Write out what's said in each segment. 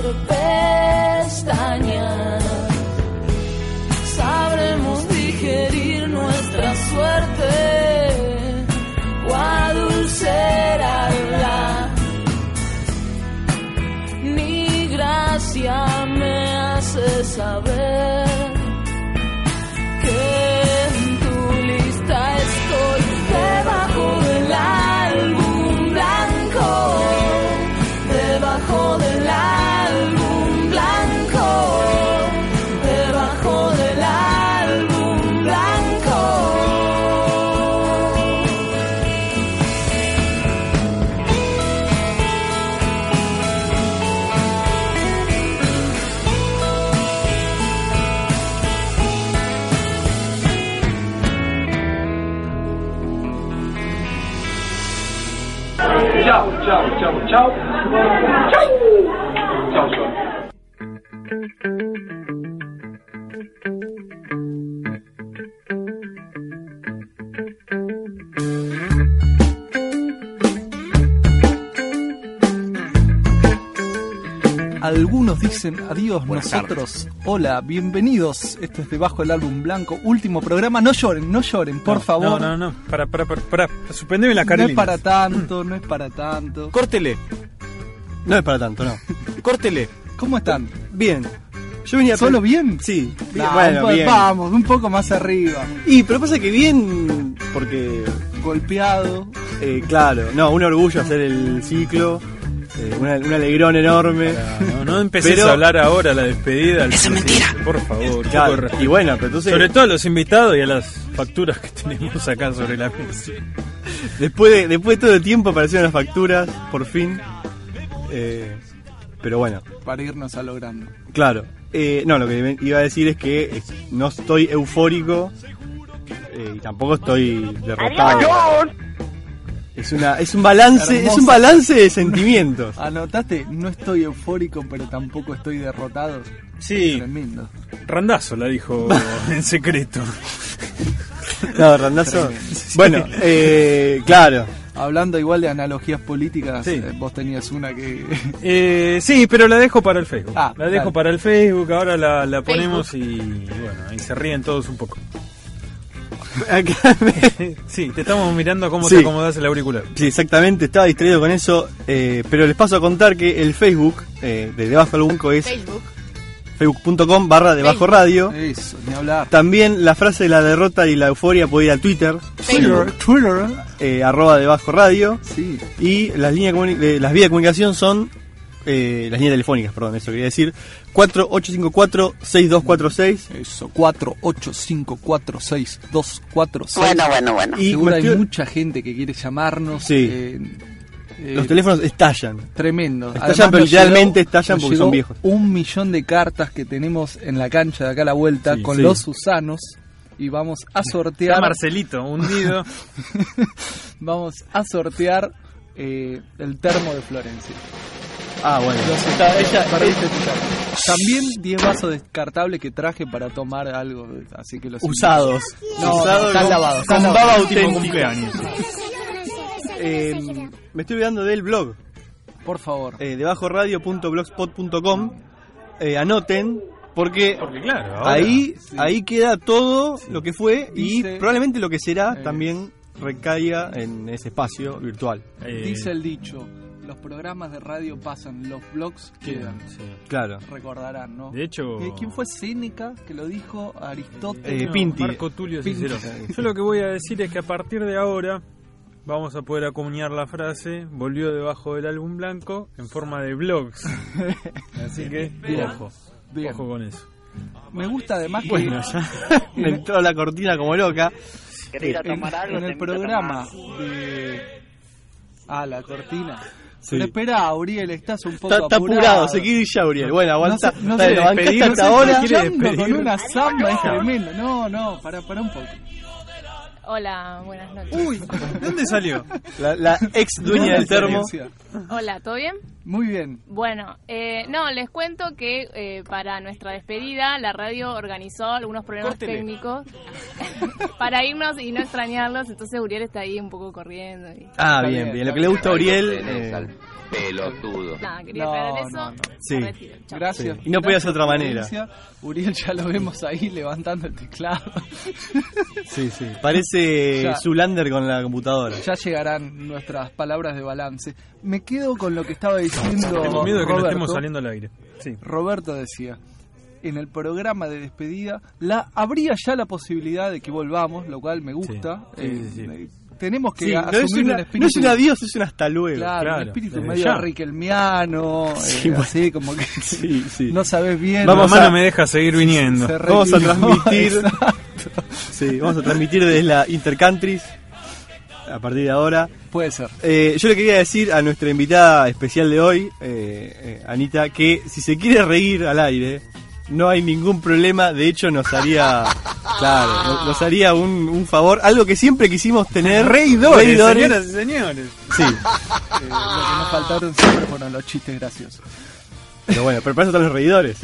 entre pestañas. Algunos dicen adiós, Buenas nosotros. Hola, bienvenidos. Esto es debajo del álbum blanco. Último programa. No lloren, no lloren, por No, favor. No, no, no. Para, para, para. para. Suspendeme la No carolina. es para tanto, no es para tanto. Córtele, No es para tanto, no. córtele. ¿Cómo están? Bien. Yo venía ¿Solo bien? Sí. Bien, Nah, bueno, un po- bien. Vamos, un poco más arriba. Y pero pasa que bien porque Golpeado. eh, claro, no, un orgullo hacer el ciclo, eh, una- un alegrón enorme. No, no empecés Pero- a hablar ahora la despedida. Eso es mentira. Por favor, Claro, y bueno, pero entonces Sobre todo a los invitados y a las facturas que tenemos acá sobre la mesa. después de, después de todo el tiempo aparecieron las facturas, por fin. Eh, pero bueno, Para irnos a lo grande. claro. Eh, no, lo que iba a decir es que eh, no estoy eufórico eh, y tampoco estoy derrotado. Es una es un balance, es un balance de sentimientos. Anotaste, no estoy eufórico, pero tampoco estoy derrotado. Sí, Tremendo. Randazo la dijo en secreto. No, Randazo. Bueno, eh, claro. Hablando igual de analogías políticas, Sí. eh, vos tenías una que... Eh, sí, pero la dejo para el Facebook. Ah, la dejo dale. para el Facebook, ahora la, la ponemos y bueno, ahí se ríen todos un poco. Sí, te estamos mirando cómo Sí. te acomodas el auricular. Sí, exactamente, estaba distraído con eso, eh, pero les paso a contar que el Facebook eh, de Debajo del Bunco es Facebook. facebook.com barra Debajo Radio. Eso, ni hablar. También la frase de la derrota y la euforia puede ir a Twitter, Twitter, Twitter, eh, arroba Debajo Radio. sí. Y las líneas eh, las vías de comunicación son eh, las líneas telefónicas, perdón, eso quería decir, 4854-6246. Eso, 48546246. Bueno, bueno, bueno. Y Seguro hay mucha gente que quiere llamarnos. Sí. eh, eh, los teléfonos estallan. Tremendo. Estallan, Además, pero llegó- estallan porque son viejos. Un millón de cartas que tenemos en la cancha de acá a la vuelta Sí, con sí. los Susanos. Y vamos a Está sortear. Marcelito, hundido. vamos a sortear eh, el termo de Florencia. Ah, bueno. Lo sé, perdiste tu termo. También 10 vasos descartables que traje para tomar algo. Así que los Usados. No, Usados están con- lavados, Con baba auténtica. Eh, me estoy olvidando del blog. Por favor. eh, debajoradio.blogspot.com. Eh, anoten, porque Porque claro, ahora- ahí, ahí queda todo lo que fue y Dice- probablemente lo que será Eh. también recaiga en ese espacio virtual. eh, Dice el dicho, los programas de radio pasan, los blogs quedan. sí. Claro. Recordarán, ¿no? De hecho, Eh, ¿Quién fue Séneca que lo dijo? Aristóteles. Eh, Pinti. Marco Tulio Pinti. Cicerón. Yo lo que voy a decir es que a partir de ahora vamos a poder acuñar la frase volvió debajo del álbum blanco en forma de blogs. Así que, ojo, Bien. ojo con eso. Me gusta además que Bueno, ya me entró la cortina como loca. ¿Querés ir a en, tomar algo? en el programa de... Ah, la cortina. Sí. Pero espera, Auriel, estás un poco Está, está apurado, se quiere ir ya, Uriel. Bueno, aguanta. No, sé- no Dale, sé hasta ahora. con una samba es tremendo. No, no, para, para un poco. Hola, buenas noches. Uy, ¿de dónde salió? La, la ex dueña del termo. Hola, ¿todo bien? Muy bien. Bueno, eh, no, les cuento que eh, para nuestra despedida la radio organizó algunos problemas Córtele. técnicos para irnos y no extrañarlos, entonces Uriel está ahí un poco corriendo. Y... Ah, bien, bien, bien. Lo que le gusta a Uriel. Pelotudo. Quería No, aclarar eso. no, no. Sí. me retiro. Chao. Gracias. Sí. Y no podía ser otra manera. Uriel ya lo vemos ahí levantando el teclado. sí, sí. Parece Ya. Zulander con la computadora. Ya llegarán nuestras palabras de balance. Me quedo con lo que estaba diciendo Tengo miedo de que no Roberto. estemos saliendo al aire. Sí. Roberto decía, en el programa de despedida, la habría ya la posibilidad de que volvamos, lo cual me gusta. Sí, sí, sí, sí. Eh, tenemos que Sí, no, asumir es una- espíritu. no es un adiós, es un hasta luego. Claro, Claro, un espíritu medio ya. riquelmiano, eh, Sí, bueno. así como que Sí, sí. no sabes bien. Vamos Mamá a- no me deja seguir viniendo. se Vamos a transmitir. Sí, vamos a transmitir desde la Intercountries a partir de ahora. Puede ser. Eh, yo le quería decir a nuestra invitada especial de hoy, eh, eh, Anita, que si se quiere reír al aire, no hay ningún problema. De hecho, nos haría, claro, nos, haría un, un favor, algo que siempre quisimos tener. Reidores, Reidores. señoras y señores. Sí, Eh, lo que nos faltaron siempre fueron los chistes graciosos. pero bueno, pero para eso están los reidores.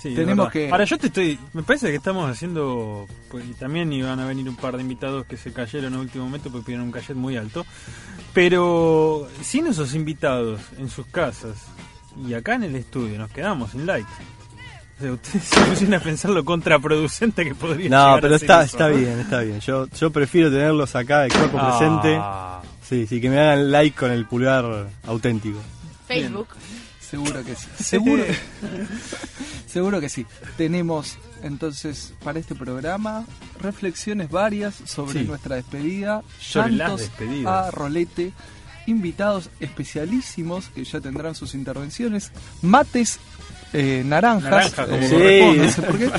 Sí, Tenemos que- Ahora yo te estoy. Me parece que estamos haciendo. Pues y también iban a venir un par de invitados que se cayeron en el último momento porque pidieron un cachet muy alto. Pero sin esos invitados en sus casas y acá en el estudio nos quedamos sin likes. Ustedes se pusieron a pensar lo contraproducente que podría No, llegar pero a está, eso, está ¿no? bien, está bien. Yo, yo prefiero tenerlos acá de cuerpo presente. Ah, Sí, sí, que me hagan like con el pulgar auténtico. Facebook. Seguro que sí. Seguro, seguro que sí. Tenemos entonces para este programa reflexiones varias sobre Sí. nuestra despedida, Sobre las llantos despedidas. a rolete, invitados especialísimos que ya tendrán sus intervenciones, mates eh, naranjas, Naranja, como eh, corresponde. no sé por qué.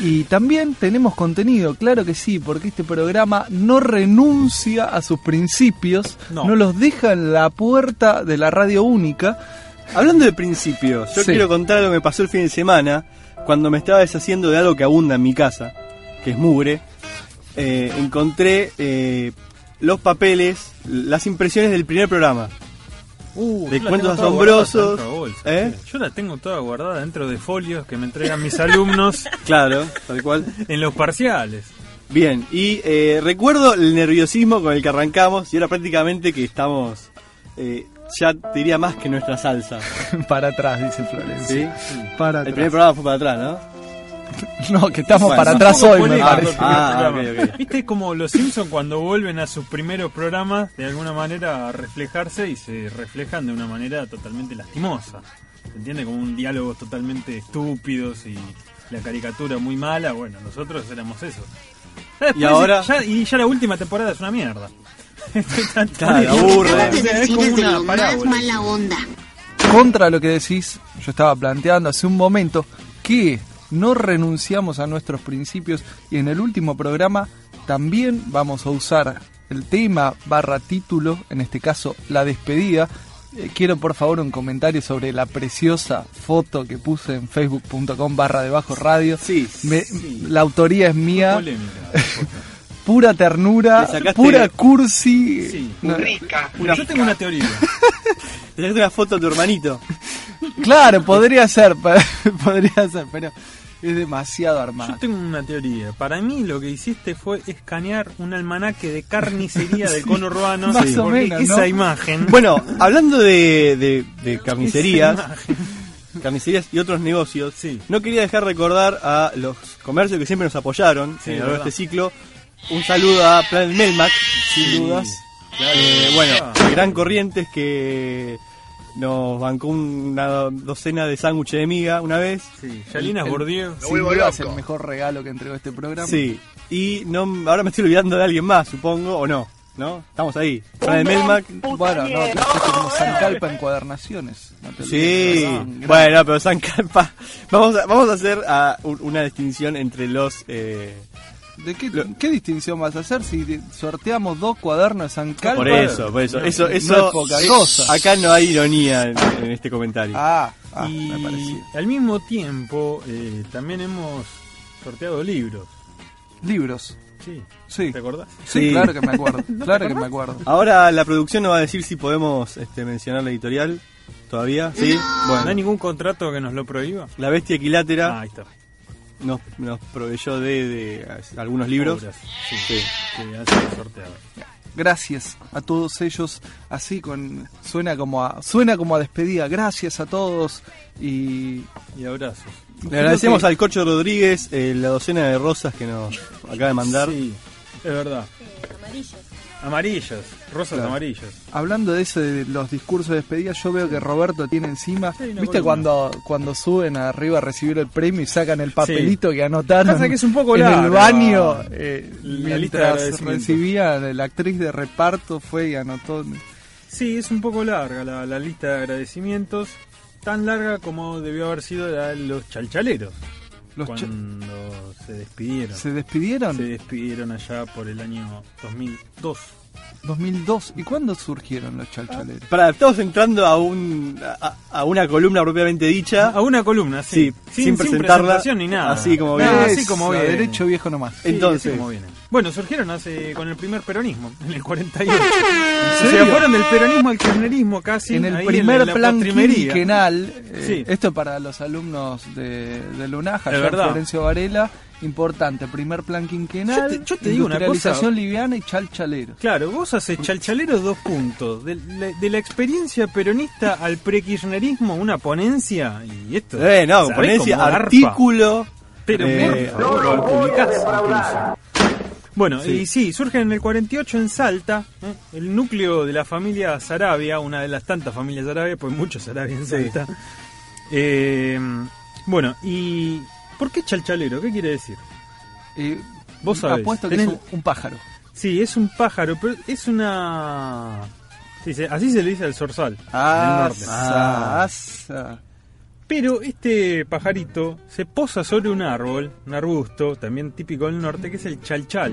Y también tenemos contenido, claro que sí, porque este programa no renuncia a sus principios, No. no los deja en la puerta de la radio única. Hablando de principios, yo Sí. quiero contar algo que me pasó el fin de semana cuando me estaba deshaciendo de algo que abunda en mi casa, que es mugre. Eh, encontré eh, los papeles, las impresiones del primer programa. Uh, De cuentos asombrosos, bolsa, ¿eh? Yo la tengo toda guardada dentro de folios que me entregan mis alumnos Claro, tal cual. en los parciales. Bien, y eh, recuerdo el nerviosismo con el que arrancamos y ahora prácticamente que estamos, eh, ya te diría más que nuestra salsa. para atrás, dice Florencia. ¿sí? Para El atrás. primer programa fue para atrás, ¿no? No, que estamos Bueno, para atrás hoy, me parece. Ah. Viste como los Simpsons cuando vuelven a sus primeros programas de alguna manera a reflejarse y se reflejan de una manera totalmente lastimosa. ¿Se entiende? Como un diálogo totalmente estúpidos y la caricatura muy mala. Bueno, nosotros éramos eso. Ya después, Y ahora- ya, y ya la última temporada es una mierda. Claro, aburre. Es como una lo más parábola. mala onda. Contra lo que decís, yo estaba planteando hace un momento que no renunciamos a nuestros principios y en el último programa también vamos a usar el tema barra título, en este caso la despedida. Eh, quiero por favor un comentario sobre la preciosa foto que puse en facebook.com barra debajo radio. Sí, Me- sí. La autoría es mía, Polémica. pura ternura, Le pura cursi. Sí. No, Mira, yo tengo una teoría. Te sacaste una foto a tu hermanito. Claro, podría ser, podría ser, pero es demasiado armado. Yo tengo una teoría. Para mí lo que hiciste fue escanear un almanaque de carnicería del cono urbano. más porque o menos, ¿no? esa imagen. Bueno, hablando de, de, de carnicerías, carnicerías y otros negocios, Sí. no quería dejar recordar a los comercios que siempre nos apoyaron Sí, en este ciclo. Un saludo a Planet Melmac, sin Sí. dudas. Claro. Eh, bueno, Ah. Gran Corrientes que nos bancó una docena de sándwiches de miga una vez. Sí, Yalinas. Sin duda es el mejor regalo que entregó este programa. Sí, y no, ahora me estoy olvidando de alguien más, supongo, o no. ¿No? Estamos ahí. Planet Melmac. Bueno, no, como San Calpa encuadernaciones. no Sí, olvides, ¿no? bueno, pero San Calpa. Vamos a, vamos a hacer ah, un- una distinción entre los. Eh, ¿De qué, qué distinción vas a hacer si sorteamos dos cuadernos de San Calpa? por eso, por eso. Eso, No eso es poca cosa. Acá no hay ironía en, en este comentario. Ah, ah, y me al mismo tiempo eh, también hemos sorteado libros. Libros. Sí. Sí. ¿Te acordás? Sí, Sí. claro que me acuerdo. Claro que me acuerdo. Ahora la producción nos va a decir si podemos este, mencionar la editorial. ¿Todavía? Sí. ¿No hay Bueno, ningún contrato que nos lo prohíba? La Bestia Equilátera Ah, ahí está. Nos, nos proveyó de, de, eh, algunos libros. Obras, Sí, Sí. que han sido sorteados. Gracias a todos ellos. Así con suena como a suena como a despedida. Gracias a todos y Y abrazos. Le agradecemos que- al Cocho Rodríguez eh, la docena de rosas que nos acaba de mandar. Sí, es verdad. Amarillos. Amarillas, rosas Claro. amarillas. hablando de eso de los discursos de despedida, yo veo que Roberto tiene encima, Sí, ¿viste columna. cuando cuando suben arriba a recibir el premio y sacan el papelito que anotaron Pasa que es un poco en el baño eh, la mientras recibía la actriz de reparto fue y anotó Sí, es un poco larga la, la lista de agradecimientos. Tan larga como debió haber sido la de los chalchaleros. Los cuando se despidieron. se despidieron Se despidieron allá por el año 2002. 2002 y cuándo surgieron los chalchaleros Para, estamos entrando a, un, a, a una columna propiamente dicha. A una columna, sí. Sí, sin presentarla, presentación ni nada. así como viene. así como viene. derecho viejo nomás Sí, Entonces- así como viene. Bueno, surgieron hace con el primer peronismo, en el 48. ¿En serio? fueron del peronismo al kirchnerismo casi. en el primer la plan quinquenal, eh, Sí. esto para los alumnos de, de Lunaja, en verdad. Florencio Varela, importante, primer plan quinquenal, Yo te- yo te digo una cosa. liviana y chalchaleros. Claro, vos haces chalchaleros dos puntos. De, la- de la experiencia peronista al pre-kirchnerismo, una ponencia. Y esto. Eh, no, ¿sabés ponencia, artículo. Pero Eh, favor, lo publicás Bueno, y sí, surge en el 48 en Salta, ¿eh? el núcleo de la familia Sarabia, una de las tantas familias Sarabia, pues muchos Sarabia en Salta. Eh, bueno, y ¿por qué chalchalero? ¿Qué quiere decir? Eh, Vos sabés, Apuesto que es tenés- un, un pájaro. Sí, es un pájaro, pero es una... sí, así se le dice al zorzal, Ah, en el norte. Pero este pajarito se posa sobre un árbol, un arbusto, también típico del norte, que es el chalchal.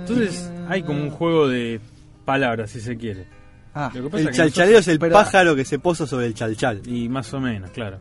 Entonces hay como un juego de palabras, si se quiere. Ah, Lo que pasa El es que chalchalero es el pájaro que se posa sobre el chalchal. Y más o menos, claro.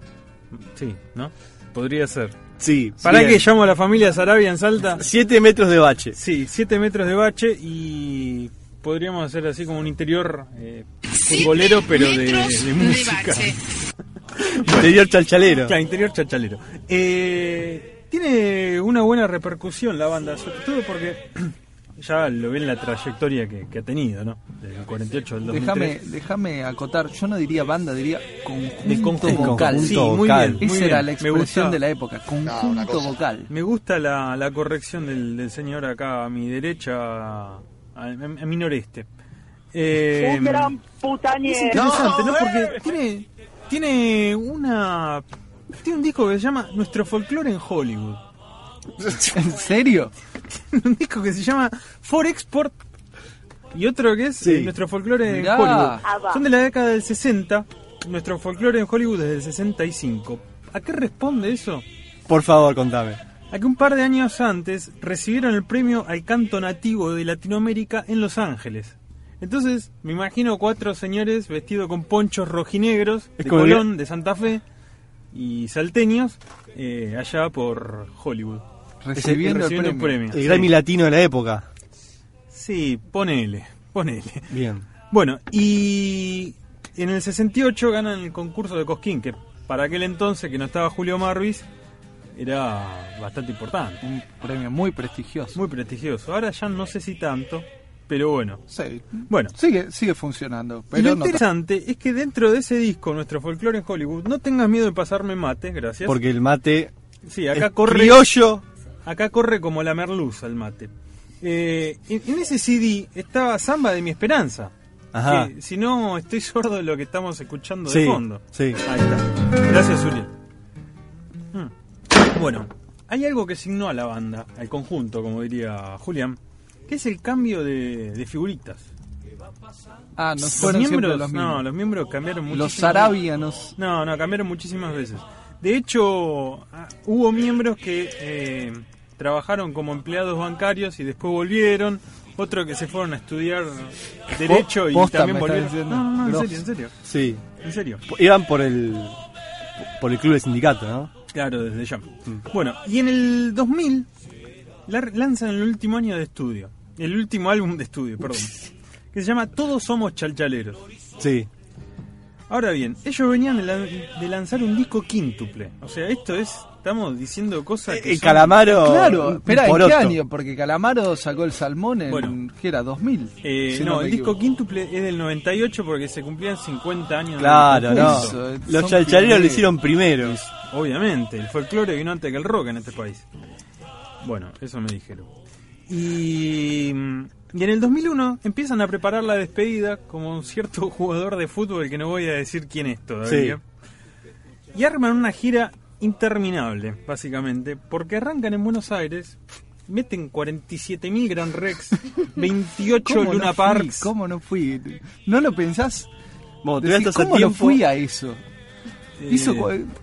Sí, ¿no? Podría ser. Sí. ¿Para bien. qué llamo a la familia Sarabia en Salta? Siete metros de bache. Sí, 7 metros de bache y podríamos hacer así como un interior eh, futbolero, pero de, de música. Interior chalchalero. Claro, interior chachalero. Eh, tiene una buena repercusión la banda, sobre todo porque ya lo ven la trayectoria que, que ha tenido, ¿no? Desde el 48 al 2003. déjame, déjame acotar, yo no diría banda, diría conjunto, De conjunto vocal. Sí, muy vocal. bien. muy Esa era la expresión de la época, conjunto vocal. Me gusta la, la corrección del, del señor acá a mi derecha, a, mi noreste. Eh, Es interesante, ¿no? Porque tiene, tiene una. Tiene un disco que se llama Nuestro folclore en Hollywood. ¿En serio? un disco que se llama For Export y otro que es Sí. eh, Nuestro folclore Mirá. en Hollywood. Son de la década del 60. Nuestro folclore en Hollywood desde el 65. ¿A qué responde eso? Por favor, contame. A que un par de años antes recibieron el premio al canto nativo de Latinoamérica en Los Ángeles. Entonces, me imagino cuatro señores vestidos con ponchos rojinegros de Colón, de Santa Fe y salteños eh, allá por Hollywood. Recibiendo, Recibiendo el premio. El Sí. Grammy latino de la época. Sí, ponele, ponele. Bien. Bueno, y en el 68 ganan el concurso de Cosquín, que para aquel entonces que no estaba Julio Marvis, era bastante importante, Un premio muy prestigioso. muy prestigioso. Ahora ya no sé si tanto, pero bueno. Sí. Bueno, Sigue, sigue funcionando, y pero lo no interesante es que dentro de ese disco, nuestro folclore en Hollywood, no tengas miedo de pasarme mate, gracias. Porque el mate sí, acá es corre, criollo. acá corre como la merluza el mate. Eh, en, en ese CD estaba Samba de mi esperanza. Ajá. que si no estoy sordo de lo que estamos escuchando de Sí, fondo. sí. Ahí está. Gracias, Uriel. Bueno, hay algo que signó a la banda, al conjunto, como diría Julián, que es el cambio de, de figuritas. Ah, no Los fueron siempre miembros, los mismos. no, los miembros cambiaron muchísimo. los sarabianos. No, no, cambiaron muchísimas veces. De hecho, ah, hubo miembros que eh, trabajaron como empleados bancarios y después volvieron. Otros que se fueron a estudiar Derecho y posta también volvieron. No, no, no, en serio, en serio. Sí. En serio. Iban por el por el club de sindicato, ¿no? Claro, desde ya. Bueno, y en el 2000 la- lanzan el último año de estudio, el último álbum de estudio, perdón, que se llama Todos somos chalchaleros. Sí. Ahora bien, ellos venían de, la- de lanzar un disco quíntuple. O sea, esto es, estamos diciendo cosas que El son- Calamaro. Claro, espera, ¿en qué año? Porque Calamaro sacó el salmón en, Bueno. ¿qué era? ¿2000? Eh, Si no, el disco quíntuple es del 98 porque se cumplían 50 años. Claro, del no. Eso, Los son chalchaleros lo hicieron primero. Obviamente, el folclore vino antes que el rock en este país. Bueno, eso me dijeron. Y, y en el 2001 empiezan a preparar la despedida como un cierto jugador de fútbol que no voy a decir quién es todavía. Y arman una gira interminable, básicamente, porque arrancan en Buenos Aires, meten 47.000 Grand Rex, 28 ¿Cómo Luna no fui? Parks. ¿Cómo no fui? ¿No lo pensás? Bueno, te Decís, ¿Cómo no fui a eso? Eh, Hizo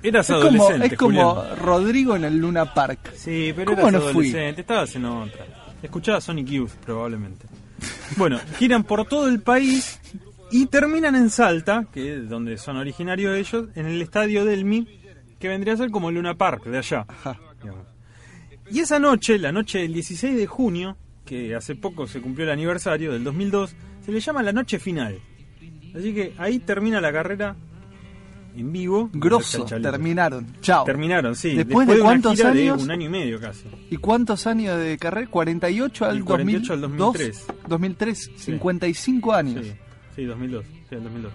eras es como, adolescente, es como Julián. Rodrigo en el Luna Park. Sí, pero ¿Cómo eras no fui? adolescente, estabas en otra. Escuchaba Sonic Youth, probablemente. Bueno, giran por todo el país y terminan en Salta, que es donde son originarios ellos, en el estadio Delmi, que vendría a ser como Luna Park de allá. Ajá. Y esa noche, la noche del 16 de junio, que hace poco se cumplió el aniversario del 2002, se le llama la noche final. Así que ahí termina la carrera en vivo. Grosso, terminaron. Chao. Terminaron, sí. ¿Después Después, de cuántos gira años? De un año y medio casi. ¿Y cuántos años de carrera? 48 al Y 48 al 2002, 2003. 2003, 55 años. Sí, sí, 2002. Sí, el 2002.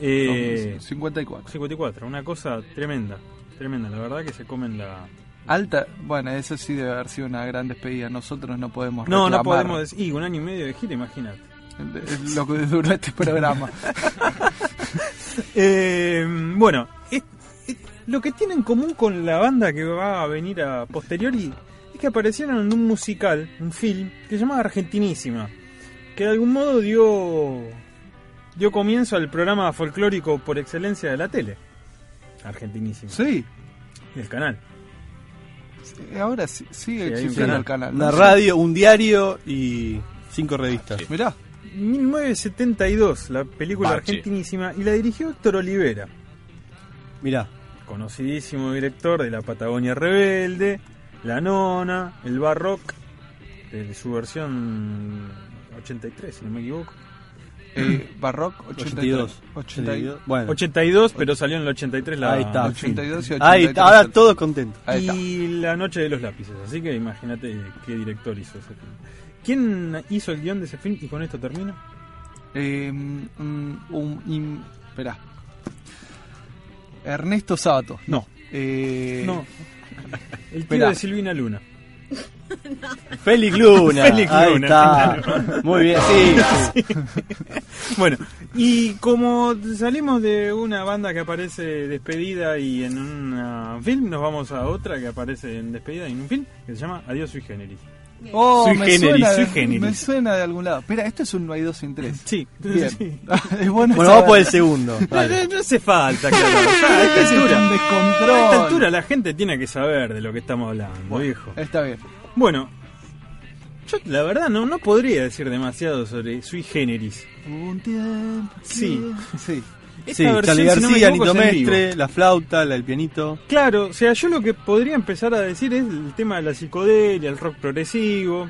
Eh, 54. 54, una cosa tremenda. Tremenda, la verdad que se comen la... Alta, bueno, eso sí debe haber sido una gran despedida. Nosotros no podemos No, no reclamar podemos decir... Y un año y medio de gira, imagínate. Es lo que duró este programa. Eh, bueno, es- es- lo que tiene en común con la banda que va a venir a posteriori es que aparecieron en un musical, un film, que se llama Argentinísima, que de algún modo dio, dio comienzo al programa folclórico por excelencia de la tele. Argentinísima. Sí, Del canal. sí, ahora sí- sigue Sí, existiendo canal. el canal. Una ¿no? radio, un diario y cinco revistas. Mirá, 1972, la película Bache. argentinísima, y la dirigió Héctor Olivera, Mirá, conocidísimo director de La Patagonia Rebelde, La Nona, El Barrock, de su versión 83, si no me equivoco. Eh, Barroc 82. 82. 82. Bueno, 82, pero salió en el 83 la ahí está. el film. 82 y 83. Ahí está, ahora todos contentos. Ahí está. Y La Noche de los Lápices, así que imagínate qué director hizo ese film. ¿Quién hizo el guion de ese film? Y con esto termino. Eh, esperá. Ernesto Sabato. No, Eh, no. El tío Esperá. de Silvina Luna. Félix Luna. Félix ahí Luna, está. Muy bien, sí. sí. Bueno, y como salimos de una banda que aparece despedida y en un film, nos vamos a otra que aparece en despedida y en un film, que se llama Adiós Sui Generis. Oh, Sui me, generis, suena, sui generis. me suena de algún lado. Espera, esto es un no hay dos sin tres. Sí, Bien. sí. es bueno Bueno, vamos por el segundo. No, Dale. no- no hace falta, claro. Ya, a esta altura, a esta altura la gente tiene que saber de lo que estamos hablando, viejo. Está bien. Bueno, yo la verdad no, no podría decir demasiado sobre Sui Generis. Un tiempo. Sí. Sí. Esta Sí, versión, Charlie si no me García. Mestre, la flauta, la, el pianito. Claro, o sea, yo lo que podría empezar a decir es el tema de la psicodelia, el rock progresivo.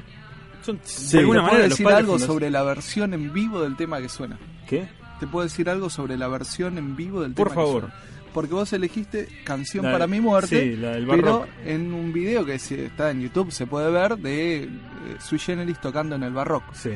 Son, Sí, de alguna ¿Te puedo manera, los decir algo sobre la versión en vivo del tema que suena? ¿Qué? ¿Te puedo decir algo sobre la versión en vivo del Por tema que favor. suena? Porque vos elegiste Canción La- para mi muerte, sí, la del pero en un video que está en YouTube se puede ver de eh, Sui Generis tocando en el barroco. Sí.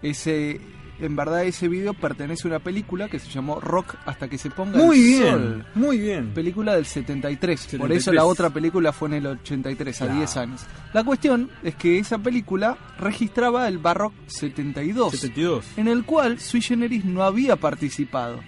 Ese, en verdad ese video pertenece a una película que se llamó Rock hasta que se ponga Muy el bien, sol. muy bien. Película del 73. Por 73. eso la otra película fue en el 83, a Claro. 10 años. La cuestión es que esa película registraba el Barrock 72, 72. en el cual Sui Generis no había participado.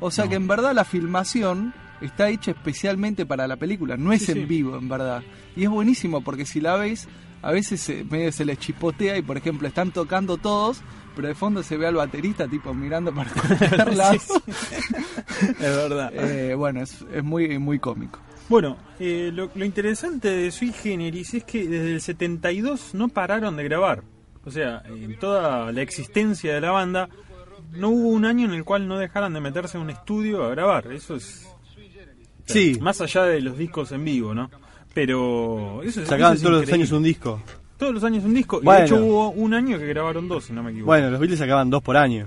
O sea No. que en verdad la filmación está hecha especialmente para la película, no es Sí, en sí. vivo en verdad. Y es buenísimo porque si la ves, a veces se, medio se les chipotea y por ejemplo están tocando todos, pero de fondo se ve al baterista tipo mirando para lado. Es verdad. Eh, bueno, es, es muy, muy cómico. Bueno, eh, lo, lo interesante de Sui Generis es que desde el 72 no pararon de grabar. O sea, en toda la existencia de la banda, no hubo un año en el cual no dejaran de meterse en un estudio a grabar. Eso es Sí. más allá de los discos en vivo, ¿no? Pero eso, eso Sacaban es todos los años un disco. Todos los años un disco. Y de hecho hubo un año que grabaron dos, si no me equivoco. Bueno, los Beatles sacaban dos por año.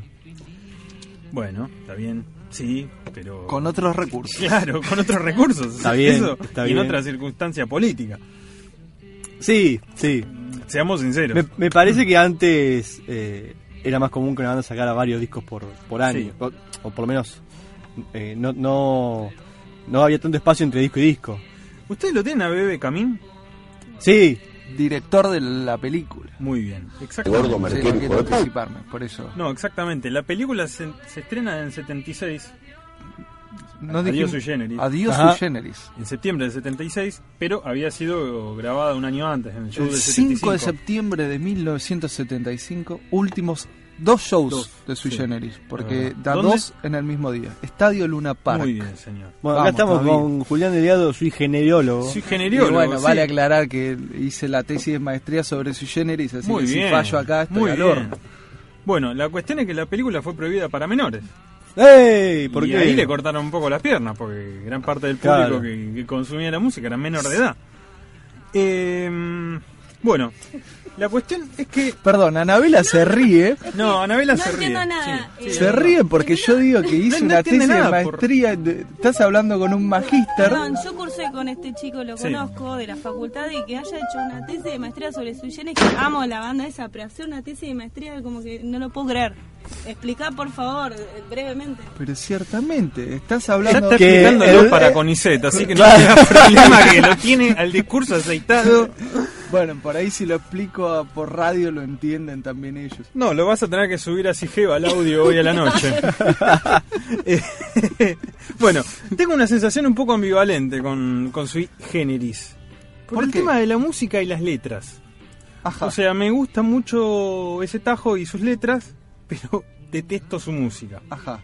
Bueno, está bien. Sí, pero... Con otros recursos. Claro, con otros recursos. Está bien, Eso, está y en otra circunstancia política. Sí, sí. Seamos sinceros. Me, me parece que antes eh, era más común que una banda sacara varios discos por, por año. Sí. O, o por lo menos eh, no, no, no había tanto espacio entre disco y disco. ¿Ustedes lo tienen a Bebe Camín? Sí, Director de la película. Muy bien, exactamente. Sí, no quiero anticiparme, por eso. No, exactamente. La película se, se estrena en el 76, No Adiós dijimos- sui generis. Adiós Ajá. sui generis. en septiembre del 76, pero había sido grabada un año antes, en el show El del 5 de 75. septiembre de 1975, últimos dos shows Dos, de Sui sí. Generis, porque Ah. da ¿Dónde? dos en el mismo día. Estadio Luna Park. Muy bien, señor. bueno, acá estamos con Julián Delgado, soy generiólogo. Soy Y generiólogo. bueno, sí. vale aclarar que hice la tesis de maestría sobre Sui Generis, así Muy que bien. si fallo acá estoy muy al horno. Bueno, la cuestión es que la película fue prohibida para menores. ¡Ey! ¿Por y qué? ahí le cortaron un poco las piernas, porque gran parte del público Claro. que, que consumía la música era menor de edad. Eh, bueno, la cuestión es que... Perdón, Anabela se ríe. No, Anabela No se ríe. entiendo nada. Sí, sí, Se ríe porque yo digo que hice No, no una tesis de por- maestría. de- estás hablando con un magíster. Perdón, yo cursé con este chico, lo Sí. conozco de la facultad y que haya hecho una tesis de maestría sobre Sui Generis, que amo la banda esa, pero hacer una tesis de maestría como que no lo puedo creer. Explica por favor, brevemente. Pero ciertamente, estás Ya hablando está Que explicándolo el- para Conicet, así que no tenga problema que lo tiene al discurso aceitado. Bueno, por ahí si lo explico a- por radio lo entienden también ellos. No, lo vas a tener que subir a Sigeva al audio hoy a la noche. Bueno, tengo una sensación un poco ambivalente con, con Sui Generis. Por, ¿Por el qué? tema de la música y las letras. Ajá. O sea, me gusta mucho ese tajo y sus letras, pero detesto su música. Ajá.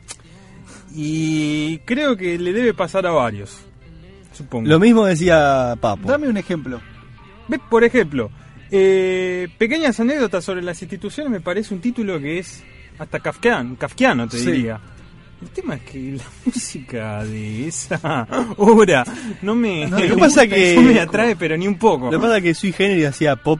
Y creo que le debe pasar a varios. Supongo. Lo mismo decía Papo. Dame un ejemplo. Ve, Por ejemplo, eh, pequeñas anécdotas sobre las instituciones me parece un título que es hasta kafkiano, kafkiano te Sí. diría. El tema es que la música de esa obra no me, No, lo que pasa que- no me atrae, pero ni un poco. Lo que pasa es que Sui Generis hacía pop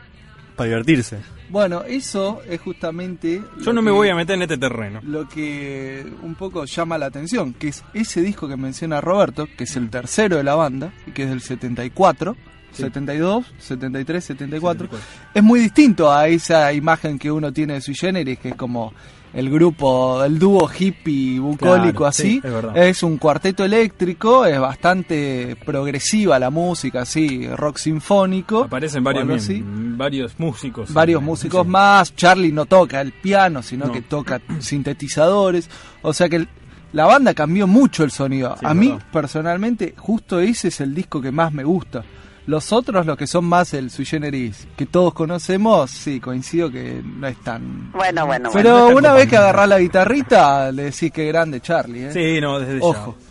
para divertirse. Bueno, eso es justamente. Yo no me voy a meter en este terreno. Lo que un poco llama la atención, que es ese disco que menciona Roberto, que es el tercero de la banda, que es del 74, 72, 73, 74. 74. Es muy distinto a esa imagen que uno tiene de Sui Generis, que es como el grupo, el dúo hippie bucólico Claro, así. sí, es un cuarteto eléctrico, es bastante progresiva la música, así, rock sinfónico. Aparecen varios, así. varios músicos. Varios músicos sí. más. Charlie no toca el piano, sino No. que toca sintetizadores. O sea que el- la banda cambió mucho el sonido. Sí, a mí, verdad. personalmente, justo ese es el disco que más me gusta. Los otros, los que son más el sui generis, que todos conocemos, sí, coincido que no es tan... Bueno, bueno, Pero no está una vez que agarrás la guitarrita, le decís que grande Charlie, ¿eh? Sí, no, desde Ojo. ya.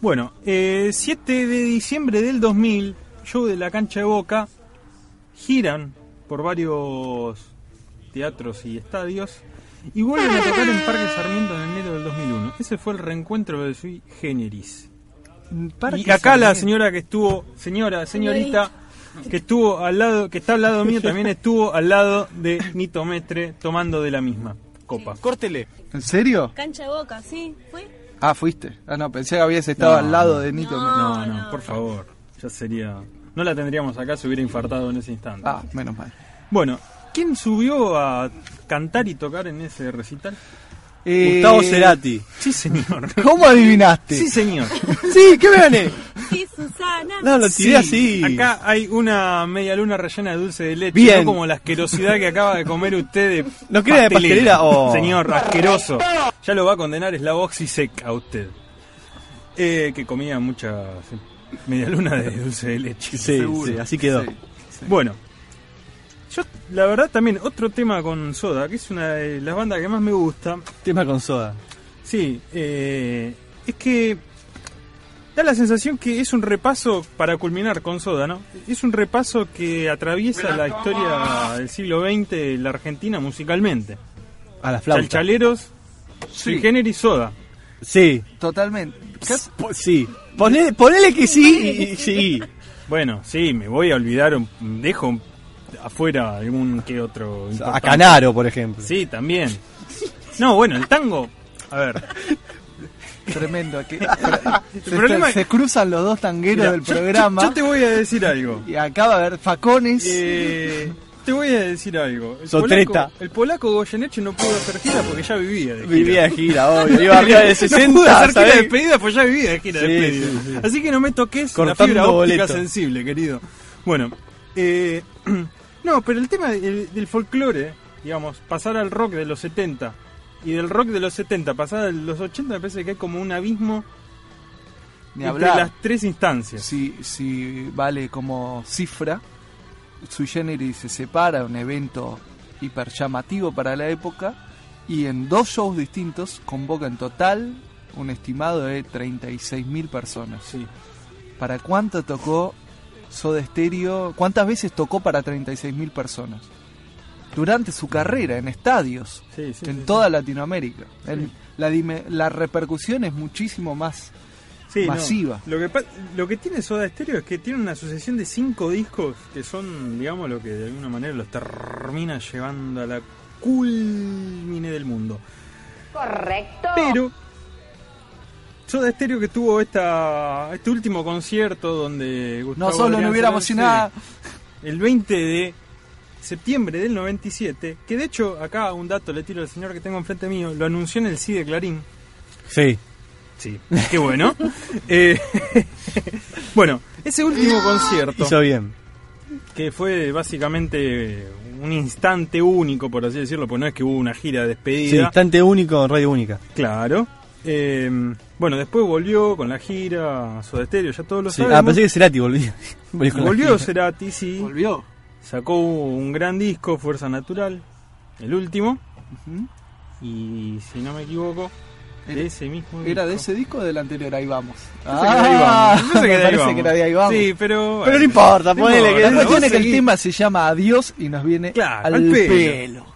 Bueno, eh, 7 de diciembre del 2000, show de la cancha de Boca, giran por varios teatros y estadios y vuelven a tocar en Parque Sarmiento en enero del 2001. Ese fue el reencuentro de Sui Generis. Y acá la señora que estuvo, señora, señorita, que estuvo al lado, que está al lado mío, también estuvo al lado de Nito Mestre tomando de la misma copa. Córtele. ¿En serio? Cancha de boca, ¿sí? ¿Fue? Ah, fuiste. Ah, no, pensé que habías estado No, al lado no. de Nito. No. No, no, por favor. Ya sería. No la tendríamos acá, se hubiera infartado en ese instante. Ah, menos mal. Bueno, ¿quién subió a cantar y tocar en ese recital? Eh, Gustavo Cerati. Sí, señor. ¿Cómo adivinaste? Sí, señor. Sí, ¿qué me gané? Sí, Susana. No, lo tiré Sí, así. Acá hay una media luna rellena de dulce de leche, Bien. no como la asquerosidad que acaba de comer usted de ¿No quiere de pastelera? Oh. Señor, asqueroso. Ya lo va a condenar, es la Oxysec a usted. Eh, que comía mucha media luna de dulce de leche. Sí, Seguro. sí, así quedó. Sí. Bueno, yo la verdad también otro tema con Soda, que es una de las bandas que más me gusta. Tema con soda. Sí, eh, es que da la sensación que es un repaso para culminar con Soda, ¿no? Es un repaso que atraviesa la historia del siglo XX de la Argentina musicalmente. A la flauta. Chalchaleros, Sui Sí. Generis, Soda. Sí. Totalmente. Sí. Ponele, ponele que sí y, y sí. Bueno, sí, me voy a olvidar, un- dejo un- afuera algún que otro. A. Canaro, por ejemplo. Sí, también. No, bueno, el tango. A ver, Tremendo. que- se, problema se es- cruzan los dos tangueros mira, del yo- programa. Yo, te voy a decir algo. Y acá va a haber facones. Eh, te voy a decir algo. El Sotreta. polaco, el polaco Goyeneche no pudo hacer gira porque ya vivía de gira. Vivía de gira, obvio. Iba arriba de No 60, pude hacer gira despedida, pues ya vivía de gira de despedida. sí, sí. Así que no me toques la Cortando fibra óptica boleto. sensible, querido. Bueno, eh, no, pero el tema del, del folclore, digamos, pasar al rock de los 70 y del rock de los 70 pasar a los 80 me parece que hay como un abismo Ni entre las tres instancias. Si, si vale como cifra, Sui Generis se separa, un evento hiper llamativo para la época, y en dos shows distintos convoca en total un estimado de 36.000 personas. Sí. ¿Para cuánto tocó Soda Stereo? ¿Cuántas veces tocó para 36.000 personas? Durante su carrera, en estadios, Sí, sí, en sí, toda Latinoamérica. El- la, la repercusión es muchísimo más Sí, no. masiva. Lo que, lo que tiene Soda Stereo es que tiene una sucesión de cinco discos que son, digamos, lo que de alguna manera los termina llevando a la culmine del mundo. Correcto. Pero Soda Stereo que tuvo esta este último concierto donde Gustavo No solo no hubiéramos sin nada. sí, el 20 de septiembre del 97, que de hecho acá un dato le tiro al señor que tengo enfrente mío, lo anunció en el CIDE de Clarín. Sí. Sí, qué bueno. Eh, bueno, ese último concierto, Hizo bien. que fue básicamente un instante único, por así decirlo, pues no es que hubo una gira de Sí, despedida. instante único, radio única. Claro. Eh, bueno, después volvió con la gira Soda Stereo, ya todos lo Sí. sabemos. Ah, pensé que Cerati volvió. Volvió con la volvió gira. Cerati, sí. Volvió. Sacó un gran disco, Fuerza Natural, el último. Y si no me equivoco, de ese mismo ¿Era de disco. ese disco o del anterior? Ahí vamos. Parece que ahí vamos. Me parece vamos. que era de ahí vamos. Sí, pero. Pero no importa, ponele que- La no, cuestión es que el tema se llama Adiós y nos viene Claro, al, al pelo. pelo.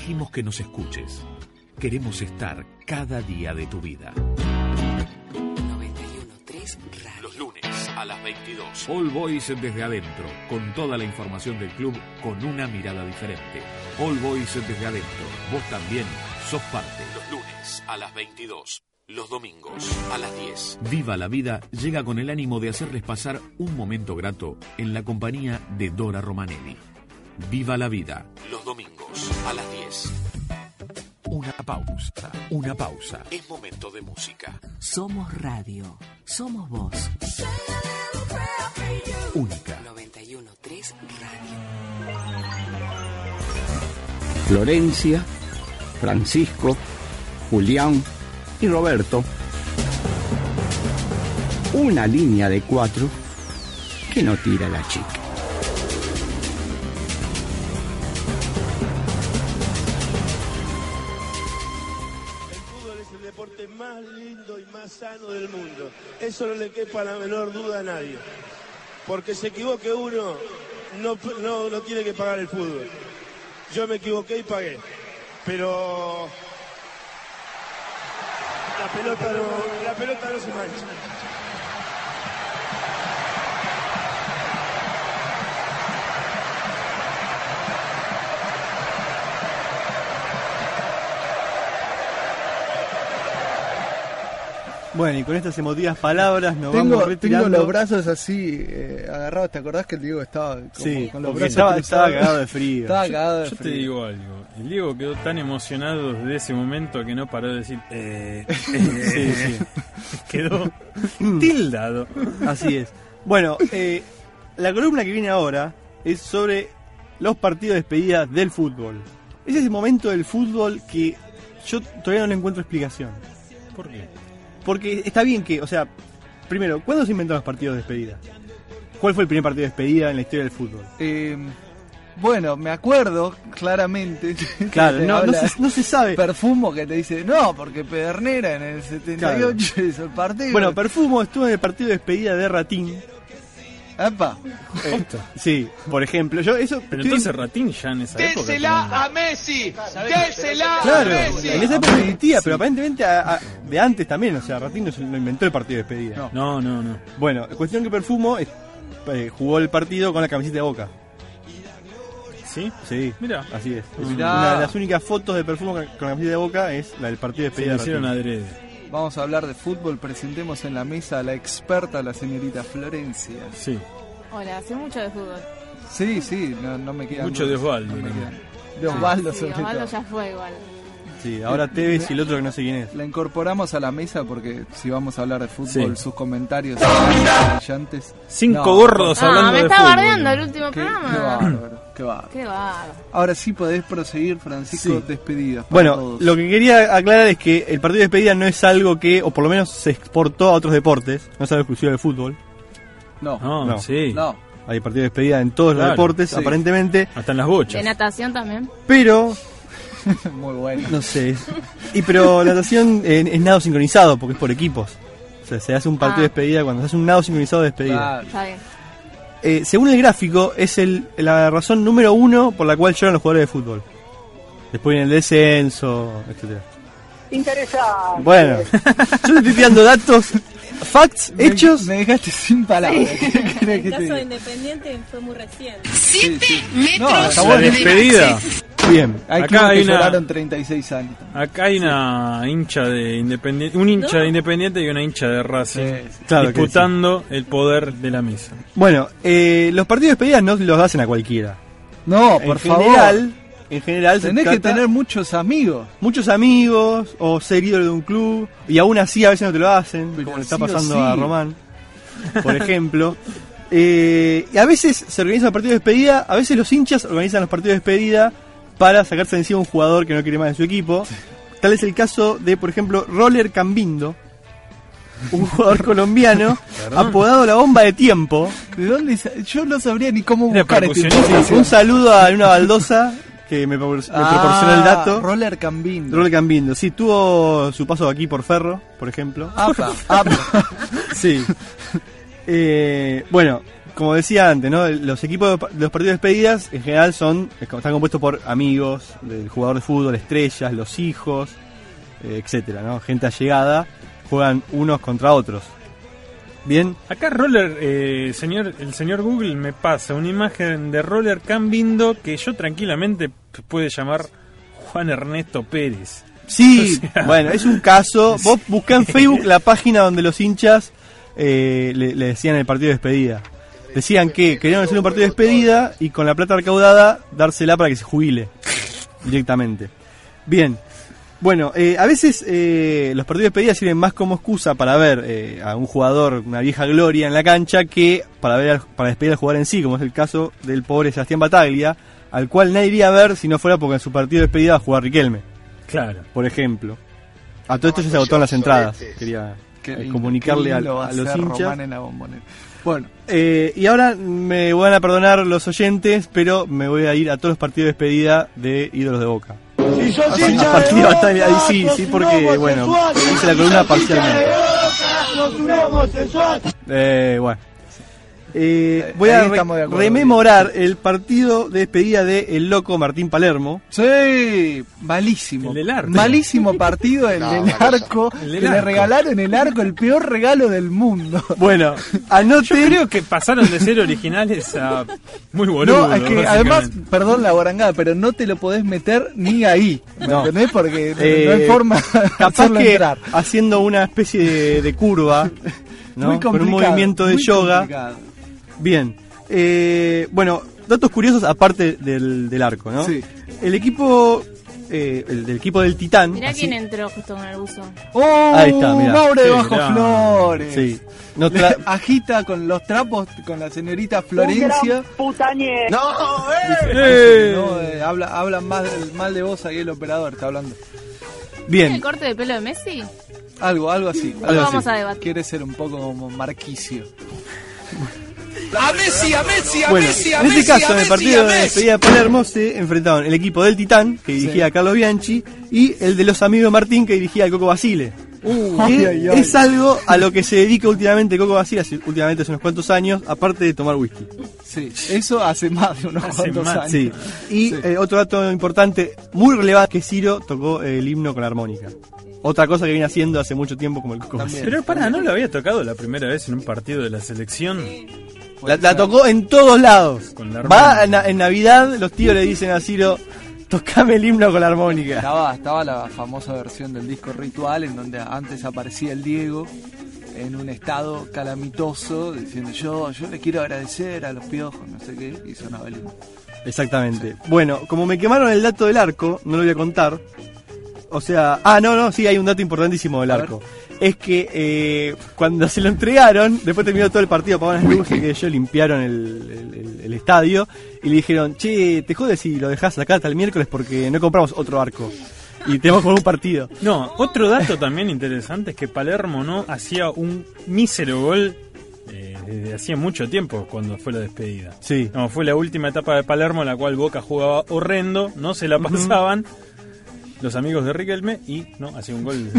Elegimos que nos escuches. Queremos estar cada día de tu vida. 913 Radio. Los lunes a las 22. All Boys desde adentro, con toda la información del club con una mirada diferente. All Boys desde adentro. Vos también sos parte. Los lunes a las 22. Los domingos a las 10. Viva la vida llega con el ánimo de hacerles pasar un momento grato en la compañía de Dora Romanelli. Viva la vida. Los domingos a las 10. Una pausa, una pausa. Es momento de música. Somos radio. Somos vos. Única. 913 Radio. Florencia, Francisco, Julián y Roberto. Una línea de cuatro que no tira la chica. Sano del mundo. Eso no le quepa la menor duda a nadie. Porque se equivoque uno, no, no, no tiene que pagar el fútbol. Yo me equivoqué y pagué. Pero la pelota la pelota no se mancha. Bueno, y con estas emotivas palabras nos Tengo, vamos tengo retirando. los brazos así eh, agarrados. ¿Te acordás que el Diego estaba como Sí, con los porque brazos estaba- estaba cagado de frío. Estaba Yo- cagado de yo te digo algo. El Diego quedó tan emocionado desde ese momento que no paró de decir. Eh, eh, Sí, sí. Quedó tildado. Así es. Bueno, eh, la columna que viene ahora es sobre los partidos de despedida del fútbol. Es ese momento del fútbol que yo todavía no le encuentro explicación. ¿Por qué? Porque está bien que, o sea, primero, ¿cuándo se inventan los partidos de despedida? ¿Cuál fue el primer partido de despedida en la historia del fútbol? Eh, bueno, me acuerdo claramente. Claro, no, se, no se sabe. Perfumo que te dice, no, porque Pedernera en el 78 hizo el partido. Bueno, Perfumo estuvo en el partido de despedida de Ratín. Epa. Eh, sí, por ejemplo, yo eso. Pero entonces Ratín ya en esa época. Désela a Messi. Désela Claro, a Messi. en esa época existía, pero aparentemente a- a- de antes también, o sea, Ratín no, inventó el partido de despedida. No, no, no. Bueno, cuestión que Perfumo eh, eh, jugó el partido con la camiseta de Boca. ¿Sí? Sí, Mira. así es. Es Mirá. Una de las únicas fotos de Perfumo con la camiseta de Boca es la del partido de despedida. lo de hicieron Ratín. adrede. Vamos a hablar de fútbol. Presentemos en la mesa a la experta, la señorita Florencia. Sí. Hola, hace mucho de fútbol. Sí, sí, no, no me queda. Mucho de Osvaldo, me ¿no? De Osvaldo, Ah, sí, sobre Osvaldo todo. ya fue igual. Sí, ahora Tevez y el otro que no sé quién es. La incorporamos a la mesa porque si vamos a hablar de fútbol, Sí. sus comentarios serán brillantes. Cinco No, gordos Ah, hablando me de está fútbol. bardeando el último Qué, qué programa. bárbaro, qué bárbaro. Qué bárbaro. Ahora sí podés proseguir, Francisco, Sí. despedidas. Bueno, todos. lo que quería aclarar es que el partido de despedida no es algo que, o por lo menos se exportó a otros deportes, no es algo exclusivo del fútbol. No, No, No. sí. no. Hay partido de despedida en todos Claro, los deportes, sí. aparentemente, Hasta en las De bochas. natación también. pero Muy bueno. No sé. Y pero la natación eh, es nado sincronizado porque es por equipos. O sea, se hace un partido Ah. de despedida cuando se hace un nado sincronizado de despedida. Claro. Está bien. Eh, según el gráfico, es el, la razón número uno por la cual lloran los jugadores de fútbol. Después viene el descenso, etcétera. Interesante. Bueno, yo le estoy tirando datos, facts, Me- hechos. Me dejaste sin palabras. ¿Qué querés que El caso de Independiente fue muy reciente. Sí, sí. No, está La despedida. Bien. Hay Acá hay que una- lloraron 36 años. Acá hay una hincha de Independiente, un hincha No. de Independiente y una hincha de Racing. Claro disputando el poder de la mesa. Bueno, eh, los partidos de despedida no los hacen a cualquiera. No, en por general, en general se Tenés que trata- tener muchos amigos. muchos amigos o ser ídolo de un club y aún así a veces no te lo hacen, como le está sí pasando sí. a Román, por ejemplo. Eh, y a veces se organizan los partidos de despedida, a veces los hinchas organizan los partidos de despedida para sacarse de encima un jugador que no quiere más en su equipo. Tal es el caso de, por ejemplo, Roller Cambindo, un jugador colombiano Perdón. apodado la bomba de tiempo. ¿De dónde? Yo no sabría ni cómo buscar este. Un saludo a una baldosa que me, Ah, proporcionó el dato. Roller Cambindo. Roller Cambindo, sí, tuvo su paso aquí por Ferro, por ejemplo. Apa, apa. Sí. Eh, bueno, como decía antes, ¿no? Los equipos de los partidos de despedidas en general son están compuestos por amigos del jugador de fútbol, estrellas, los hijos, eh, etcétera, ¿no? Gente allegada, juegan unos contra otros. Bien, Acá Roller, eh, señor, el señor Google me pasa una imagen de Roller Cambindo que yo tranquilamente puede llamar Juan Ernesto Pérez. Sí, O sea, bueno, es un caso. Vos buscá en Facebook la página donde los hinchas eh, le, le decían el partido de despedida. Decían que querían hacer un partido de despedida y con la plata recaudada dársela para que se jubile directamente. Bien, bueno, eh, a veces eh, los partidos de despedida sirven más como excusa para ver eh, a un jugador, una vieja gloria en la cancha, que para ver al- para despedir al jugador en sí, como es el caso del pobre Sebastián Bataglia, al cual nadie iría a ver si no fuera porque en su partido de despedida va a jugar Riquelme Claro. por ejemplo. A todo esto ya se agotaron las entradas. Quería eh, lindo, comunicarle a, va a los hinchas. Román en la bombonera. Bueno, Eh, y ahora me van a perdonar los oyentes, pero me voy a ir a todos los partidos de despedida de ídolos de Boca. De partir de Boca, batalla, ahí sí, sí, porque, bueno, hice la columna parcialmente. Eh, bueno. Eh, voy ahí a re- acuerdo. rememorar el partido de despedida de El Loco Martín Palermo. sí, malísimo. El del arco. Malísimo partido, el No, del arco. El que del le arco. regalaron el arco, el peor regalo del mundo. Bueno, Yo creo que pasaron de ser originales a muy boludo. No, es que además, perdón la borangada, pero no te lo podés meter ni ahí. ¿Me No. entendés? Porque no- Eh, no hay forma de capaz que entrar. haciendo una especie de, de curva, ¿no? Muy con un movimiento de muy yoga. complicado. Bien. Eh, bueno, datos curiosos aparte del, del arco, ¿no? Sí. El equipo, eh, el del equipo del Titán. Mirá así- quién entró justo con el buzo. ¡Oh! Ahí está, mirá. Mauro de Qué Bajo. Flores. Sí. Agita con los trapos con la señorita Un Florencia. gran putañe. No, eh. Dice, no, eh, habla, hablan más del- mal de vos ahí el operador, está hablando. ¿Tiene Bien. el corte de pelo de Messi? Algo, algo así. Algo vamos así. a debatir. Quiere ser un poco como Marquicio. A Messi, a Messi, a Bueno, Messi, a en este Messi, caso, en el partido de despedida de Palermo se enfrentaron el equipo del Titán, que dirigía Carlos Bianchi, y el de los amigos Martín, que dirigía el Coco Basile. Uh, Ay, Que ay, ay. Es algo a lo que se dedica últimamente Coco Basile, hace- últimamente hace unos cuantos años, aparte de tomar whisky. Sí, eso hace más de unos Hace cuantos más, años. Sí. Y Sí. eh, otro dato importante, muy relevante, que Ciro tocó el himno con la armónica. Otra cosa que viene haciendo hace mucho tiempo como el Coco. Basile. Pero para, ¿no lo había tocado la primera vez en un partido de la selección? La, la tocó en todos lados. Con la Va en, en Navidad, los tíos le dicen a Ciro, tocame el himno con la armónica. Estaba, estaba la famosa versión del disco Ritual en donde antes aparecía el Diego en un estado calamitoso diciendo yo, yo le quiero agradecer a los piojos, no sé qué, y sonaba el himno. Exactamente. Bueno, como me quemaron el dato del arco, no lo voy a contar. O sea, ah, no, no, sí, hay un dato importantísimo del A ver. Es que eh, cuando se lo entregaron, después terminó todo el partido, apagaron las luces, que ellos limpiaron el, el- estadio y le dijeron, che, te jodes si lo dejás acá hasta el miércoles porque no compramos otro arco. Y tenemos como un partido. No, otro dato también interesante es que Palermo no hacía un mísero gol eh, desde hacía mucho tiempo cuando fue la despedida. Sí. No, fue la última etapa de Palermo en la cual Boca jugaba horrendo, no se la pasaban los amigos de Riquelme y no hacía un gol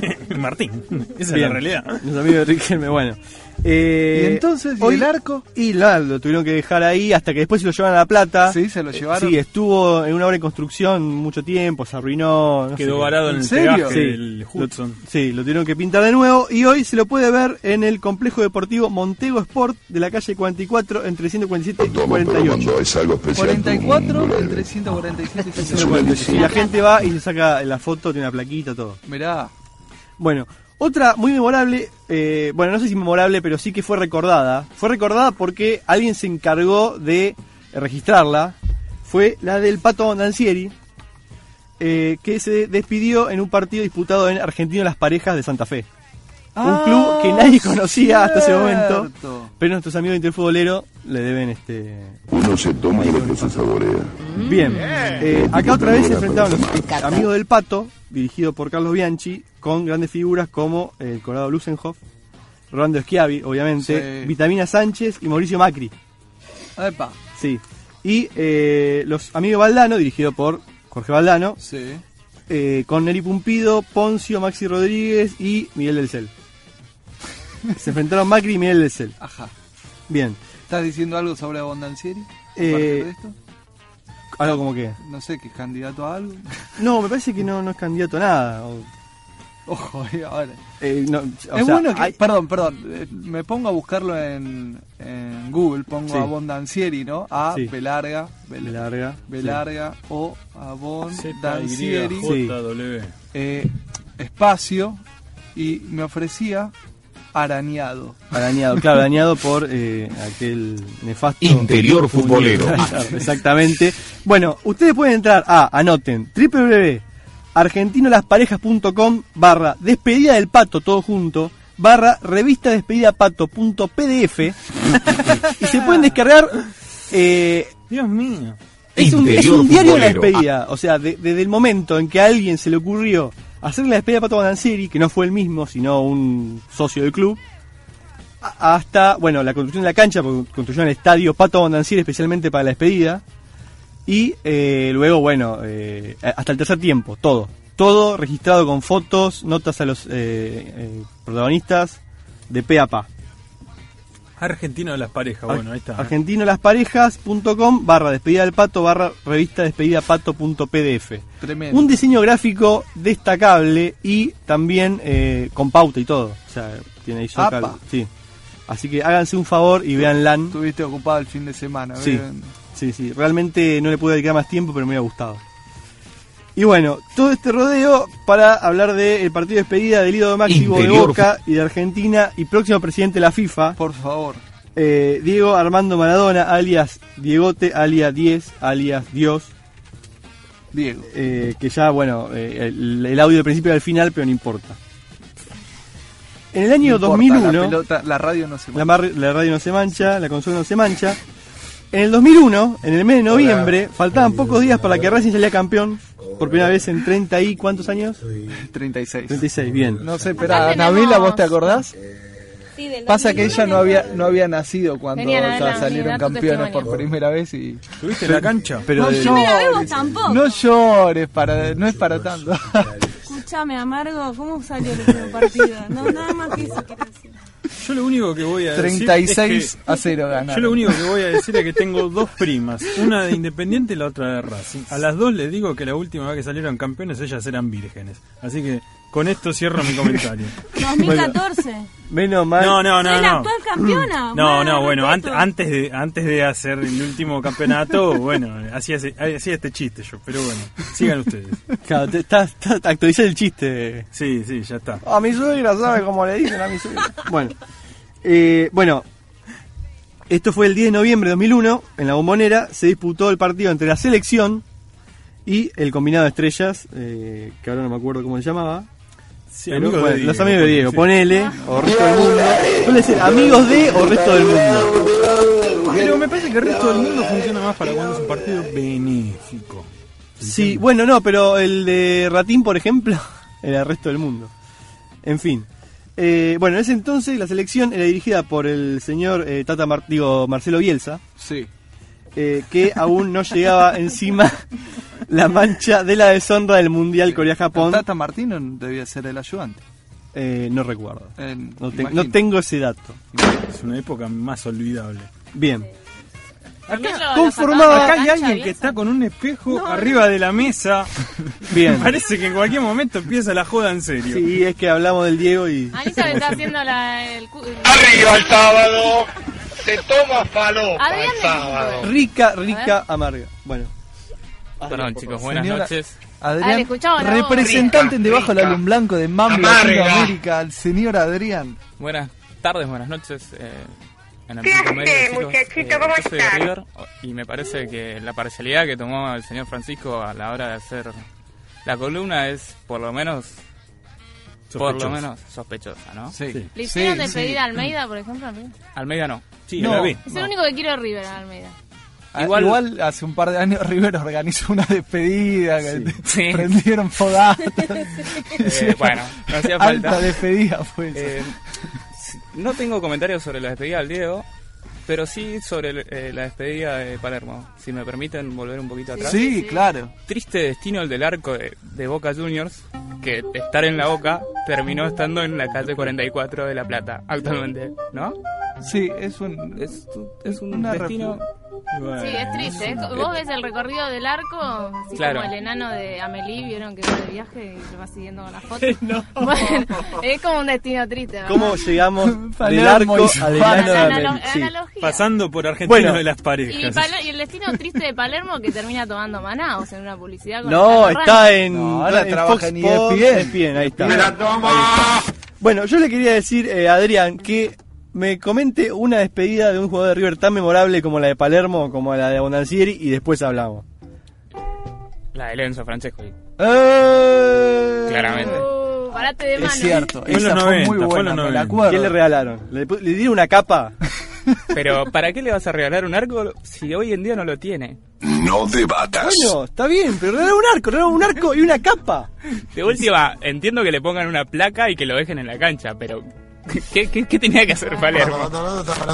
Martín. Esa es la realidad. Los amigos de Riquelme, bueno. Eh, ¿Y entonces, y hoy- el arco? Y nada, lo tuvieron que dejar ahí hasta que después se lo llevan a La Plata. Sí, se lo llevaron. Sí, estuvo en una obra en construcción mucho tiempo, se arruinó. no Quedó varado en ¿En el serio? Sí. del Lo- Hudson. sí, lo tuvieron que pintar de nuevo y hoy se lo puede ver en el complejo deportivo Montego Sport de la calle 44 entre 147 y 48. es algo especial. 44 entre 147 y 147. Y la gente va y se saca la foto, tiene una plaquita, todo. Mirá, Bueno, otra muy memorable, eh, bueno, no sé si memorable, pero sí que fue recordada. Fue recordada porque alguien se encargó de registrarla. fue la del Pato Bondancieri, eh, que se despidió en un partido disputado en Argentino Las Parejas de Santa Fe. un club que nadie conocía hasta ese momento, pero nuestros amigos de Interfutbolero le deben este... Uno se toma lo que se saborea. Bien, eh, acá otra vez se enfrentaron los amigos del Pato, dirigido por Carlos Bianchi, con grandes figuras como el Colorado Lusenhoff, Rolando Schiavi, obviamente, Sí. Vitamina Sánchez y Mauricio Macri. Epa. Sí. Y eh, los amigos Valdano, dirigido por Jorge Valdano, Sí. eh, con Neri Pumpido, Poncio, Maxi Rodríguez y Miguel del Cel. Se enfrentaron Macri y Miguel del Cel. Ajá. Bien. ¿Estás diciendo algo sobre Abondancieri? Eh, de esto? Algo como que. No sé, que es candidato a algo. No, me parece que no, no es candidato a nada. o- Ojo, ahora. eh, no, o es sea, bueno que. hay- Perdón, perdón. eh, Me pongo a buscarlo en, en Google. Pongo Sí. Abondancieri, ¿no? A Sí. B larga. B B larga, B sí. larga. O Abondancieri. Z-Y-J-W. eh, espacio. Y me ofrecía arañado. Arañado, claro, arañado por eh, aquel nefasto Interior futbolero. Exactamente. Bueno, ustedes pueden entrar a, anoten, www.argentinolaasparejas.com barra despedida del pato, todo junto, barra revista despedida pato punto pdf y se pueden descargar eh, Dios mío. es un, es Interior un diario de la despedida. O sea, de- desde el momento en que a alguien se le ocurrió hacer la despedida de Pato Bonancieri, que no fue el mismo, sino un socio del club, hasta, bueno, la construcción de la cancha, porque construyeron el estadio Pato Bonancieri especialmente para la despedida. Y eh, luego, bueno, eh, hasta el tercer tiempo, todo. Todo registrado con fotos, notas a los eh, eh, protagonistas de pe a pa. Argentino de las parejas, bueno, ahí está. ¿eh? argentinolaasparejas.com barra despedida del pato barra revista despedida pato punto pdf. Tremendo. Un diseño gráfico destacable y también eh, con pauta y todo. O sea, tiene ahí. Sí. Así que háganse un favor y vean LAN. Estuviste ocupado el fin de semana. Sí. Sí, sí. Realmente no le pude dedicar más tiempo, pero me hubiera gustado. Y bueno, todo este rodeo para hablar del partido de despedida del ídolo máximo de. Boca y de Argentina y próximo presidente de la FIFA. Por favor. Eh, Diego Armando Maradona, alias Diegote, alias 10, alias Dios. Diego. eh, que ya, bueno, eh, el, el audio del principio y al final, pero no importa. En el año No importa, 2001, La, pelota, la radio no se la, mar- la radio no se mancha, la consola no se mancha. En el 2001, en el mes de noviembre, faltaban pocos días para que Racing salía campeón. Por primera vez en 30 y ¿cuántos años? 36. 36, bien. No sé, espera, Nabila, ¿vos te acordás? Sí, del Pasa que 2001 ella no había no había nacido cuando la- salieron campeones por primera vez y ¿Tuviste la cancha? Pero no de- llores, tampoco. no llores para no es para tanto. Escuchame, Amargo, ¿cómo salió el último partido? No, nada más que eso quiero decir. Yo lo único que voy a decir 36 es que- a 0 ganaron. Yo lo único que voy a decir es que tengo dos primas, una de Independiente y la otra de Racing. A las dos les digo que la última vez que salieron campeones ellas eran vírgenes. Así que con esto cierro mi comentario. 2014. menos mal. No, no, Soy no, la no. actual campeona. No, no, bueno, respeto. antes de antes de hacer el último campeonato, bueno, hacía este chiste yo, pero bueno, sigan ustedes. Claro, te- está, está el chiste. Sí, sí, ya está. A mi suegra, ¿sabe cómo le dicen a mi suegra? Bueno, eh, bueno, esto fue el 10 de noviembre de 2001, en la bombonera, se disputó el partido entre la selección y el combinado de estrellas, eh, que ahora no me acuerdo cómo se llamaba. Sí, Pero, amigos de bueno, Diego, los amigos de Diego, ponele, o resto del mundo. Suele ser amigos de o resto del mundo. Pero me parece que el resto del mundo funciona más para cuando es un partido benéfico. Sí, bueno, no, pero el de Ratín, por ejemplo, era el resto del mundo. En fin. Eh, bueno, en ese entonces la selección era dirigida por el señor eh, Tata Mar- digo, Marcelo Bielsa, Sí. Eh, que aún no llegaba encima la mancha de la deshonra del Mundial Corea-Japón. Tata Martino debía ser el ayudante. Eh, no recuerdo. El- No, te- imagino. no tengo ese dato. Es una época más olvidable. Bien. Acá, conformada- Acá hay alguien que está con un espejo arriba de la mesa. Bien. Parece que en cualquier momento empieza la joda en serio. Sí, es que hablamos del Diego y... Anita le está haciendo la, el- Arriba el sábado, se toma falopa el sábado. Rica, rica, amarga. Bueno. Perdón, chicos, buenas Señora- noches. Adrián, voz. representante Rica, debajo del álbum blanco de Amarga. Latinoamérica, el señor Adrián. Buenas tardes, buenas noches. eh, en el ¿Qué punto medio hace, de chicos, muchachito? ¿Cómo yo soy de estás? River y me parece que la parcialidad que tomó el señor Francisco a la hora de hacer la columna es por lo menos por lo menos sospechosa, ¿no? Sí. ¿Le hicieron despedida a Almeida, por ejemplo? Almeida? Almeida no. Sí, No. la vi. Es el único que quiero de River, Almeida. Ah, Igual- Igual, hace un par de años River organizó una despedida que Sí. prendieron fogatas. Eh, bueno, no hacía Alta falta. despedida fue. Eh, no tengo comentarios sobre la despedida del Diego, pero sí sobre el- eh, la despedida de Palermo. Si me permiten volver un poquito atrás. Sí, claro. Triste destino el del arco de, de Boca Juniors, que de estar en la Boca terminó estando en la calle 44 de La Plata actualmente, ¿no? Sí, es un, es, es un una destino... Sí, es triste. ¿eh? Vos ves el recorrido del arco, así Claro. como el enano de Amelie, vieron que va de viaje y se va siguiendo con las fotos. Bueno, es como un destino triste. ¿verdad? ¿Cómo llegamos del arco al enano de Amelie? Sí. Pasando por argentinos Bueno. de las parejas. Y el destino triste de Palermo que termina tomando Manaus en una publicidad con No, está en, No, ahora en trabaja Fox en Sports, ESPN. ESPN, ahí está. Ahí está. Bueno, yo le quería decir, eh, Adrián, que me comente una despedida de un jugador de River tan memorable como la de Palermo como la de Bondancieri y después hablamos. La de Lenzo Francesco. ¡Eh! Claramente. Uh, parate de mano. Es cierto, Fue en esa los fue 90, muy fue en buena, me la 90. acuerdo. ¿Qué le regalaron? ¿Le, le dieron una capa? Pero ¿para qué le vas a regalar un arco si hoy en día no lo tiene? No debatas. Bueno, está bien, pero regalaron un arco, regalaron un arco y una capa. De última, entiendo que le pongan una placa y que lo dejen en la cancha, pero ¿qué, qué, qué tenía que hacer Palermo?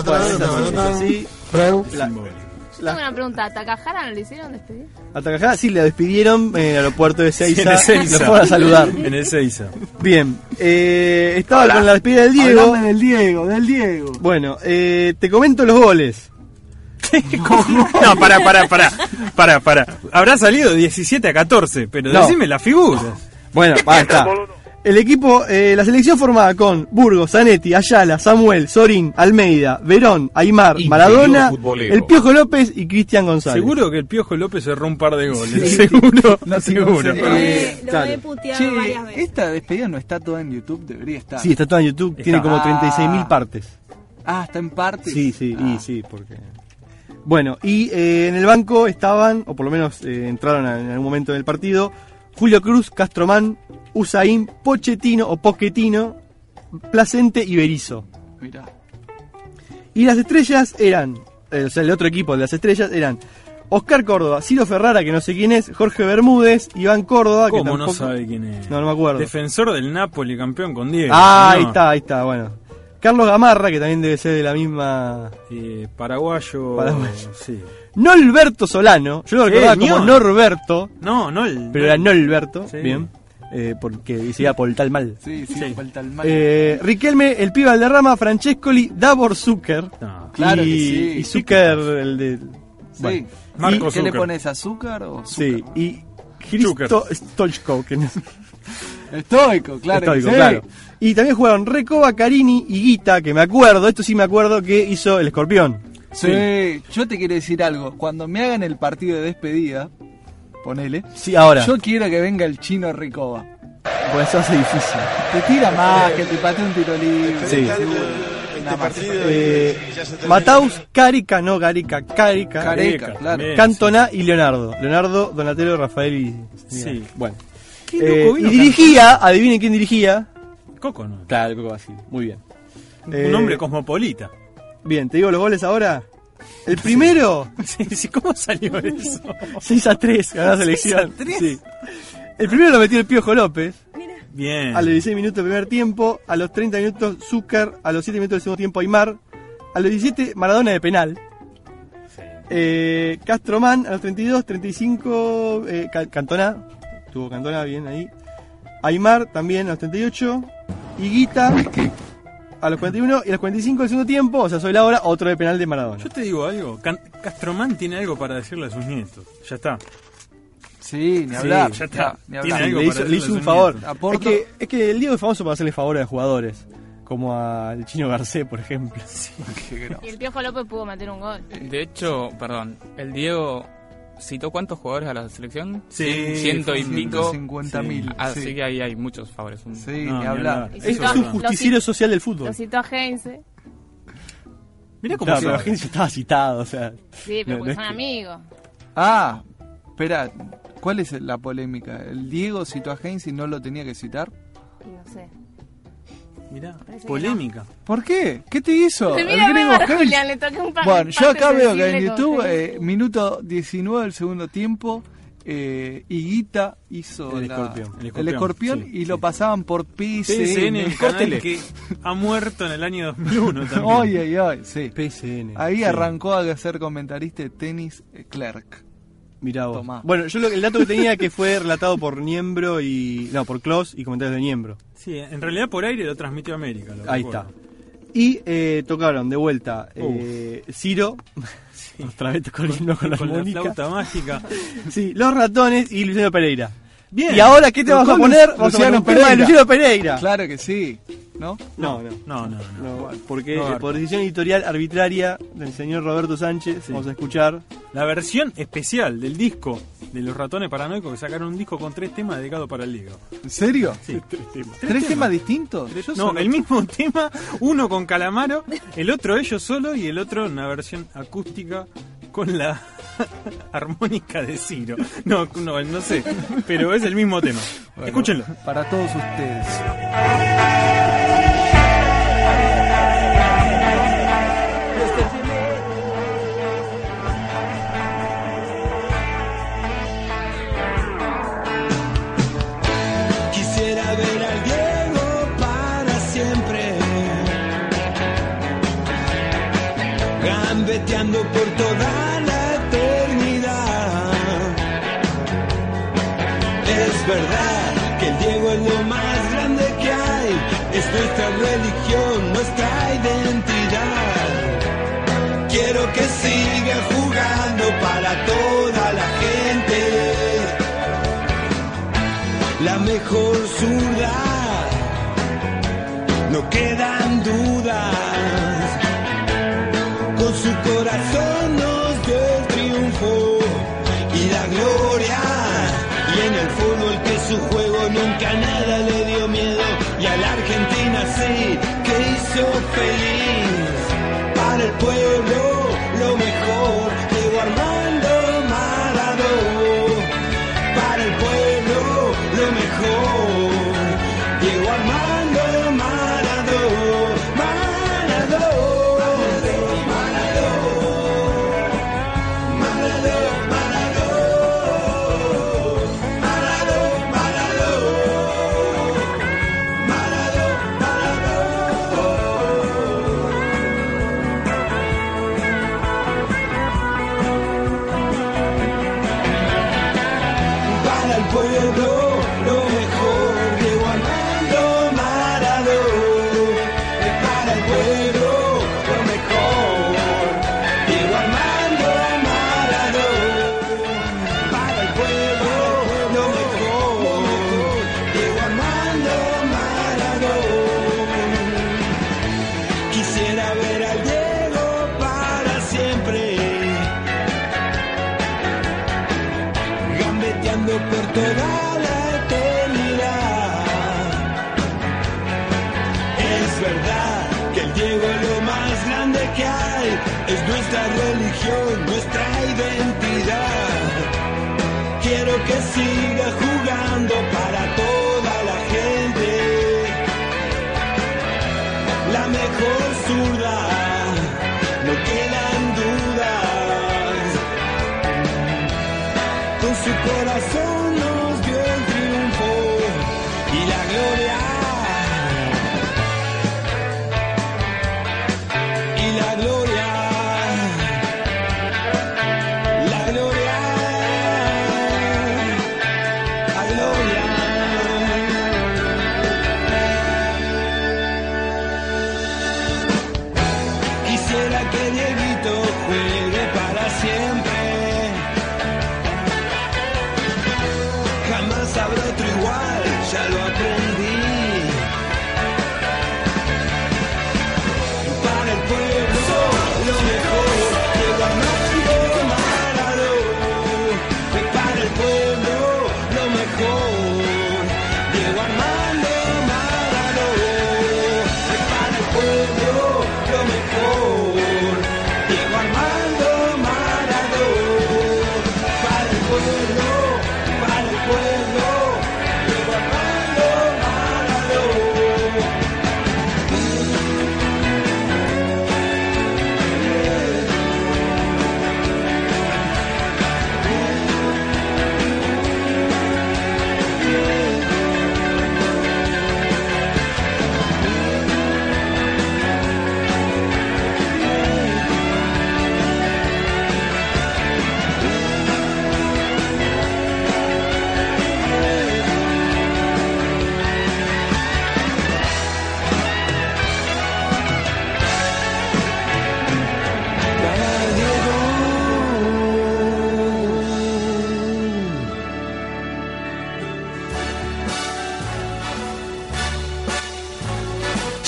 Bueno, esa sí, sí. La- Tengo una pregunta. ¿A Takahara no le hicieron despedir? a Takahara sí le despidieron en el aeropuerto de Sí, Seiza. en el Seiza. Lo fueron a saludar. En el Seiza. Bien, eh, estaba con la despedida del Diego. Hablame del Diego, del Diego. Bueno, eh, te comento los goles. No, pará, pará, pará. Pará, pará. Habrá salido 17 a 14, pero No. decime las figuras. Bueno, ahí está. El equipo, eh, la selección formada con Burgos, Zanetti, Ayala, Samuel, Sorín, Almeida, Verón, Aymar, Interior Maradona, futbolero. el Piojo López y Cristian González. Seguro que el Piojo López cerró un par de goles. Sí. Seguro, No se seguro. Eh, lo claro. he puteado Che, varias veces. esta despedida no está toda en YouTube, debería estar. Sí, está todo en YouTube, Está. tiene como Ah. 36.000 partes. Ah, está en parte. Sí, sí, Ah. y sí, porque... Bueno, y eh, en el banco estaban, o por lo menos eh, entraron en algún momento del partido, Julio Cruz, Castromán, Usain, Pochettino o Pochettino, Placente y Berizo. Mirá. Y las estrellas eran, eh, o sea, el otro equipo de las estrellas eran Oscar Córdoba, Ciro Ferrara, que no sé quién es, Jorge Bermúdez, Iván Córdoba, que ¿Cómo tampoco... no sabe quién es? No, no me acuerdo. Defensor del Napoli, campeón con Diego. Ah, No. ahí está, ahí está, bueno. Carlos Gamarra, que también debe ser de la misma... Eh, paraguayo. Paraguayo. Sí. Nolberto Solano, yo lo Eh, recordaba como Niol. Norberto, No, no el. pero era Nolberto, Sí. bien, eh, porque decía por tal mal. Sí, sí, Sí. falta el mal. Eh, Riquelme, el pibe Valderrama, Francescoli, Davor Zucker. No. Claro y, que sí. y Zucker, el de. sí. bueno. Marco ¿Qué le Zucker. pones azúcar o Sí, azúcar? y Hristo Stoichkov, que no- Estoico, claro. Estoico, que sí. claro. Y también jugaron Recoba, Carini y Guita, que me acuerdo, esto sí me acuerdo, que hizo el escorpión. Sí. yo te quiero decir algo. Cuando me hagan el partido de despedida, ponele. Sí, ahora. Yo quiero que venga el chino Ricoba. Pues eso hace difícil. Te tira más, que te patee un tiro libre. Sí. Este. Eh, Mataus, Carica, no Carica, Carica. Careca, claro. Bien, Cantona y Leonardo. Leonardo, Donatello, Rafael y. Sí. Bueno. Qué Eh, loco, y dirigía, adivinen quién dirigía. Coco, ¿no? Claro, Coco Basile. Muy bien. Un Eh, hombre cosmopolita. Bien, te digo los goles ahora. El primero, Sí, sí, ¿Cómo salió eso? 6 a 3, ganó la selección. 6 a 3. Sí. El primero lo metió el Piojo López. Bien. A los 16 minutos del primer tiempo. A los 30 minutos, Zúcar. A los 7 minutos del segundo tiempo, Aymar. A los 17, Maradona de penal. Eh, Castromán a los 32, 35, eh, Ca- Cantona. Tuvo Cantona bien ahí. Aymar también a los 38. Y Guita a los 41. Y a los 45 del segundo tiempo, o sea, soy la hora, otro de penal de Maradona. Yo te digo algo. Can- Castromán tiene algo para decirle a sus nietos. Ya está. Sí, ni hablar. Sí, ya está. Ni Tiene algo le para hizo, le hizo un favor. Es que, es que el Diego es famoso por hacerle favores a jugadores. Como al chino Garcés, por ejemplo. Y el Piojo López pudo meter un gol. De hecho, perdón, el Diego citó cuántos jugadores a la selección? Sí, ciento y pico. 150 mil. Así sí. que ahí hay muchos favores. Un- Sí, No, Ah, ni hablar. Es, un justiciero social del fútbol. Lo citó a Heinze. Mirá cómo Claro, se estaba citado, o sea. Sí, pero no- porque no son que- amigos. Ah, espera, ¿cuál es la polémica? ¿El Diego citó a Heinz y no lo tenía que citar? No sé. Mirá, polémica. ¿Por qué? ¿Qué te hizo? Mira, el griego? Julián, le toqué un pa- Bueno, yo acá veo que en YouTube, eh, minuto 19 del segundo tiempo, eh, Higuita hizo El la- escorpión. el El escorpión, escorpión, y lo pasaban por el canal Córtele. que ha muerto en el año 2001 también. Ay, ay, ay, sí. PSN. Ahí Sí. arrancó a ser comentarista de tenis eh, Clerk. Mirá vos. Tomá. Bueno, yo lo- el dato que tenía que fue relatado por Niembro y. No, por Klaus y comentarios de Niembro. Sí, en realidad por aire lo transmitió América. lo Ahí recuerdo. está. Y eh, tocaron de vuelta eh, Ciro. Otra vez tocó el himno con, la Con la armónica. flauta mágica. Sí, Los Ratones y Luciano Pereira. Bien. ¿Y ahora qué te vas a poner? Luciano Pereira. Luciano Pereira. Claro que sí, ¿no? No, no. No, no, no. no, porque No, eh, por decisión editorial arbitraria del señor Roberto Sánchez, vamos a escuchar. La versión especial del disco de los ratones paranoicos que sacaron un disco con tres temas dedicados para el Diego. ¿En serio? Sí, tres temas. ¿Tres temas distintos? No, solo- el mismo tema, uno con Calamaro, el otro ellos solo y el otro una versión acústica con la armónica de Ciro. No, no, no sé, pero es el mismo tema. Bueno, Escúchenlo. Para todos ustedes. Quisiera ver al Diego para siempre, gambeteando por toda nuestra religión, nuestra identidad. Quiero que siga jugando para toda la gente la mejor zurda. No quedan dudas. Que hizo feliz.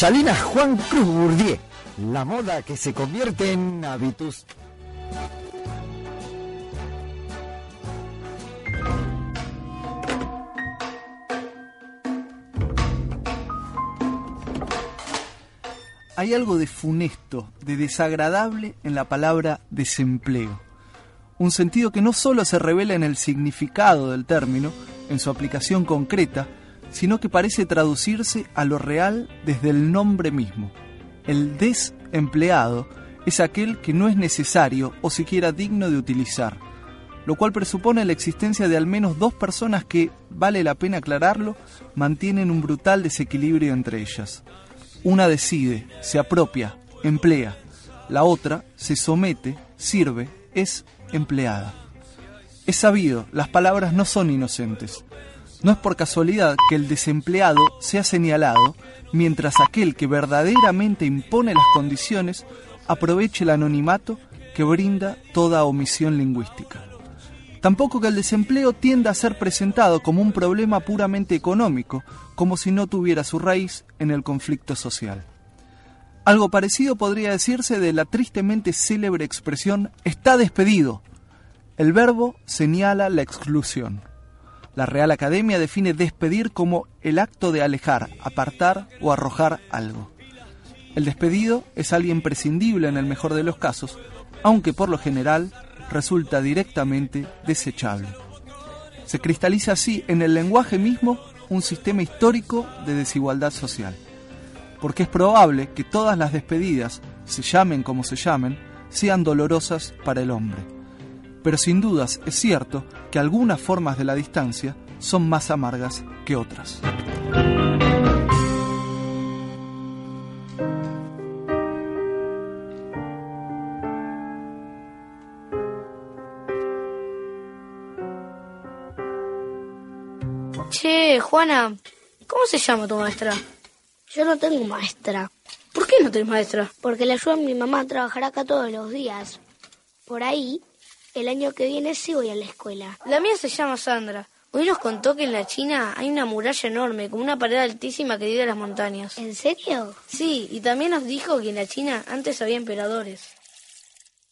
Salinas Juan Cruz Bourdieu. La moda que se convierte en habitus. Hay algo de funesto, de desagradable en la palabra desempleo. Un sentido que no solo se revela en el significado del término, en su aplicación concreta, sino que parece traducirse a lo real desde el nombre mismo. El desempleado es aquel que no es necesario o siquiera digno de utilizar, lo cual presupone la existencia de al menos dos personas que, vale la pena aclararlo, mantienen un brutal desequilibrio entre ellas. Una decide, se apropia, emplea, la otra se somete, sirve, es empleada. Es sabido, las palabras no son inocentes. No es por casualidad que el desempleado sea señalado, mientras aquel que verdaderamente impone las condiciones aproveche el anonimato que brinda toda omisión lingüística. Tampoco que el desempleo tienda a ser presentado como un problema puramente económico, como si no tuviera su raíz en el conflicto social. Algo parecido podría decirse de la tristemente célebre expresión está despedido. El verbo señala la exclusión. La Real Academia define despedir como el acto de alejar, apartar o arrojar algo. El despedido es alguien prescindible en el mejor de los casos, aunque por lo general resulta directamente desechable. Se cristaliza así en el lenguaje mismo un sistema histórico de desigualdad social, porque es probable que todas las despedidas, se llamen como se llamen, sean dolorosas para el hombre pero sin dudas es cierto que algunas formas de la distancia son más amargas que otras. Che, Juana, ¿cómo se llama tu maestra? Yo no tengo maestra. ¿Por qué no tenés maestra? Porque le ayuda a mi mamá a trabajar acá todos los días. Por ahí el año que viene sí voy a la escuela. La mía se llama Sandra. Hoy nos contó que en la China hay una muralla enorme, como una pared altísima que divide las montañas. ¿En serio? Sí, y también nos dijo que en la China antes había emperadores.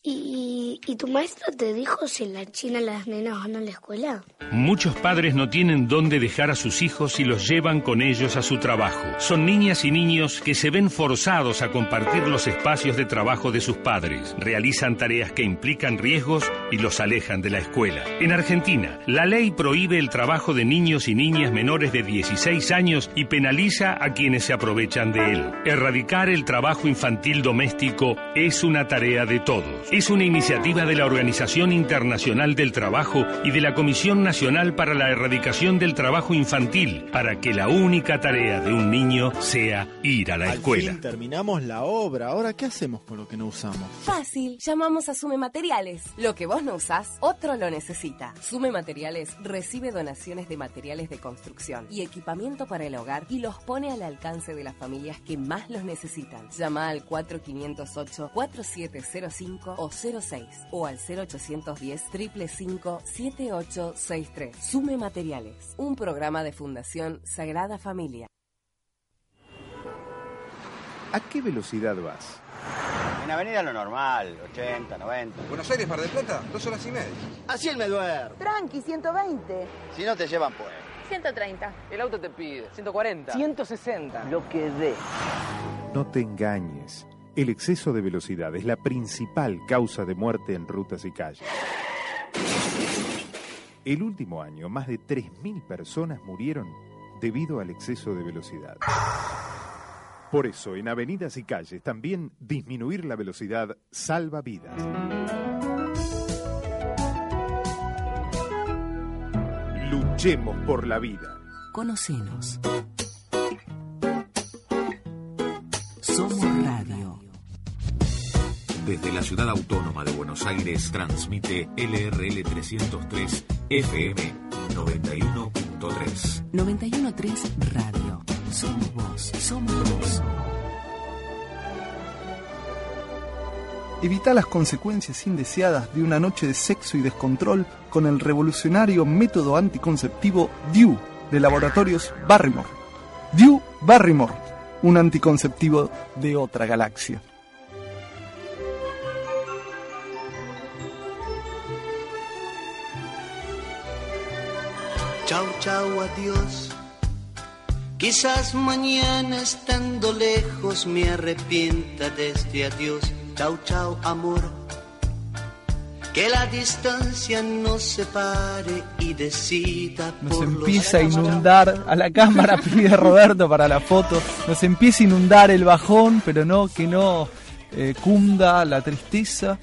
¿Y, ¿Y tu maestra te dijo si en la China las nenas van a la escuela? Muchos padres no tienen dónde dejar a sus hijos y los llevan con ellos a su trabajo. Son niñas y niños que se ven forzados a compartir los espacios de trabajo de sus padres. Realizan tareas que implican riesgos y los alejan de la escuela. En Argentina, la ley prohíbe el trabajo de niños y niñas menores de 16 años y penaliza a quienes se aprovechan de él. Erradicar el trabajo infantil doméstico es una tarea de todos es una iniciativa de la Organización Internacional del Trabajo y de la Comisión Nacional para la Erradicación del Trabajo Infantil, para que la única tarea de un niño sea ir a la Al escuela. fin terminamos la obra. Ahora, ¿qué hacemos con lo que no usamos? Fácil, llamamos a Sume Materiales. Lo que vos no usás, otro lo necesita. Sume Materiales recibe donaciones de materiales de construcción y equipamiento para el hogar y los pone al alcance de las familias que más los necesitan. Llama al 4508-4705 o 06 o al 0810 555 7863. Sume Materiales, un programa de Fundación Sagrada Familia. ¿A qué velocidad vas? En Avenida lo normal, 80, 90. Buenos Aires, Mar del Plata, dos horas y media. Así él me duermo. Tranqui, 120. Si no te llevan, pues. 130. El auto te pide 140. 160. Lo que dé. No te engañes. El exceso de velocidad es la principal causa de muerte en rutas y calles. El último año, más de 3.000 personas murieron debido al exceso de velocidad. Por eso, en avenidas y calles, también disminuir la velocidad salva vidas. Luchemos por la vida. Conocenos. Somos Radio. Desde la ciudad autónoma de Buenos Aires transmite LRL 303 FM 91.3. 913 Radio. Somos vos, somos vos. Evita las consecuencias indeseadas de una noche de sexo y descontrol con el revolucionario método anticonceptivo DIU de Laboratorios Barrymore. DIU Barrymore, un anticonceptivo de otra galaxia. Chau, chau, adiós. Quizás mañana estando lejos me arrepienta de este adiós. Chau, chau, amor. Que la distancia nos separe y decida Nos por empieza a inundar, a la cámara pide Roberto para la foto, nos empieza a inundar el bajón, pero no, que no eh, cunda la tristeza.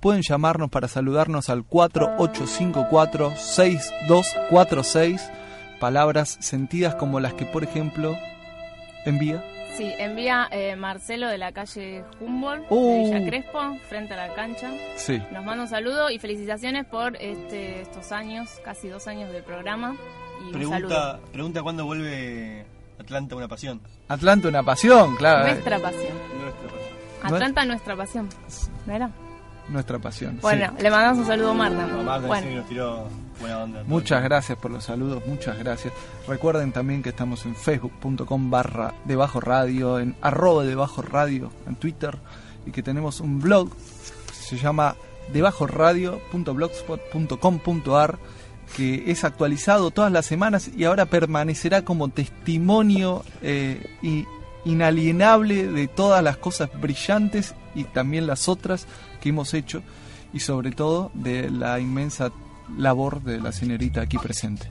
Pueden llamarnos para saludarnos al 4854-6246, palabras sentidas como las que, por ejemplo, envía. Sí, envía eh, Marcelo de la calle Humboldt, Oh. de Villa Crespo, frente a la cancha. Sí. Nos manda un saludo y felicitaciones por este, estos años, casi dos años del programa. Y un Pregunta, saludo. pregunta cuándo vuelve Atlanta una pasión. Atlanta una pasión, claro. Nuestra pasión. Nuestra pasión. Atlanta, nuestra pasión. ¿No era? Nuestra pasión. Bueno, sí. le mandamos un saludo a Marta. No, Marta bueno. sí nos tiró buena onda. Muchas gracias por los saludos, muchas gracias. Recuerden también que estamos en facebook.com barra debajo radio, en arroba debajo radio, en Twitter, y que tenemos un blog, se llama debajoradio.blogspot.com.ar, que es actualizado todas las semanas y ahora permanecerá como testimonio eh, i- inalienable de todas las cosas brillantes y también las otras que hemos hecho y sobre todo de la inmensa labor de la señorita aquí presente.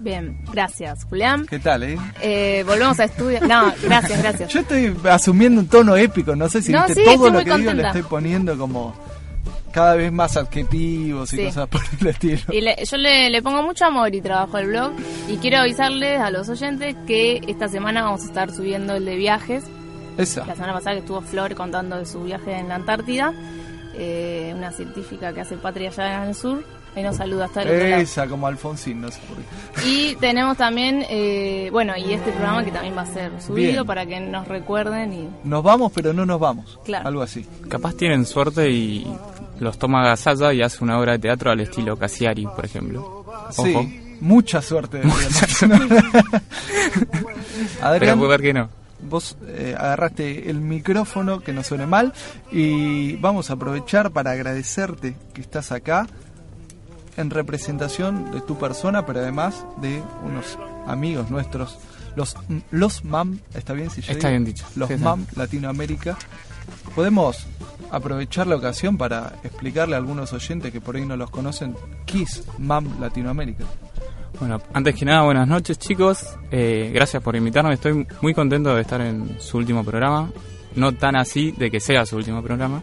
Bien, gracias, Julián. ¿Qué tal, eh? Eh, volvemos a estudiar. No, gracias, gracias. Yo estoy asumiendo un tono épico, no sé si No, viste sí, todo lo que digo le estoy poniendo como cada vez más adjetivos y Sí. cosas por el estilo. Y le- yo le, le pongo mucho amor y trabajo al blog. Y quiero avisarles a los oyentes que esta semana vamos a estar subiendo el de viajes. Esa. La semana pasada que estuvo Flor contando de su viaje en la Antártida. eh, una científica que hace patria allá en el sur. Ahí nos saluda hasta el otro lado. Esa, como Alfonsín, no sé por qué. Y tenemos también, eh, bueno, y este programa que también va a ser subido Bien. para que nos recuerden y Nos vamos, pero no nos vamos. Claro. Algo así. Capaz tienen suerte y los toma Gasalla y hace una obra de teatro al estilo Cassiari, por ejemplo. Ojo. Sí, mucha suerte. diríamos. Adrián, Pero puede ver que no. Vos eh, agarraste el micrófono, que no suene mal, y vamos a aprovechar para agradecerte que estás acá en representación de tu persona, pero además de unos amigos nuestros, los, los MAM, ¿está bien si yo Está digo? bien dicho. Los Sí, sí. MAM Latinoamérica. Podemos aprovechar la ocasión para explicarle a algunos oyentes que por ahí no los conocen, ¿qué es MAM Latinoamérica? Bueno, antes que nada, buenas noches chicos. Eh, gracias por invitarme. Estoy muy contento de estar en su último programa. No tan así de que sea su último programa,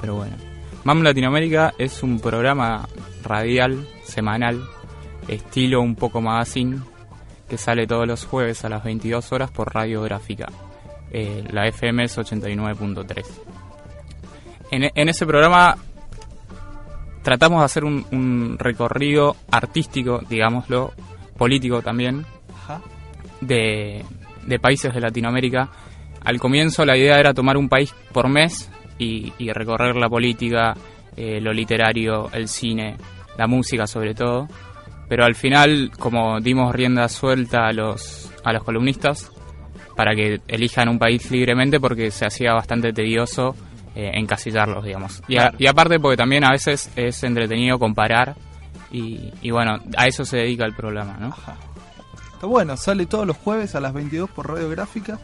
pero bueno. MAM Latinoamérica es un programa radial, semanal, estilo un poco magazine, que sale todos los jueves a las 22 horas por Radiográfica. Eh, la FM es 89.3. En, en ese programa tratamos de hacer un, un recorrido artístico, digámoslo, político también, de países de Latinoamérica. Al comienzo la idea era tomar un país por mes y, y recorrer la política, eh, lo literario, el cine, la música sobre todo. Pero al final, como dimos rienda suelta a los, a los columnistas para que elijan un país libremente porque se hacía bastante tedioso eh, encasillarlos, digamos. Y, a- Claro. y aparte porque también a veces es entretenido comparar y, y bueno, a eso se dedica el programa, ¿no? Está bueno, sale todos los jueves a las 22 por Radiográfica.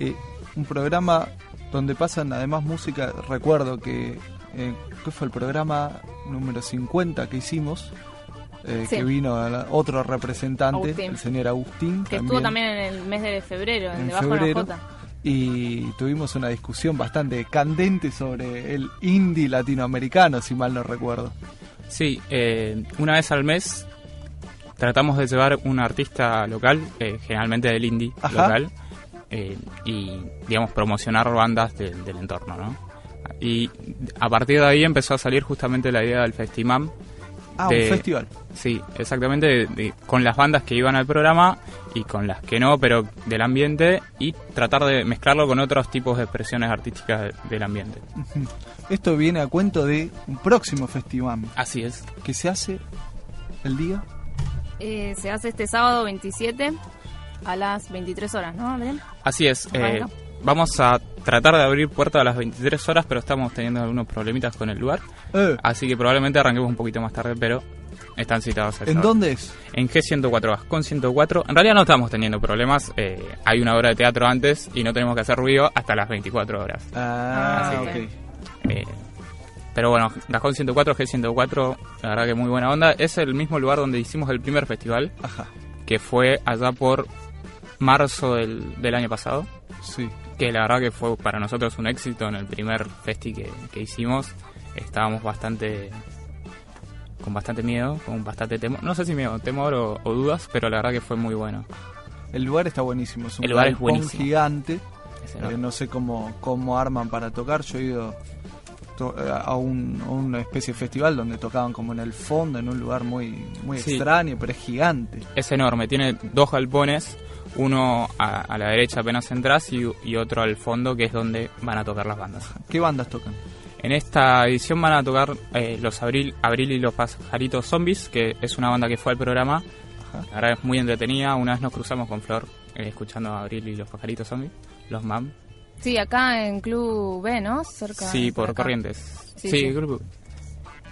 Eh, un programa donde pasan además música. Recuerdo que, eh, ¿qué fue el programa número 50 que hicimos? Eh, Sí. Que vino a la- otro representante, Agustín. el señor Agustín. que estuvo también en el mes de febrero, en, en Debajo febrero. de la Jota. Y tuvimos una discusión bastante candente sobre el indie latinoamericano, si mal no recuerdo. Sí, eh, una vez al mes tratamos de llevar un artista local, eh, generalmente del indie Ajá. local, eh, y digamos promocionar bandas de- del entorno, ¿no? Y a partir de ahí empezó a salir justamente la idea del Festimam. Ah, un festival. Sí, exactamente, de- de- con las bandas que iban al programa y con las que no, pero del ambiente, y tratar de mezclarlo con otros tipos de expresiones artísticas de- del ambiente. Esto viene a cuento de un próximo festival. Así es. Que se hace el día Eh, se hace este sábado 27 a las 23 horas, ¿no, Belén? Así es. eh, vamos a tratar de abrir puerta a las 23 horas, pero estamos teniendo algunos problemitas con el lugar. Eh. Así que probablemente arranquemos un poquito más tarde, pero están citados. a esa ¿En hora. dónde es? En G104, con 104. En realidad no estamos teniendo problemas. eh, hay una obra de teatro antes y no tenemos que hacer ruido hasta las 24 horas. Ah, Así ok. que, eh, pero bueno, Gajón 104, G104, la verdad que muy buena onda. Es el mismo lugar donde hicimos el primer festival, Ajá. que fue allá por marzo del, del año pasado. Sí. Que la verdad que fue para nosotros un éxito en el primer festi que, que hicimos. Estábamos bastante con bastante miedo, con bastante temor, no sé si miedo, temor o, o dudas, pero la verdad que fue muy bueno. El lugar está buenísimo, es un El lugar es buenísimo. gigante. Es Eh, no sé cómo, cómo arman para tocar. Yo he ido eh, a, un- a una especie de festival donde tocaban como en el fondo, en un lugar muy, muy Sí. extraño, pero es gigante. Es enorme, tiene dos galpones, uno a, a la derecha apenas entras y, y otro al fondo que es donde van a tocar las bandas. ¿Qué bandas tocan? En esta edición van a tocar eh, los Abril, Abril y los Pajaritos Zombies, que es una banda que fue al programa. La verdad es muy entretenida. Una vez nos cruzamos con Flor eh, escuchando a Abril y los Pajaritos Zombies, los MAM. Sí, acá en Club B, ¿no? Cerca. Sí, por acá. Corrientes. Sí, Sí, sí. grupo.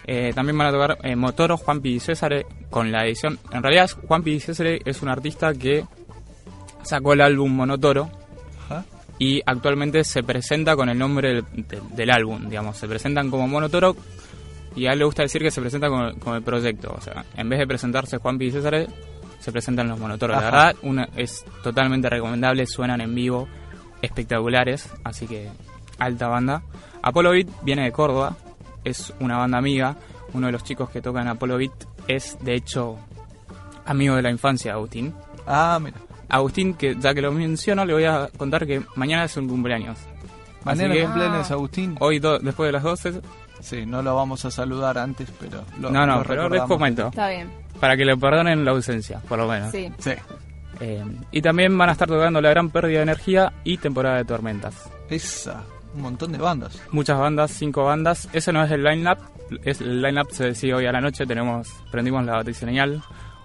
Eh, también van a tocar eh, Motoro, Juanpi y César eh, con la edición. En realidad, Juanpi y César es un artista que sacó el álbum Monotoro Ajá. y actualmente se presenta con el nombre del, del- del álbum, digamos. Se presentan como Monotoro y a él le gusta decir que se presenta con, con el proyecto. O sea, en vez de presentarse Juanpi y César, se presentan los Monotoros. La Ajá. verdad, una, es totalmente recomendable, suenan en vivo, espectaculares, así que alta banda. Apollo Beat viene de Córdoba, es una banda amiga. Uno de los chicos que tocan Apollo Beat es, de hecho, amigo de la infancia, Agustín. Ah, mira. Agustín, que ya que lo menciono, le voy a contar que mañana es un cumpleaños. Mañana que- cumpleaños Agustín. Hoy, do- después de las 12. Sí, no lo vamos a saludar antes, pero. Lo, no, no, lo pero recordamos. comento. Está bien. Para que le perdonen la ausencia, por lo menos. Sí. Sí. Eh, y también van a estar tocando La Gran Pérdida de Energía y Temporada de Tormentas. Esa, un montón de bandas. Muchas bandas, cinco bandas. Ese no es el line-up. Es, el line-up se decide hoy a la noche. Tenemos, prendimos la batiseñal.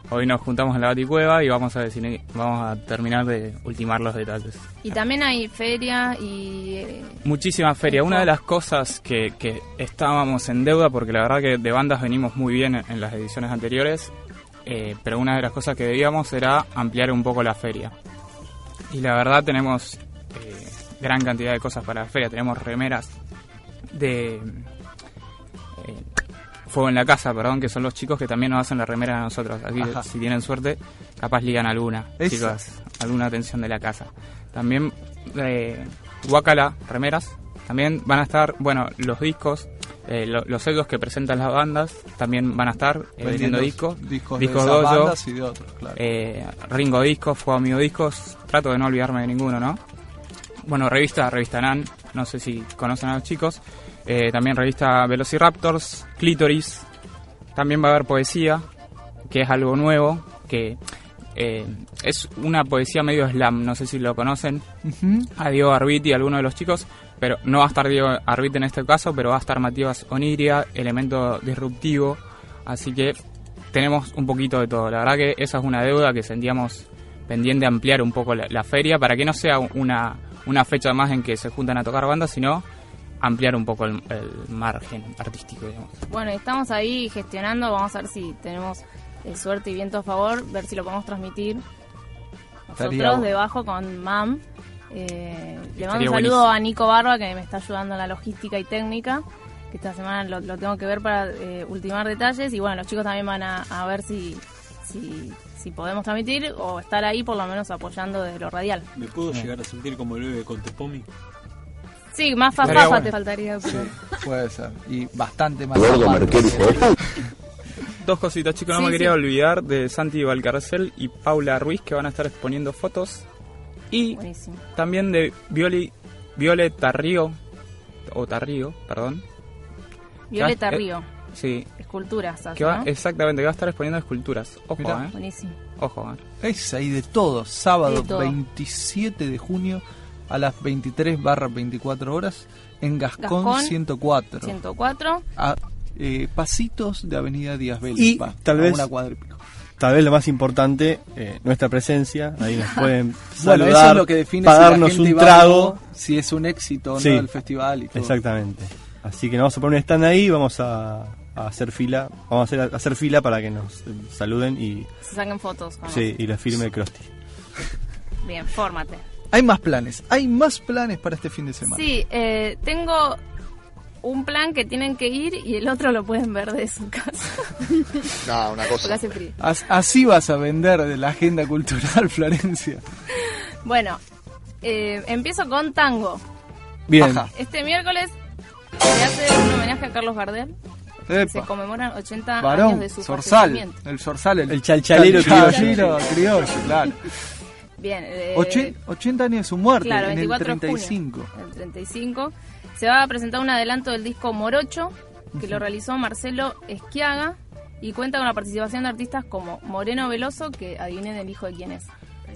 Hoy nos juntamos en la baticueva y vamos a, decir, vamos a terminar de ultimar los detalles. Y también hay feria y. eh, Muchísima feria. Una de las cosas que, que estábamos en deuda, porque la verdad que de bandas venimos muy bien en, en las ediciones anteriores, eh, pero una de las cosas que debíamos era ampliar un poco la feria. Y la verdad tenemos eh, gran cantidad de cosas para la feria. Tenemos remeras de eh, Fuego en la Casa, perdón, que son los chicos que también nos hacen la remera a nosotros. Así que Ajá. si tienen suerte, capaz ligan alguna, Eso. chicos, alguna atención de la casa. También eh, Wakala, remeras. También van a estar, bueno, los discos, eh, lo- los sellos que presentan las bandas, también van a estar eh, vendiendo discos. Discos, Discos de esas Dojo, bandas y de otros, claro. eh, Ringo Discos, Fuego Amigo Discos, trato de no olvidarme de ninguno, ¿no? Bueno, revista, revista NAN, no sé si conocen a los chicos. Eh, también revista Velociraptors, Clitoris. También va a haber poesía, que es algo nuevo, que eh, es una poesía medio slam, no sé si lo conocen. Ujú. A Diego Arbit y alguno de los chicos, pero no va a estar Diego Arbit en este caso, pero va a estar Matías Oniria, elemento disruptivo. Así que tenemos un poquito de todo. La verdad que esa es una deuda que sentíamos pendiente ampliar un poco la, la feria para que no sea una, una fecha más en que se juntan a tocar bandas, sino ampliar un poco el, el margen artístico, digamos. Bueno, estamos ahí gestionando. Vamos a ver si tenemos eh, suerte y viento a favor. Ver si lo podemos transmitir. Nosotros debajo con MAM. Eh, le mando un saludo buenísimo. a Nico Barba que me está ayudando en la logística y técnica. Que esta semana lo, lo tengo que ver para eh, ultimar detalles. Y bueno, los chicos también van a, a ver si, si, si podemos transmitir o estar ahí por lo menos apoyando desde lo radial. ¿Me puedo llegar a sentir como el bebé con Tepomi? Sí, más fafafa bueno. te faltaría. Pero... Puede ser. Y bastante más. Dos cositas, chicos, no Sí, me sí. quería olvidar de Santi Valcarcel y Paula Ruiz que van a estar exponiendo fotos. Y Buenísimo. también de Violi, Violet Tarrío, o Tarrío, perdón. Violeta eh, Río. Sí, Esculturas, hace, que va, ¿no? exactamente, que va a estar exponiendo esculturas. Ojo, Mirá. eh. Buenísimo. Ojo, eh. Es ahí de todo. Sábado De todo. 27 de junio a las 23 barra 24 horas en Gascón, Gascón, 104. 104. A eh, pasitos de Avenida Díaz Vélez. Y va, tal vez- una tal vez lo más importante, eh, nuestra presencia. Ahí nos pueden Bueno, saludar, eso es lo que define para si la un trago. si es un éxito o Sí, no el festival y todo. Exactamente. Así que nos vamos a poner un stand ahí, vamos a, a hacer fila, vamos a hacer, a hacer fila para que nos eh, saluden y, Se saquen fotos. con sí, y lo firme Krusty. nosotros. Bien, fórmate. Hay más planes, hay más planes para este fin de semana. Sí, eh, tengo un plan que tienen que ir y el otro lo pueden ver de su casa. No, una cosa. hace frío. As- así vas a vender de la agenda cultural, Florencia. Bueno, eh, empiezo con tango. Bien. Este miércoles se hace un homenaje a Carlos Gardel. Epa. Se conmemoran 80 años de su fallecimiento. el Zorzal, el, El chalchalero chalchalero criollo, claro. Bien, eh, Ochen- 80 años de su muerte, Claro, en el 24 de 35. junio. El 35. Se va a presentar un adelanto del disco Morocho, que lo realizó Marcelo Esquiaga y cuenta con la participación de artistas como Moreno Veloso, que adivinen el hijo de quién es.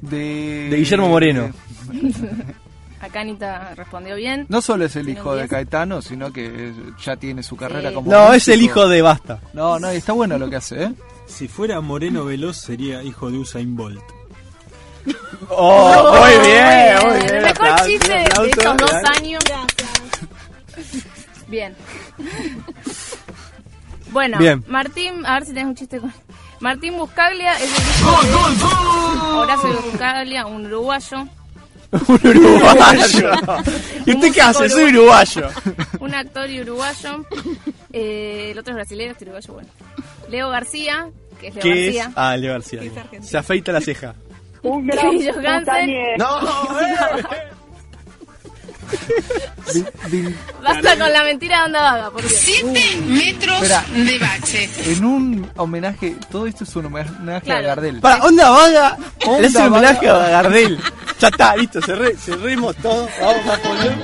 De, De Guillermo Moreno. Acá Anita respondió bien. No solo es el hijo de 10. Caetano, sino que ya tiene su carrera Sí. como No, es el hijo de Basta. No, no, y está bueno lo que hace, ¿eh? Si fuera Moreno Veloz sería hijo de Usain Bolt. Oh, muy bien, muy bien. El mejor aplauso, chiste de estos dos gracias. años. Bien. Bueno, Bien. Martín, a ver si tenés un chiste con. Martín Buscaglia es el hijo de Horacio Buscaglia, un uruguayo. Un uruguayo. ¿Y usted qué hace? Soy uruguayo. Un actor y uruguayo. Eh, el otro es brasileño, este uruguayo, bueno. Leo García, que es Leo ¿Qué es? García. Ah, Leo García. Que es. Se afeita la ceja. Un Grillo Hansen. Basta con la mentira de onda vaga, por Dios. Siete metros Espera. de bache. En un homenaje, todo esto es un homenaje Claro. a Gardel. Para, onda vaga. Onda Le hace un homenaje vaga. a Gardel. Ya está, listo, cerré, cerremos todo. Vamos a poner.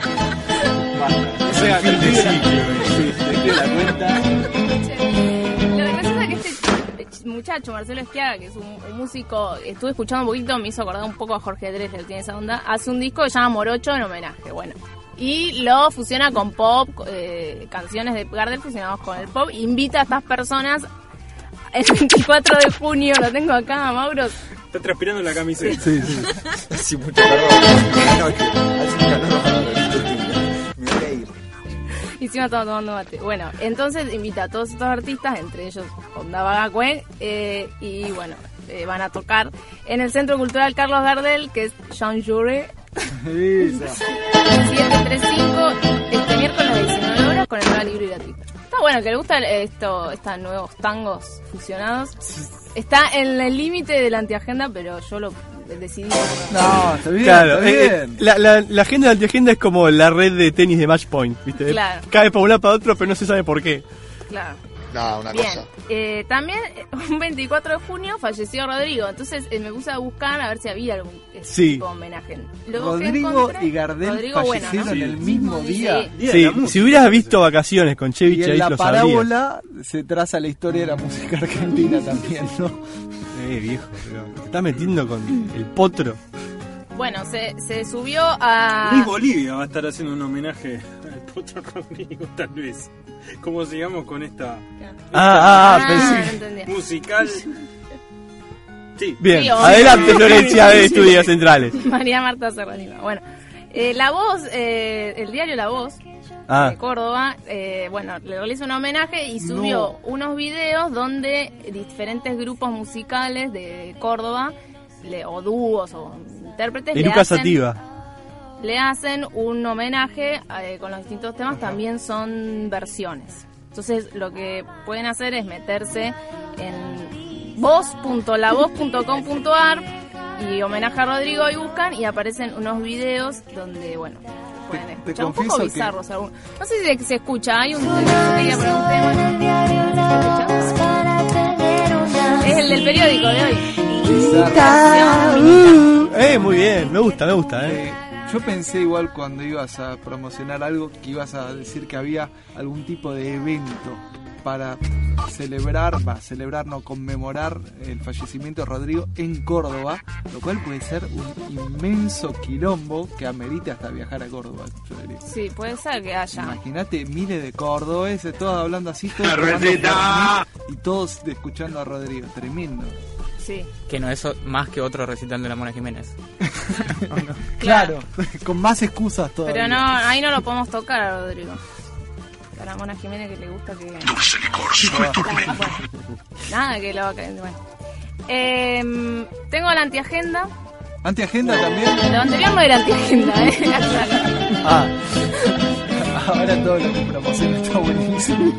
Basta. O sea, Fin de Sí, la cuenta. Muchacho, Marcelo Esquiaga, que es un, un músico, estuve escuchando un poquito, me hizo acordar un poco a Jorge Drexler, tiene esa onda, hace un disco que se llama Morocho en homenaje, bueno. Y lo fusiona con pop, eh, canciones de Gardel fusionados con el pop, invita a estas personas el 24 de junio, lo tengo acá, Mauro, Está transpirando la camiseta. Sí, sí. Hace mucho calor. Buenas noches. Hace un calor bárbaro. Me voy a ir. Y encima estaba tomando mate. Bueno, entonces invita a todos estos artistas, entre ellos Onda Vaga Cue, eh, y bueno, eh, van a tocar en el Centro Cultural Carlos Gardel, que es Jean Jaurès, 735 este miércoles a 19 horas con entrada libre y gratuita. Está bueno, que le gusta esto, estos nuevos tangos fusionados. Está en el límite de la antiagenda, pero yo lo decidí. No, está bien, Claro, está eh, bien. la, la, la agenda de antiagenda es como la red de tenis de Match Point, ¿viste? Claro. Cae para un lado para otro, pero no se sabe por qué. Claro. No, una Bien, cosa. eh, también eh, un 24 de junio falleció Rodrigo, entonces eh, me puse a buscar a ver si había algún eh, Sí. tipo de homenaje. Luego Rodrigo encontré- y Gardel Rodrigo, bueno, ¿no? fallecieron el mismo día. Sí. Sí, si hubieras visto vacaciones con Chevy en ahí la lo sabrías. parábola se traza la historia de la música argentina también, ¿no? Eh, viejo, pero te estás metiendo con el potro. Bueno, se, se subió a... Luis Bolivia va a estar haciendo un homenaje al Potro Rodrigo, tal vez. Como sigamos con esta Ah, ah, Ah, pensé que- entendí. musical. Sí. Bien, Sí, adelante Florencia de Estudios Centrales. María Marta Serranima. Bueno, eh, La Voz, eh, el diario La Voz Ah. de Córdoba, eh, bueno, le realizó un homenaje y subió unos videos donde diferentes grupos musicales de Córdoba, le- o dúos o intérpretes, Y le hacen, Sativa. le hacen un homenaje eh, con los distintos temas, también son versiones. Entonces lo que pueden hacer es meterse en voz.lavoz.com.ar y homenaje a Rodrigo y buscan y aparecen unos videos donde, bueno, pueden te escuchar un poco que- bizarros algunos. No sé si se, se escucha, hay un, un tema. ¿Se escucha? Es el del periódico de hoy. Eh, muy bien, me gusta, me gusta, eh. Eh, yo pensé igual cuando ibas a promocionar algo que ibas a decir que había algún tipo de evento para celebrar, va, celebrar, no conmemorar el fallecimiento de Rodrigo en Córdoba, lo cual puede ser un inmenso quilombo que amerite hasta viajar a Córdoba. yo diría. Sí, puede ser que haya. Imagínate miles de cordobeses, todos hablando así, todos y todos escuchando a Rodrigo, tremendo. Sí. Que no es más que otro recital de la Mona Jiménez. Claro, con más excusas todavía. Pero no, ahí no lo podemos tocar a Rodrigo. A la Mona Jiménez que le gusta que... Claro, bueno. Nada, que lo... bueno. Em, tengo la antiagenda. ¿Antiagenda también? Lo anterior no era antiagenda, ¿eh? Ah. Ahora todo lo que promociona está buenísimo.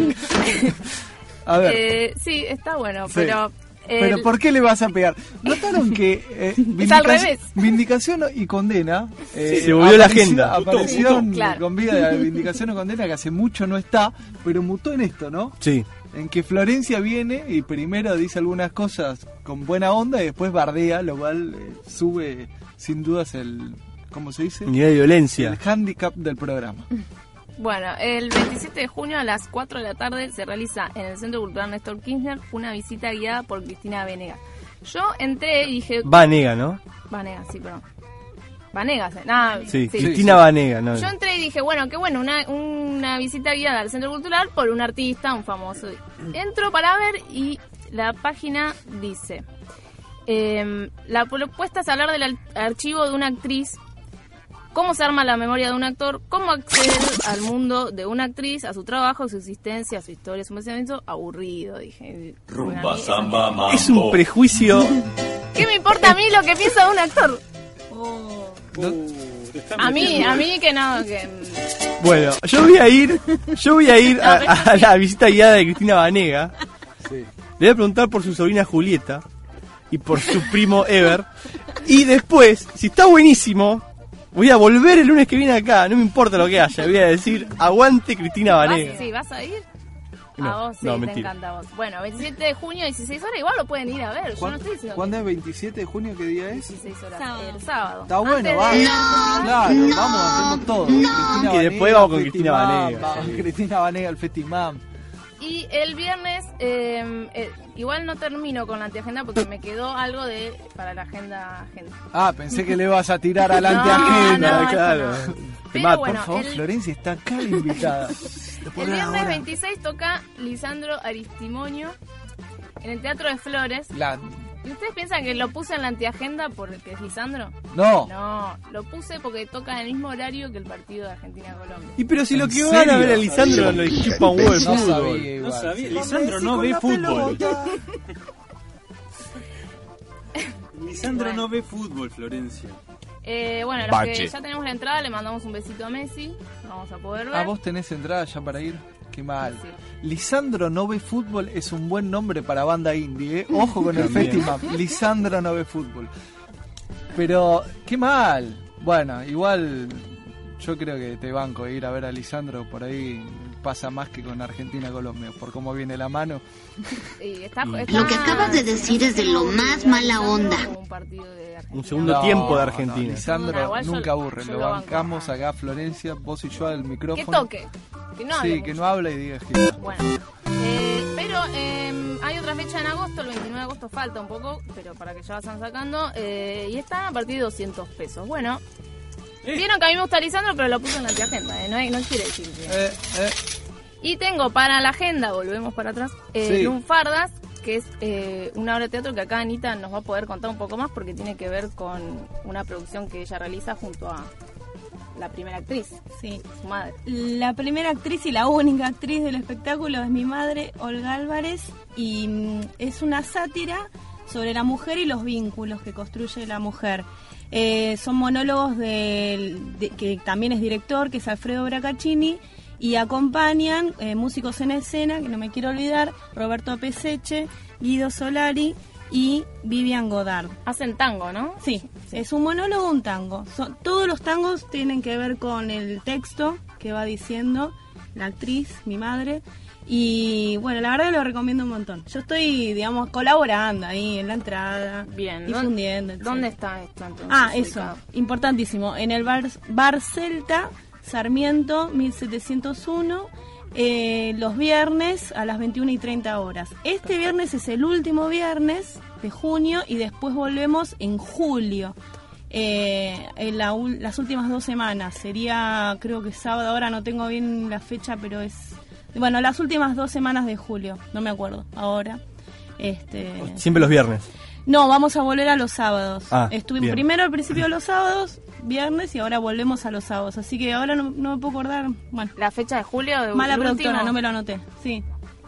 A ver. Eh, sí, está bueno, Sí. pero... Pero el- ¿por qué le vas a pegar? ¿Notaron que eh, Es al revés. vindicación y condena eh, Sí, se volvió la agenda. Aparecieron. Claro. con vida de vindicación o condena que hace mucho no está, pero mutó en esto, ¿no? Sí. En que Florencia viene y primero dice algunas cosas con buena onda y después bardea, lo cual eh, sube sin dudas el ¿cómo se dice? Nivel de violencia. El handicap del programa. Bueno, el 27 de junio a las 4 de la tarde se realiza en el Centro Cultural Néstor Kirchner una visita guiada por Cristina Venega. Yo entré y dije... Vanega, ¿no? Vanega, sí, perdón. Vanega, sí. Nada, Sí, sí. Cristina Vanega, ¿no? Yo entré y dije, bueno, qué bueno, una, una visita guiada al Centro Cultural por un artista, un famoso. Entro para ver y la página dice, em, la propuesta es hablar del archivo de una actriz, cómo se arma la memoria de un actor, cómo acceder al mundo de una actriz, a su trabajo, a su existencia, a su historia, a su pensamiento, aburrido, dije. Rumba, samba, Es un prejuicio. ¿Qué me importa a mí lo que piensa de un actor? A mí, a mí que no, que... Bueno, yo voy a ir, yo voy a ir a, a la visita guiada de Cristina Vanega. Le voy a preguntar por su sobrina Julieta y por su primo Ever. Y después, si está buenísimo, voy a volver el lunes que viene acá, no me importa lo que haya, voy a decir, aguante Cristina ¿Vas, Vanega. sí, ¿vas a ir? No, a vos sí, no, te mentira. encanta a vos. Bueno, 27 de junio, 16 horas, igual lo pueden ir a ver. Yo no estoy diciendo ¿Cuándo es 27 de junio? ¿Qué día es? 16 horas. El sábado. Está bueno, va. de- Claro, vamos, hacemos todo. Cristina Y después Vanega, vamos con Cristina Vanega, vamos, sí. Cristina Vanega, el Festimam. Y el viernes, eh, eh, igual no termino con la antiagenda porque me quedó algo de para la agenda. agenda. Ah, pensé que le vas a tirar No, agenda. no, eso claro. no. Te Pero mato, bueno, por favor, el- Florencia está acá la invitada. El viernes 26 toca Lisandro Aristimonio en el Teatro de Flores. La- ¿Y ustedes piensan que lo puse en la antiagenda porque es Lisandro? No. No, lo puse porque toca en el mismo horario que el partido de Argentina-Colombia. Y pero si lo ¿En que van a ver a? Lisandro lo chupa un huevo de No sabía igual. No sabía, Sí. Lisandro no ve fútbol. Lisandro no ve fútbol, Florencia. Eh, bueno, los Bache. que ya tenemos la entrada, le mandamos un besito a Messi. Vamos a poder ver. Ah, vos tenés entrada ya para ir. Qué mal. Lisandro no ve fútbol es un buen nombre para banda indie, ¿eh? Ojo con el festival. Lisandro no ve fútbol. Pero, qué mal. Bueno, igual yo creo que te banco ir a ver a Lisandro por ahí pasa más que con Argentina-Colombia, por cómo viene la mano. Está- Lo que acabas de decir es de lo más mala onda. Un segundo No, tiempo de no, Argentina. Lisandro No, yo- nunca aburre, yo lo lo bancamos acá Florencia, vos y yo al Que micrófono. toque. Que no hable sí, que no habla y diga que Bueno, eh, pero eh, hay otra fecha en agosto, el 29 de agosto falta un poco, pero para que ya vayan sacando, eh, y está a partir de 200 pesos. Bueno, vieron que a mí me gusta Lisandro, pero lo puse en la antiagenda, eh, no, hay- no quiere decir que... Eh, eh. Y tengo para la agenda, volvemos para atrás, eh, Sí. Lunfardas, que es eh, una obra de teatro que acá Anita nos va a poder contar un poco más porque tiene que ver con una producción que ella realiza junto a la primera actriz, Sí. su madre. La primera actriz y la única actriz del espectáculo es mi madre, Olga Álvarez, y mm, es una sátira sobre la mujer y los vínculos que construye la mujer. Eh, son monólogos de, que también es director, que es Alfredo Bracaccini, y acompañan eh, músicos en escena, que no me quiero olvidar, Roberto Peseche, Guido Solari y Vivian Godard. Hacen tango, ¿no? Sí, es un monólogo, un tango. Son, todos los tangos tienen que ver con el texto que va diciendo la actriz, mi madre. Y bueno, la verdad lo recomiendo un montón. Yo estoy, digamos, colaborando ahí en la entrada, Bien, difundiendo. ¿Dónde etcétera. está esto entonces? Ah, eso, ubicado? importantísimo. En el bar, bar Celta, Sarmiento, 1701, eh, los viernes a las 21 y 30 horas. Este viernes es el último viernes de junio y después volvemos en julio. Eh, en la las últimas dos semanas. Sería, creo que sábado, ahora no tengo bien la fecha, pero es... Bueno, las últimas dos semanas de julio, no me acuerdo, ahora. Este, Siempre los viernes. No, vamos a volver a los sábados. Ah, Estuve bien. primero al principio de los sábados, viernes, y ahora volvemos a los sábados. Así que ahora no, no me puedo acordar. Bueno, La fecha de julio de mala productora, último, no me lo anoté. Sí.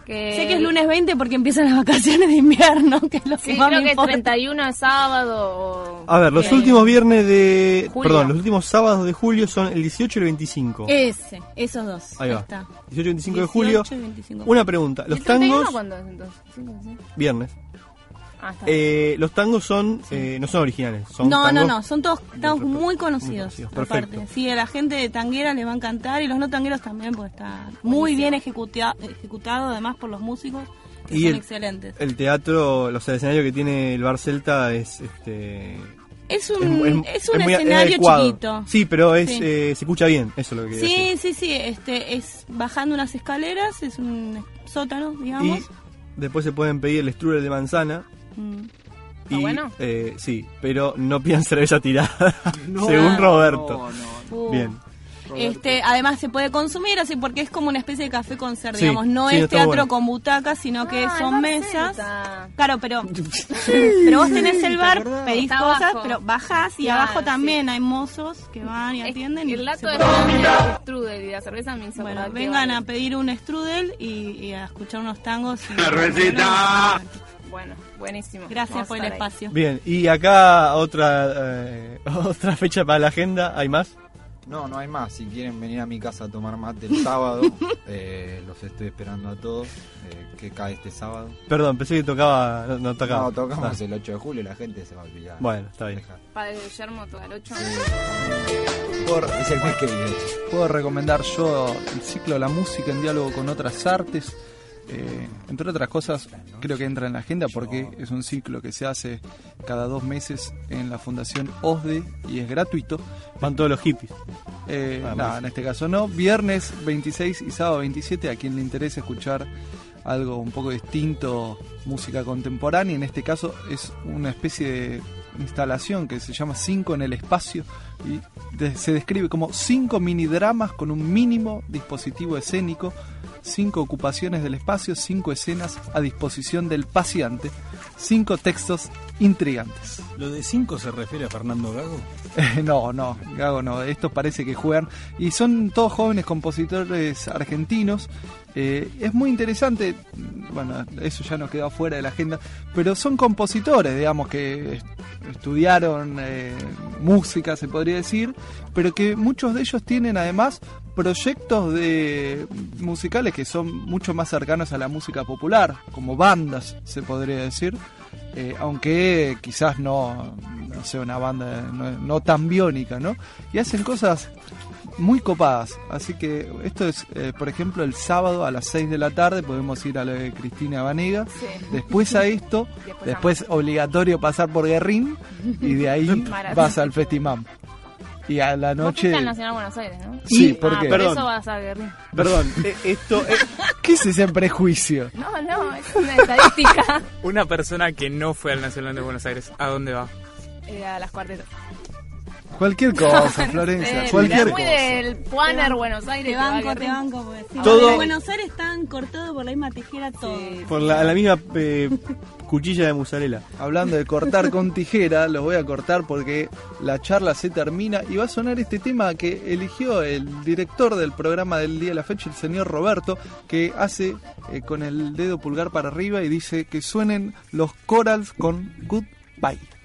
Que Sé que es lunes 20 porque empiezan las vacaciones de invierno, que es lo que Sí, más creo me que es importa. 31 es sábado. o- A ver, los Bien. últimos viernes de. Julio. Perdón, los últimos sábados de julio son el 18 y el 25. Ese, esos dos. Ahí va. está. 18 y 25 de 18 julio. y 25. Una pregunta. ¿Y Los el 31 tangos. cuándo es entonces? Sí, sí. Viernes. Ah. Eh, los tangos son. eh, no son originales. Son no, no, tangos- no, son todos tangos muy conocidos. conocidos, perfecto. Sí, a la gente de tanguera les va a encantar y los no tangueros también, porque está muy bien ejecuta- ejecutado, además por los músicos, que Y son el, excelentes. el teatro, los escenarios que tiene el Bar Celta es. este Es un, es, un muy- escenario chiquito. Sí, pero es, Sí. eh, se escucha bien, eso es lo que Sí, decir. sí, sí, este es bajando unas escaleras, es un sótano, digamos. Y después se pueden pedir el strudel de manzana. Mm. Y, bueno? eh, sí, pero no pidan cerveza tirada, No. según Roberto. Uh. Bien. Este, además se puede consumir así porque es como una especie de café con ser, Sí, digamos, no sí, es teatro bueno. con butacas, sino que Ah, son mesas. Claro, pero pero vos tenés el ¿te bar, pedís Está cosas, abajo. pero bajás y Claro, abajo sí. también hay mozos que van y atienden. y El dato se de strudel y la cerveza me hizo Bueno, vengan vale. a pedir un strudel y, y a escuchar unos tangos. y- ¡Cervecita! Bueno, buenísimo. Gracias Vamos por el ahí. espacio. Bien, y acá otra eh, otra fecha para la agenda, ¿hay más? No, no hay más. Si quieren venir a mi casa a tomar mate el sábado, eh, los estoy esperando a todos. Eh, que cae este sábado. Perdón, pensé que tocaba. No, no tocaba. No, tocamos Ah. el 8 de julio, la gente se va a olvidar. Bueno, está bien. Padre Guillermo, todo el 8. Es el mes que viene. Puedo recomendar yo el ciclo La música en diálogo con otras artes. Eh, entre otras cosas, creo que entra en la agenda porque es un ciclo que se hace cada dos meses en la Fundación OSDE y es gratuito. Van todos los hippies. Eh, Ah, no, en este caso no. Viernes 26 y sábado 27, a quien le interese escuchar algo un poco distinto, música contemporánea. En este caso es una especie de instalación que se llama Cinco en el Espacio y de- se describe como cinco minidramas con un mínimo dispositivo escénico, cinco ocupaciones del espacio, cinco escenas a disposición del paciente, cinco textos intrigantes. ¿Lo de 5 se refiere a Fernando Gago? Eh, no, no, Gago no. Estos parece que juegan. Y son todos jóvenes compositores argentinos. Eh, es muy interesante. Bueno, eso ya nos quedó fuera de la agenda. Pero son compositores, digamos, que est- estudiaron eh, música, se podría decir. Pero que muchos de ellos tienen además proyectos de musicales que son mucho más cercanos a la música popular, como bandas, se podría decir. Eh, aunque quizás no, no sea una banda no, no tan biónica, ¿no? Y hacen cosas muy copadas. Así que esto es, eh, por ejemplo, el sábado a las 6 de la tarde podemos ir a lo de Cristina Vanega. Sí. Después a esto, Después después obligatorio pasar por Guerrín y de ahí vas al Festimam. Y a la Vos noche... fuiste al Nacional Buenos Aires, ¿no? Sí, ¿por Ah, qué? por eso vas a Guerrín. Perdón, eh, esto es... ¿Qué es ese prejuicio? No, no, es una estadística. Una persona que no fue al Nacional de Buenos Aires, ¿a dónde va? Eh, a las cuartetas. Cualquier cosa, Florencia, Eh, cualquier muy cosa. del Puaner, Buenos Aires. Te banco, te banco. porque sí, Todo- de Buenos Aires están cortados por la misma tijera todo. Por la, la misma eh, cuchilla de mozzarella. Hablando de cortar con tijera, lo voy a cortar porque la charla se termina y va a sonar este tema que eligió el director del programa del día de la fecha, el señor Roberto, que hace eh, con el dedo pulgar para arriba y dice que suenen los corals con Goodbye.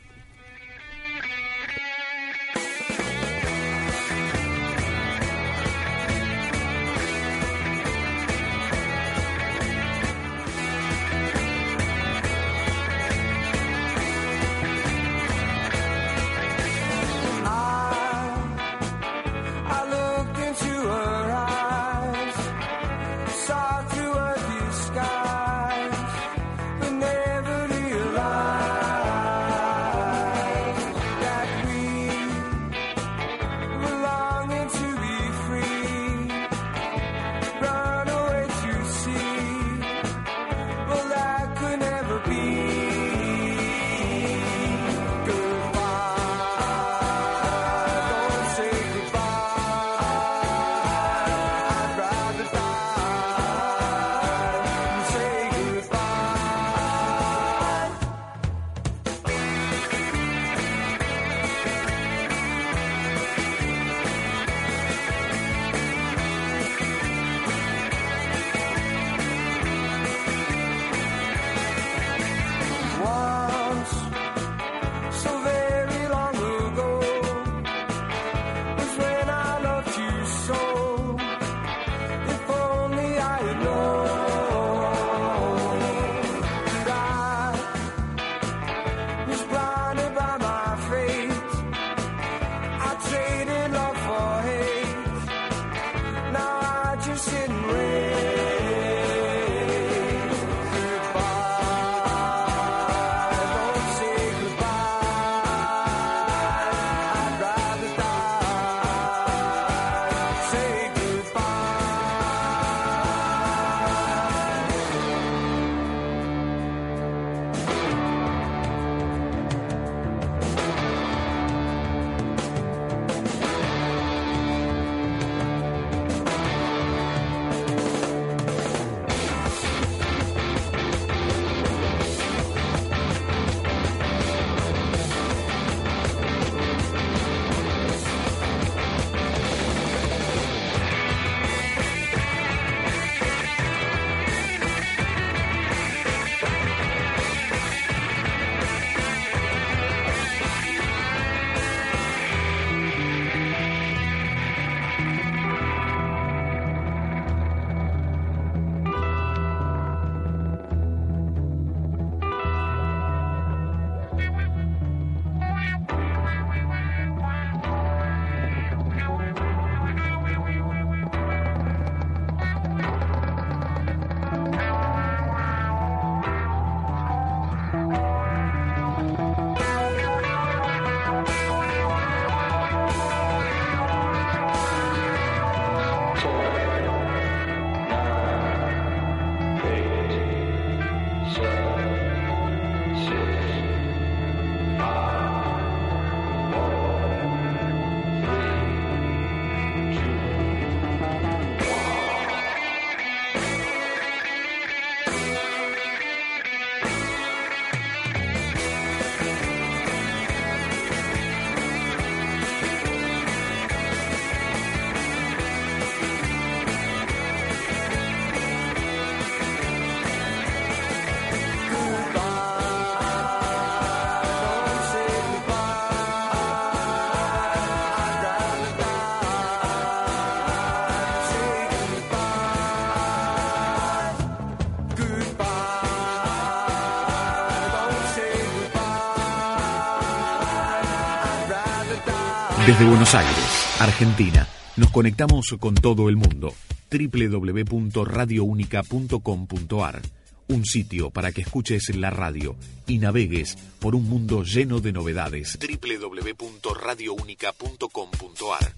Desde Buenos Aires, Argentina, nos conectamos con todo el mundo. www.radiounica.com.ar Un sitio para que escuches la radio y navegues por un mundo lleno de novedades. www.radiounica.com.ar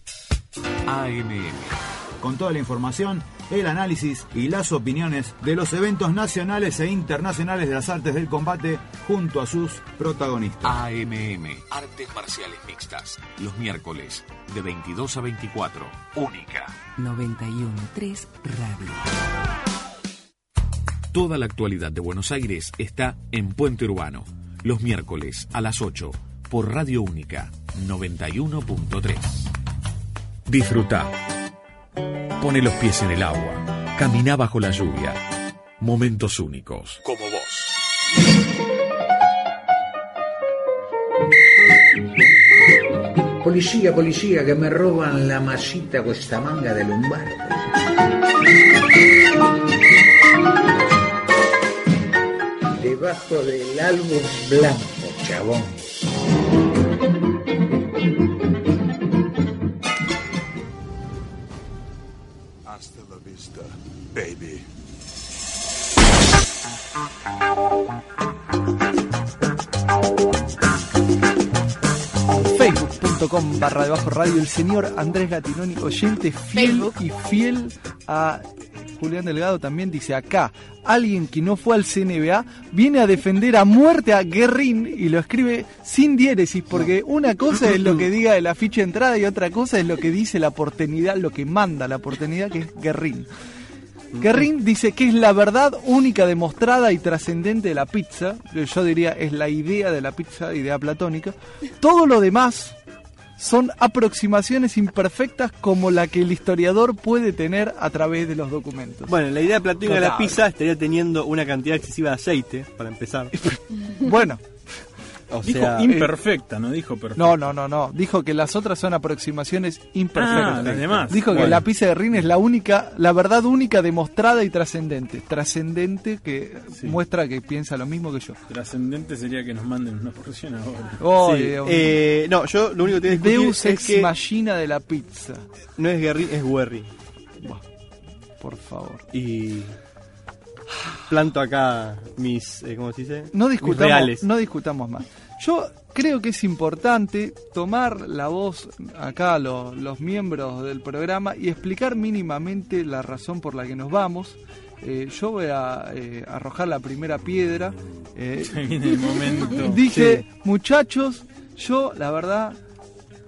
AMM. Con toda la información, el análisis y las opiniones de los eventos nacionales e internacionales de las artes del combate junto a sus protagonistas. AMM, Artes Marciales Mixtas, los miércoles de 22 a 24. Única. 91.3 Radio. Toda la actualidad de Buenos Aires está en Puente Urbano, los miércoles a las 8 por Radio Única 91.3. Disfruta. Pone los pies en el agua. Camina bajo la lluvia. Momentos únicos. Como Policía, policía, que me roban la masita questa manga de lumbar. Debajo del álbum blanco, chabón. Barra debajo radio el señor Andrés Latinoni, oyente fiel y fiel a Julián Delgado también dice acá, alguien que no fue al CNBA viene a defender a muerte a Guerrín y lo escribe sin diéresis porque una cosa es lo que diga el afiche de entrada y otra cosa es lo que dice la portenidad, lo que manda la portenidad que es Guerrín. Guerrín dice que es la verdad única demostrada y trascendente de la pizza. Yo diría es la idea de la pizza, idea platónica. Todo lo demás son aproximaciones imperfectas como la que el historiador puede tener a través de los documentos. Bueno, la idea platónica de la pizza estaría teniendo una cantidad excesiva de aceite, para empezar. Bueno. O Dijo sea, imperfecta, no dijo perfecta. No, no, no, no. Dijo que las otras son aproximaciones imperfectas. Ah, las demás. Dijo que la pizza de Rin es la única, la verdad única demostrada y trascendente. Trascendente que muestra que piensa lo mismo que yo. Trascendente sería que nos manden una porción ahora. Oh, Sí, eh, eh, no, yo lo único que tengo que Deus es ex que machina de la pizza. no es Guerrín, es Werry. Por favor. Y planto acá mis, eh, ¿cómo se dice? No discutamos, no discutamos más. Yo creo que es importante tomar la voz acá los, los miembros del programa y explicar mínimamente la razón por la que nos vamos. Eh, yo voy a eh, arrojar la primera piedra. Eh, Se viene el momento. Dije, muchachos, yo la verdad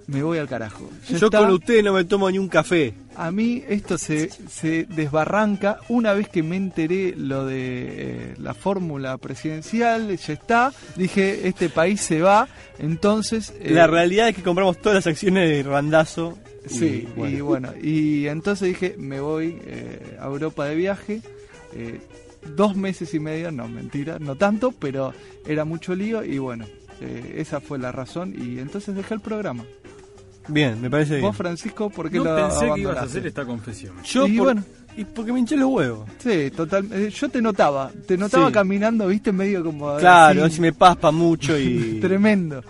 me voy al carajo. Ya Yo está. con ustedes no me tomo ni un café. A mí esto se, se desbarranca una vez que me enteré lo de eh, la fórmula presidencial, ya está, dije, este país se va, entonces... eh, La realidad es que compramos todas las acciones de Randazo. y, Sí, bueno. y bueno, y entonces dije, me voy eh, a Europa de viaje, dos meses y medio, no, mentira, no tanto, pero era mucho lío y bueno, eh, esa fue la razón y entonces dejé el programa. Bien, me parece bien. Vos, Francisco, ¿por qué No lo pensé que ibas a hacer esta confesión. Yo y por- bueno, y porque me hinché los huevos. Sí, total. eh, Yo te notaba, te notaba Sí. caminando, viste, medio como. Claro, así, así me paspa mucho y. Tremendo.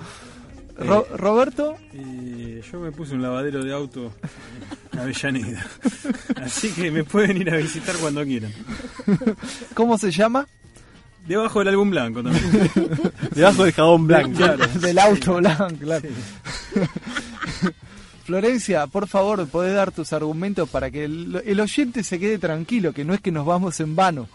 Ro- Roberto, Eh, yo me puse un lavadero de auto en Avellaneda. Así que me pueden ir a visitar cuando quieran. ¿cómo se llama? Debajo del álbum blanco también. Debajo del jabón blanco. Claro. Del auto blanco, claro. Florencia, por favor, podés dar tus argumentos para que el, el oyente se quede tranquilo, que no es que nos vamos en vano.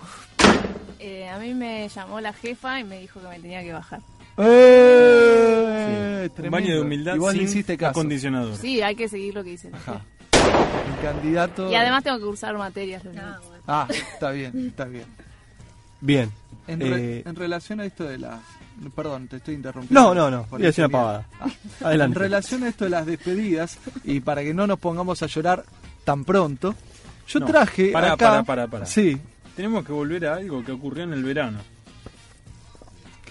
Eh, a mí me llamó la jefa y me dijo que me tenía que bajar. ¡Eh! Un Tremendo. baño de humildad Igual sin hiciste caso. acondicionador. Sí, hay que seguir lo que dice la Ajá. El candidato. Y además tengo que cursar materias. los lunes. Ah, está bien, está bien. Bien. En, re- Eh, en relación a esto de las... Perdón, te estoy interrumpiendo. No, no, no, iba a decir una pavada. Ah. Adelante. En relación a esto de las despedidas, y para que no nos pongamos a llorar tan pronto, yo No, traje pará, acá... pará, pará, pará. Sí, Tenemos que volver a algo que ocurrió en el verano.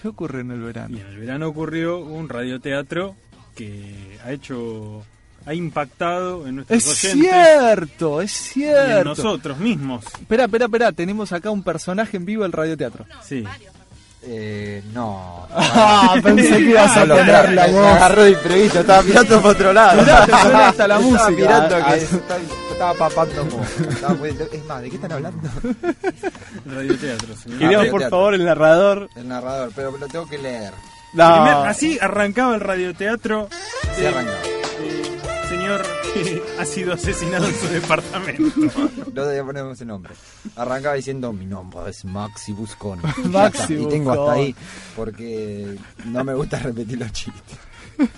¿qué ocurre en el verano? Y en el verano ocurrió un radioteatro que ha hecho, ha impactado en nuestros Es oyentes cierto, es y en cierto. nosotros mismos. Espera, espera, espera, tenemos acá un personaje en vivo del radioteatro. Sí. Eh, no. Ah, pensé que ibas a No lo poner traje, la voz. agarró de imprevisto, estaba mirando para otro lado. Mirá, te suena hasta la Estaba música. mirando Ah, que estaba, estaba papando. Estaba muy- Es más, ¿de qué están hablando? Radioteatro, señor. Queríamos, por favor, el narrador. El narrador, pero lo tengo que leer. No. Primer- así arrancaba el radioteatro. Sí, arrancaba. Señor que ha sido asesinado en su departamento. No le ponemos ese nombre. Arrancaba diciendo mi nombre es Maxi Buscón. Maxi Y tengo hasta ahí porque no me gusta repetir los chistes.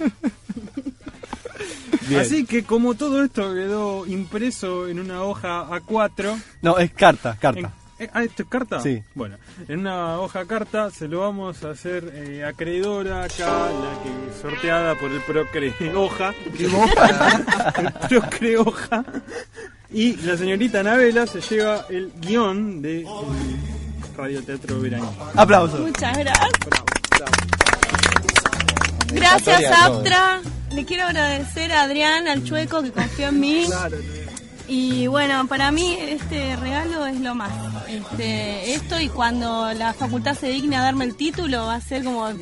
Bien. Así que como todo esto quedó impreso en una hoja A4. No, es carta, en- carta. Eh, ah, ¿esto es carta? Sí. Bueno, en una hoja carta se lo vamos a hacer eh, acreedora acá, la que sorteada por el Procre Hoja. el Procre Hoja. Y la señorita Anabela se lleva el guion de eh, Radioteatro Verano. Aplausos. Muchas gracias. Gracias. Aptra. Le quiero agradecer a Adrián, al Chueco, que confió en mí. Y bueno, para mí este regalo es lo más. Este, esto y cuando la facultad se digne a darme el título va a ser como lo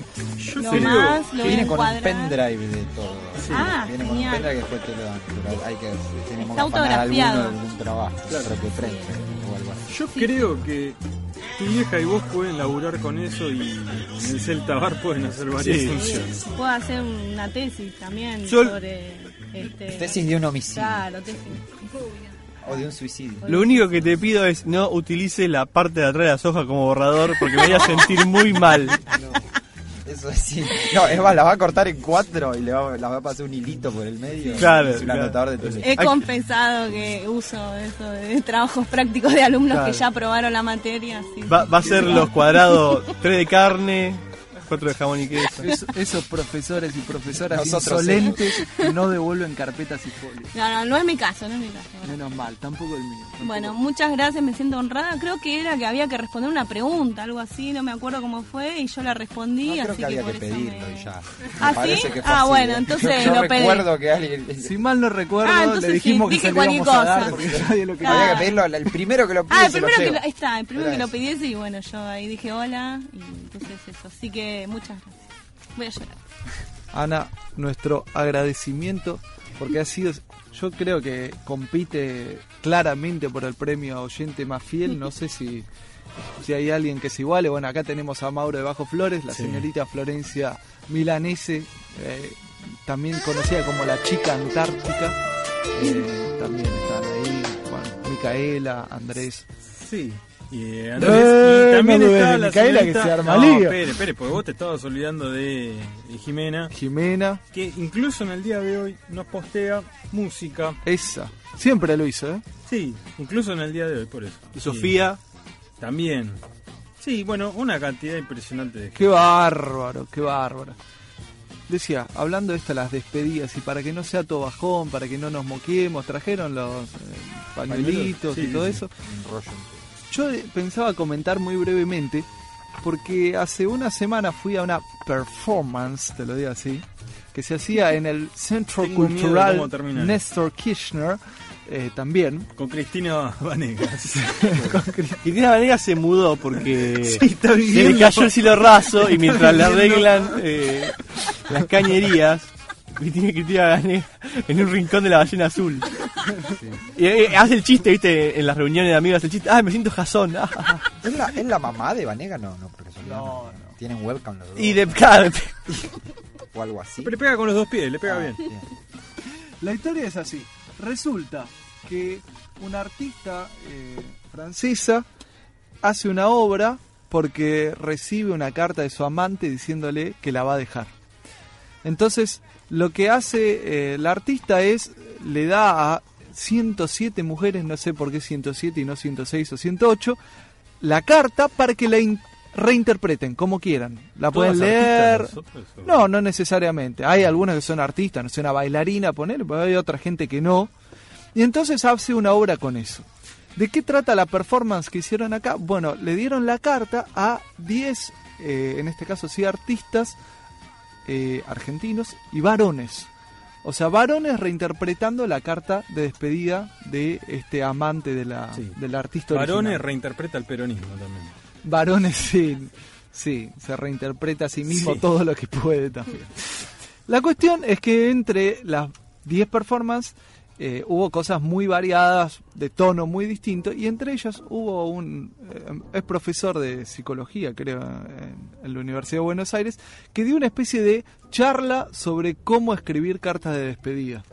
más, lo voy a Viene con un pendrive de todo. Ah, Viene con un genial. pendrive que después te lo dan. Pero hay que, tenemos Está que afanar alguno autografiado. de algún trabajo. Propio prensa o algo así. Yo creo que tu vieja y vos pueden laburar con eso y en el Celta Bar pueden hacer varias Sí. funciones. Puedo hacer una tesis también Yo- sobre este, Tesis de un homicidio. Claro, tesis. O de un suicidio. Lo único que te pido es no utilices la parte de atrás de las hojas como borrador porque me voy a sentir muy mal. Eso es sí. No, es más, la va a cortar en cuatro y le va, la va a pasar un hilito por el medio. Claro, Es un claro. anotador de He confesado que uso eso de trabajos prácticos de alumnos Claro. que ya aprobaron la materia. Va, va a ser los cuadrados 3 de carne, 4 de jamón y queso. Es- esos profesores y profesoras Nosotros insolentes que no devuelven carpetas y folios. No, no, no es mi caso, no es mi caso. Menos mal, tampoco el mío. tampoco Bueno, el- muchas gracias, me siento honrada. Creo que era que había que responder una pregunta, algo así, no me acuerdo cómo fue, y yo la respondí, No, creo así que había por que eso pedirlo me- y ya. ¿Ah, sí? que Ah, así, bueno, ¿eh? entonces yo lo pedí. recuerdo que alguien... Si mal no recuerdo, Ah, le dijimos sí, que se lo íbamos a dar porque nadie lo quería. Ah. Había que pedirlo, el primero que lo Ah, el se lo primero que lo, está, el primero que lo pidiese y bueno, yo ahí dije hola y entonces eso. Así que muchas gracias. Voy a llorar. Ana, nuestro agradecimiento porque ha sido, yo creo que compite claramente por el premio a oyente más fiel, no sé si, si hay alguien que se iguale, bueno, acá tenemos a Mauro de Bajo Flores, la Sí. señorita Florencia Milanese, eh, también conocida como la chica antártica, eh, también están ahí, bueno, Micaela, Andrés. Sí. Y, eh, Eh, Andrés, y también no está de la Micaela, que se arma no, lío. espere, espere, porque vos te estabas olvidando de, de Jimena, Jimena, que incluso en el día de hoy nos postea música. esa, siempre lo hizo, ¿eh? Sí, incluso en el día de hoy, por eso. Y Sofía, Sí, también. Sí, bueno, una cantidad impresionante de Qué bárbaro, qué bárbaro. Decía, hablando de esto, las despedidas, y para que no sea todo bajón, para que no nos moquemos, trajeron los eh, pañuelitos Sí, y todo sí. eso. Un rollo. Yo eh, pensaba comentar muy brevemente, porque hace una semana fui a una performance, te lo digo así, que se hacía en el Centro Tengo Cultural. Néstor Kirchner, eh, también. Con Cristina Vanegas. Cristina Vanegas se mudó porque Sí, está se le cayó el cielo raso y mientras le arreglan eh, las cañerías, tiene Cristina Vanegas en un rincón de la ballena azul. Y hace el chiste, viste, en las reuniones de amigos, hace el chiste, ah, me siento jazón. ah, ah, ah". ¿Es la, ¿Es la mamá de Vanega? No, no, por casualidad. No, Tienen webcam los dos. Y de claro, O algo así. Pero le pega con los dos pies, le pega Ah, bien. bien. La historia es así. Resulta que una artista eh, francesa hace una obra porque recibe una carta de su amante diciéndole que la va a dejar. Entonces, lo que hace eh, la artista es, le da a 107 mujeres, no sé por qué 107 y no 106 o 108, la carta para que la in- reinterpreten como quieran. La pueden ¿Todas leer. nosotros? No, no necesariamente. Hay algunas que son artistas, no sé, una bailarina, ponele, pero hay otra gente que no. Y entonces hace una obra con eso. ¿De qué trata la performance que hicieron acá? Bueno, le dieron la carta a 10, eh, en este caso sí, artistas eh, argentinos y varones. O sea, varones reinterpretando la carta de despedida de este amante de la, Sí. del artista Varones original. reinterpreta el peronismo también. Varones, sí. Sí, se reinterpreta a sí mismo Sí. todo lo que puede también. La cuestión es que entre las 10 performances eh, hubo cosas muy variadas, de tono muy distinto, y entre ellas hubo un... eh, es profesor de psicología, creo, en, en la Universidad de Buenos Aires, que dio una especie de charla sobre cómo escribir cartas de despedida.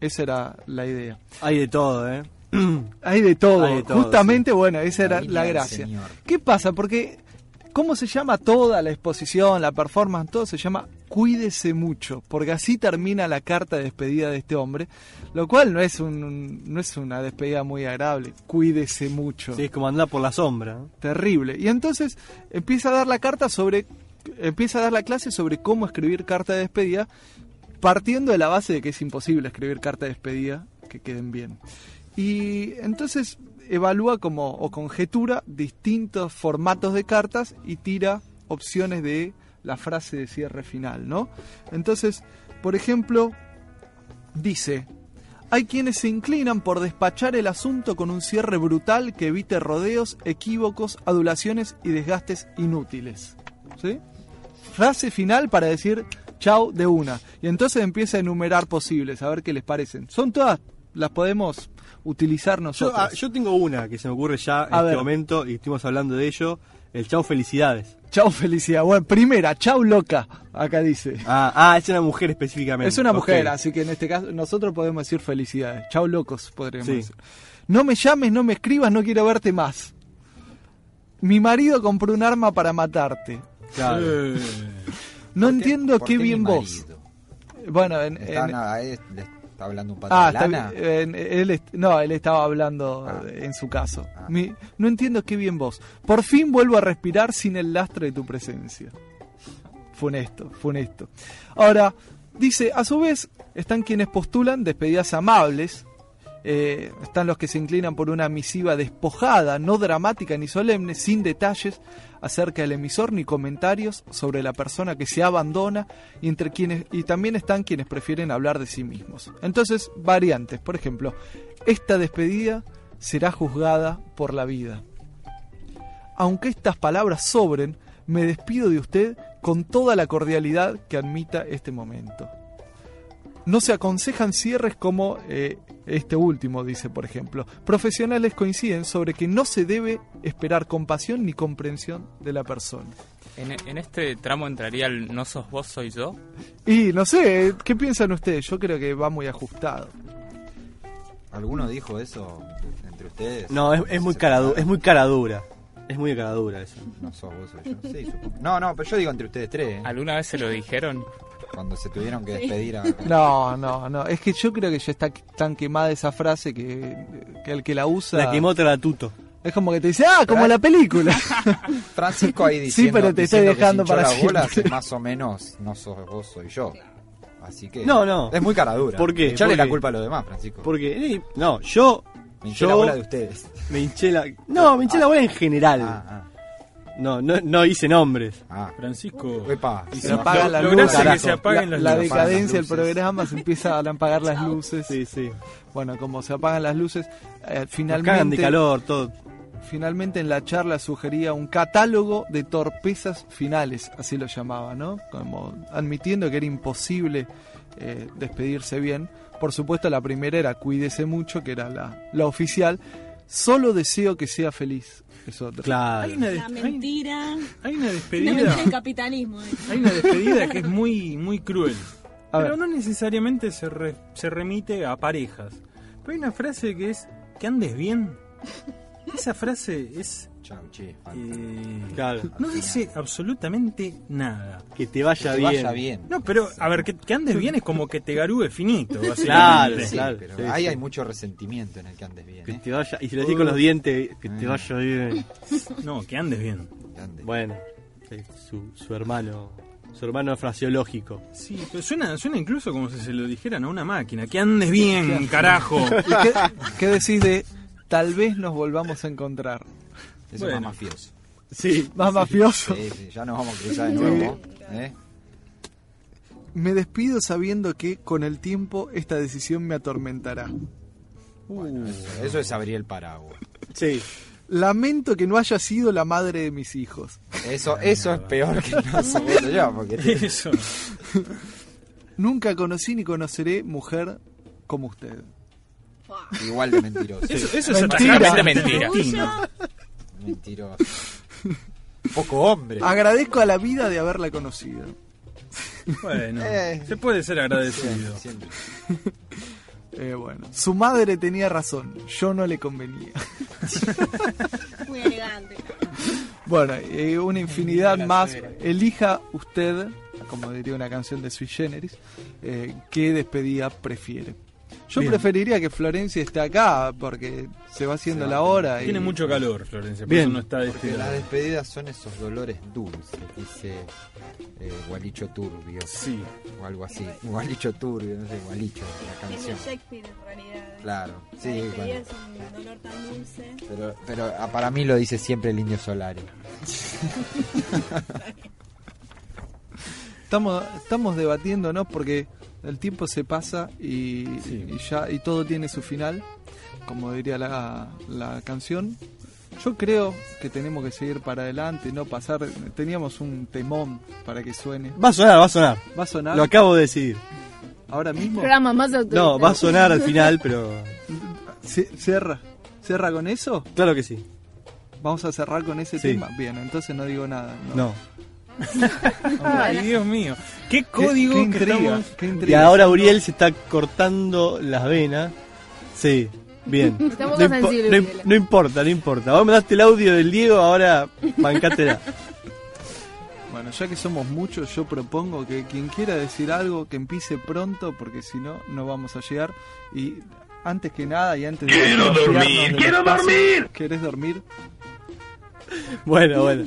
Esa era la idea. Hay de todo, ¿eh? Hay de todo. Hay de todo, Justamente, bueno, esa era la gracia. señor. ¿Qué pasa? Porque, ¿cómo se llama toda la exposición, la performance, todo se llama Cuídese mucho? Porque así termina la carta de despedida de este hombre, lo cual no es, un, no es una despedida muy agradable. Cuídese mucho. Sí, es como andar por la sombra. Terrible. Y entonces empieza a dar la carta sobre, empieza a dar la clase sobre cómo escribir carta de despedida, partiendo de la base de que es imposible escribir carta de despedida que queden bien. Y entonces evalúa como o conjetura distintos formatos de cartas y tira opciones de la frase de cierre final, ¿no? Entonces, por ejemplo, dice, hay quienes se inclinan por despachar el asunto con un cierre brutal que evite rodeos, equívocos, adulaciones y desgastes inútiles. ¿Sí? Frase final para decir chau de una. Y entonces empieza a enumerar posibles, a ver qué les parecen. Son todas, las podemos utilizar Yo, nosotros. ah, yo tengo una que se me ocurre ya en A este ver. momento y estuvimos hablando de ello. El chau felicidades. Chau felicidad. Bueno, primera, chau loca, acá dice. Ah, ah, es una mujer específicamente. Es una mujer, así que en este caso nosotros podemos decir felicidades. Chau locos, podríamos Sí. decir. No me llames, no me escribas, no quiero verte más. Mi marido compró un arma para matarte. Claro. No entiendo qué qué bien vos. Bueno, en, Está, en- nada, es- le está hablando un pato Ah, de lana. él no, él estaba hablando eh, en su caso. Mi- no entiendo qué bien vos. Por fin vuelvo a respirar sin el lastre de tu presencia. Funesto, funesto. Ahora, dice, a su vez, están quienes postulan despedidas amables. Eh, están los que se inclinan por una misiva despojada, no dramática ni solemne, sin detalles acerca del emisor ni comentarios sobre la persona que se abandona y entre quienes y también están quienes prefieren hablar de sí mismos. Entonces, variantes, por ejemplo, esta despedida será juzgada por la vida. Aunque estas palabras sobren, me despido de usted con toda la cordialidad que admita este momento. No se aconsejan cierres como eh, este último, dice por ejemplo. Profesionales coinciden sobre que no se debe esperar compasión ni comprensión de la persona. En, en este tramo entraría el no sos vos, soy yo. Y no sé, ¿qué piensan ustedes? Yo creo que va muy ajustado. ¿Alguno dijo eso entre ustedes? No, es, es muy cara, es muy cara dura. Es muy cara dura eso. No sos vos, soy yo. Sí, supongo. No, no, pero yo digo entre ustedes tres. ¿eh? ¿Alguna vez se lo dijeron? Cuando se tuvieron que Sí. despedir a... No, no, no. Es que yo creo que ya está tan quemada esa frase que, que el que la usa. La quemó Tratuto. Es como que te dice, ah, como la película. Francisco ahí Sí, diciendo, pero te estoy dejando para las bolas, más o menos no sos vos, soy yo. Así que... No, no. Es muy cara dura. ¿Por qué? Echarle ¿Por la culpa a los demás, Francisco. Porque, no, yo. Me hinché yo la bola de ustedes. Me hinché la. No, me hinché la bola en general. Ah, No, no, no hice nombres. Francisco. Epa. Y se que apaguen la, las la luces. decadencia del programa se empieza a apagar las luces. Sí, sí. Bueno, como se apagan las luces, eh, Nos finalmente. cagan de calor, todo. Finalmente en la charla sugería un catálogo de torpezas finales, así lo llamaba, ¿no? Como admitiendo que era imposible eh, despedirse bien. Por supuesto, la primera era cuídese mucho, que era la, la oficial. Solo deseo que sea feliz. Es otra. Claro. Hay una, La hay, mentira. hay una La despedida. mentira del capitalismo. Hay una despedida que es muy, muy cruel. A pero ver. no necesariamente se, re- se remite a parejas. Pero hay una frase que es que andes bien. Esa frase es. Chau, che. eh, Claro. no dice absolutamente nada. Que te vaya Que te bien. vaya bien. No, pero a ver, que, que andes bien es como que te garúe finito. Claro, Sí, claro. pero sí, ahí sí. hay mucho resentimiento en el que andes bien. Que ¿eh? te vaya. Y si lo decís con los dientes, que te Mm. vaya bien. No, que andes bien. Que andes Bueno, su, su hermano. Su hermano fraseológico. Sí, pero suena, suena incluso como si se lo dijeran a una máquina. Que andes bien, carajo. ¿Y qué, qué decís de tal vez nos volvamos a encontrar? Eso Bueno. es más mafioso. Sí. Más mafioso. Sí, sí, ya nos vamos a cruzar de nuevo. ¿eh? Me despido sabiendo que con el tiempo esta decisión me atormentará. Eso, eso es abrir el paraguas. Sí. Lamento que no haya sido la madre de mis hijos. Eso, eso es peor que no yo, porque te- Eso. Nunca conocí ni conoceré mujer como usted. igual de mentiroso. Eso, eso es Mentira. exactamente Mentira. Mentiroso. Poco hombre. Agradezco a la vida de haberla conocido. Bueno, Eh. se puede ser agradecido. Siempre. Eh, bueno, su madre tenía razón, yo no le convenía. Muy elegante. Bueno, eh, una infinidad más. Elija usted, como diría una canción de Sui Generis, eh, qué despedida prefiere. Yo Bien. preferiría que Florencia esté acá porque se va haciendo la hora. y- Tiene mucho calor, Florencia, por Bien. eso no está Porque las despedidas son esos dolores dulces, dice eh, Gualicho Turbio. Sí. O algo así. Gualicho Turbio, no sé, Gualicho, la canción. Shakespeare en realidad. Claro, La sí, despedida bueno. es un dolor tan dulce. Pero, pero ah, para mí lo dice siempre el Indio Solari. Estamos, estamos debatiéndonos porque el tiempo se pasa y, y ya y todo tiene su final, como diría la, la canción. Yo creo que tenemos que seguir para adelante, no pasar. Teníamos un temón para que suene. Va a sonar, va a sonar. ¿Va a sonar? Lo acabo de decidir. Ahora mismo. Programa más autoritario. No, va a sonar al final, pero. Cierra. ¿Cierra con eso? Claro que sí. Vamos a cerrar con ese Sí. tema. Bien, entonces no digo nada. No. Ay, Dios mío. ¿Qué código qué que intriga, estamos- qué Y ahora Uriel se está cortando las venas. Sí, bien. Estamos no, impo- importa, no importa. Vos me daste el audio del Diego, ahora bancátela. Bueno, ya que somos muchos, yo propongo que quien quiera decir algo, que empiece pronto, porque si no, no vamos a llegar. Y antes que nada, y antes de... Quiero dormir, quiero espacio- dormir. ¿Querés dormir? Bueno, bueno.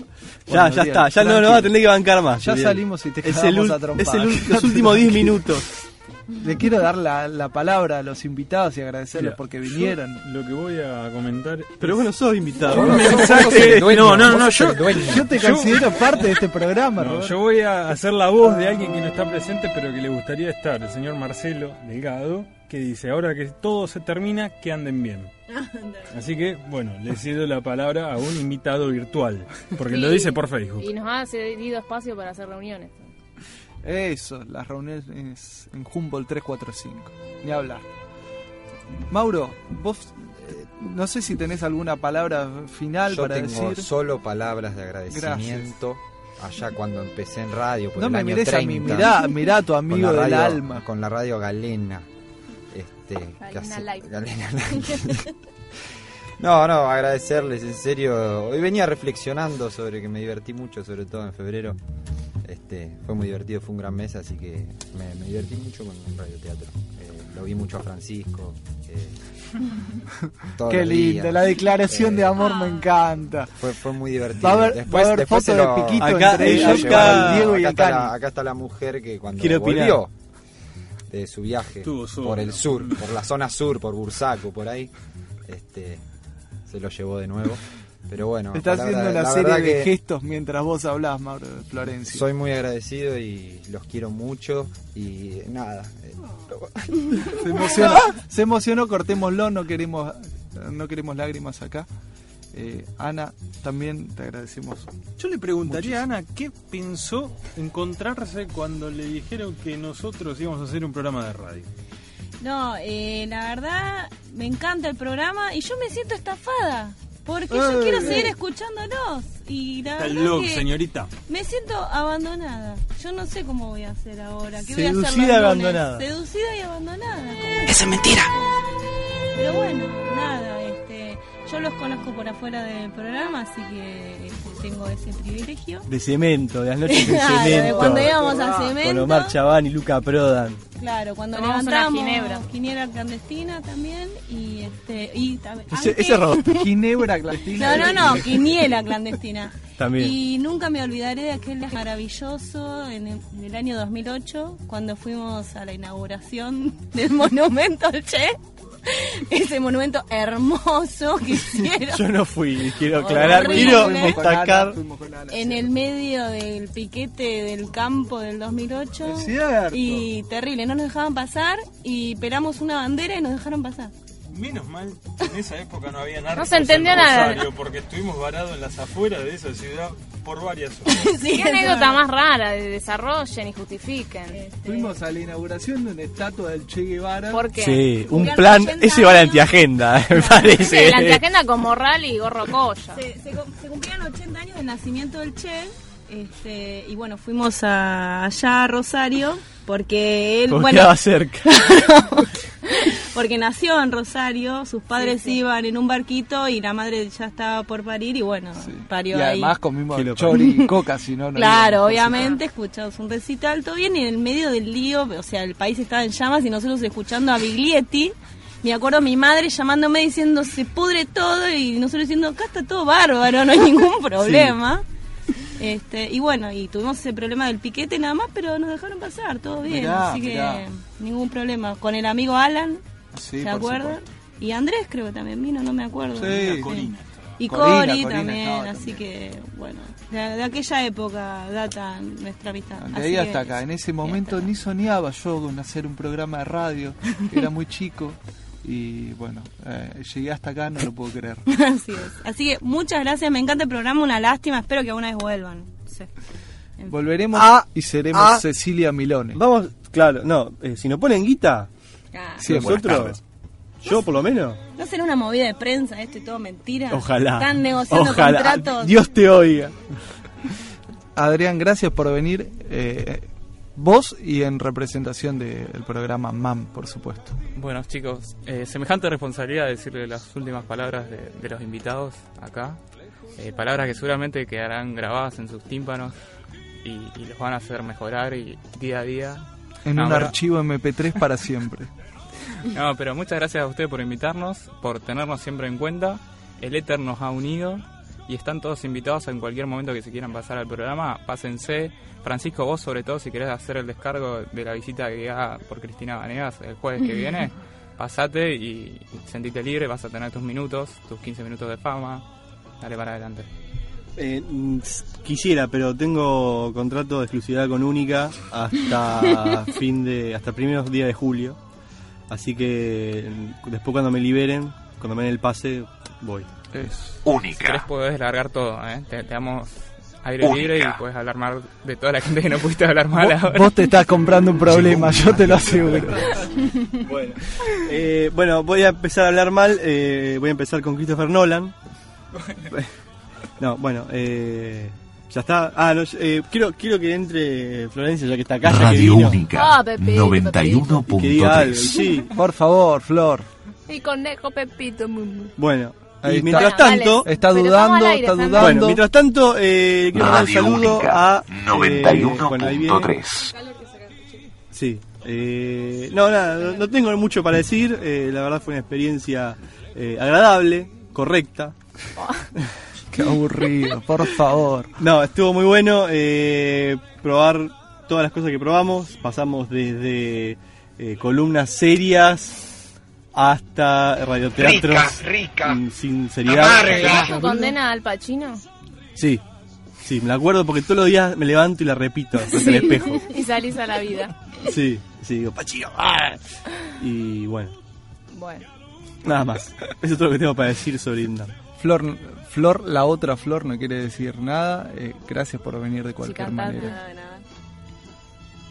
Ya, Bueno, ya está. Ya no, no va a tener que bancar más. Ya salimos y te es cagamos el, ul- a trompadas. es el los últimos 10 minutos. Le quiero dar la, la palabra a los invitados y agradecerles Mira, porque yo vinieron. Lo que voy a comentar. Pero vos no sos invitado. No, no, no, yo. Yo te considero parte de este programa, No, yo voy a hacer la voz de alguien que no está presente, pero que le gustaría estar, el señor Marcelo Delgado, que dice, ahora que todo se termina, que anden bien. Así que, bueno, le cedo la palabra a un invitado virtual, porque lo dice por Facebook. Y nos ha cedido espacio para hacer reuniones. Eso, las reuniones en Humboldt 345. Ni hablar. Mauro, vos eh, no sé si tenés alguna palabra final Yo para tengo decir. solo palabras de agradecimiento. Allá cuando empecé en radio, por No el me año mires a 30, mí, mirá- mirá a tu amigo la del alma. Con la radio Galena. Este, Live. Live. No, no, agradecerles, en serio. Hoy venía reflexionando sobre que me divertí mucho, sobre todo en febrero. Este, fue muy divertido, fue un gran mes, así que me, me divertí mucho con el radioteatro. Eh, lo vi mucho a Francisco. eh, Qué lindo, la declaración Eh, de amor me encanta. Fue, fue muy divertido. Va a haber, después, va a haber después fotos se de lo- Piquito Acá- entre eh, ellos, acá- llevar el Diego y acá el está, la, acá está la mujer que cuando Quiero opinar. De su viaje Estuvo por el sur, por la zona sur, por Bursaco, por ahí, este, se lo llevó de nuevo. Pero bueno, Está la haciendo verdad- una la serie de gestos mientras vos hablás, Mauro de Florencia. Soy muy agradecido y los quiero mucho y nada. eh, Se emocionó, se emocionó, cortémoslo, no queremos, no queremos lágrimas acá. Eh, Ana, también te agradecemos. Yo le preguntaría a Ana qué pensó encontrarse cuando le dijeron que nosotros íbamos a hacer un programa de radio. No, eh, la verdad me encanta el programa y yo me siento estafada. Porque Eh, yo quiero eh. seguir escuchándolos. Y la Está verdad loco, que señorita. me siento abandonada. Yo no sé cómo voy a hacer ahora. ¿Qué voy a hacer los Seducida y abandonada. Seducida y abandonada. ¿Cómo Eso es mentira. Pero bueno, nada, este, yo los conozco por afuera del programa, así que este, tengo ese privilegio. De cemento, de las noches de Claro, de cemento. cuando íbamos a Con cemento. Omar Chaván y Luca Prodan. Claro, cuando Tomamos una levantamos ginebra. ginebra clandestina también y este y también Ese, ese robot. Ginebra clandestina. No, no, no, quiniela clandestina. También. Y nunca me olvidaré de aquel maravilloso en el, en el año 2008 cuando fuimos a la inauguración del monumento al Che. Ese monumento hermoso que hicieron. Yo no fui, quiero aclarar, quiero destacar. en el medio del piquete del campo del 2008. Es cierto. Y terrible, no nos dejaban pasar y pelamos una bandera y nos dejaron pasar. Menos mal en esa época no había narcos No se entendía en nada. Rosario, porque estuvimos varados en las afueras de esa ciudad por varias horas. Qué anécdota más rara, de desarrollen y justifiquen. Fuimos a la inauguración de una estatua del Che Guevara. ¿Por qué? Sí, un plan, 80 ese va a la antiagenda, me parece. La antiagenda con morral y gorro colla. Se, se, se cumplían 80 años del nacimiento del Che. Este, y bueno, fuimos a, allá a Rosario porque él, Porque bueno, cerca. porque nació en Rosario, sus padres iban en un barquito y la madre ya estaba por parir y bueno, parió Y ahí. además comimos chori y coca, si no, no Claro, obviamente, escuchamos un recital, todo bien, y en el medio del lío, o sea, el país estaba en llamas y nosotros escuchando a Biglietti. Me acuerdo a mi madre llamándome diciendo se pudre todo y nosotros diciendo acá está todo bárbaro, no hay ningún problema. Este, y bueno, y tuvimos ese problema del piquete nada más, pero nos dejaron pasar, todo bien, Mirá, así mirá. que ningún problema. Con el amigo Alan, Sí, ¿se acuerdan? Y Andrés creo que también vino, no me acuerdo. Sí. Corina. Y Corina, Cori Corina también, así también. que bueno, de, de aquella época data nuestra amistad. De Así ahí que- hasta acá. En ese momento ni soñaba yo con hacer un programa de radio. Era muy chico. Y bueno, eh, llegué hasta acá, no lo puedo creer. Así es. Así que muchas gracias, me encanta el programa, una lástima, espero que alguna vez vuelvan. Sí. Volveremos Ah, y seremos ah. Cecilia Milone. Vamos, claro, no, eh, si nos ponen guita, Ah, Sí, buenas nosotros, yo por lo menos, ¿No será una movida de prensa esto y todo mentira? ojalá. Están negociando ojalá. contratos. Dios te oiga. Adrián, gracias por venir. eh, vos y en representación del programa MAM, por supuesto. Bueno, chicos, eh, semejante responsabilidad decirle las últimas palabras de, de los invitados acá. Eh, palabras que seguramente quedarán grabadas en sus tímpanos y, y los van a hacer mejorar y día a día. En No, un pero- archivo MP3 para siempre. No, pero muchas gracias a ustedes por invitarnos, por tenernos siempre en cuenta. El Éter nos ha unido y están todos invitados en cualquier momento que se quieran pasar al programa. Pásense. Francisco, vos sobre todo, si querés hacer el descargo de la visita que haga por Cristina Vanegas el jueves que viene, pasate y sentite libre, vas a tener tus minutos, tus 15 minutos de fama. Dale para adelante. Eh, mm, quisiera, pero tengo contrato de exclusividad con Única hasta fin de, hasta primeros días de julio. Así que mm, después cuando me liberen, cuando me den el pase, voy. Es Si querés podés largar todo, ¿eh? te, te damos aire Única. libre y puedes hablar mal de toda la gente que no pudiste hablar mal Vos, ahora. vos te estás comprando un problema, yo te lo aseguro. bueno. Eh, bueno, voy a empezar a hablar mal. eh, voy a empezar con Christopher Nolan. No, bueno, eh, ya está. Ah, no, eh, quiero, quiero que entre Florencia, ya que está acá. que Radio vino. Única Ah, Pepito, Y que diga algo, 91.3. Sí, Por favor, Flor. Y conejo Pepito. bueno. Ahí y está. mientras tanto, vale. Está dudando, aire, está dudando. bueno, mientras tanto, eh, quiero mandar un Radio saludo Única a. eh, bueno, ahí viene. 91.3. Sí. Eh, no, nada, no, no tengo mucho para decir. eh, la verdad fue una experiencia eh, agradable, correcta. Qué aburrido, por favor. No, estuvo muy bueno eh, probar todas las cosas que probamos. Pasamos desde eh, columnas serias hasta radioteatros mm, sin seriedad. ¿Tenés tu condena al Pachino? Sí, sí, me la acuerdo porque todos los días me levanto y la repito frente al espejo. Y salís a la vida. Sí, sí, digo, Pachino. ¡ah! Y bueno, Bueno. nada más. Eso es todo lo que tengo para decir sobre Indam. Flor, Flor, la otra Flor no quiere decir nada. eh, gracias por venir de cualquier cantás, manera. nada nada.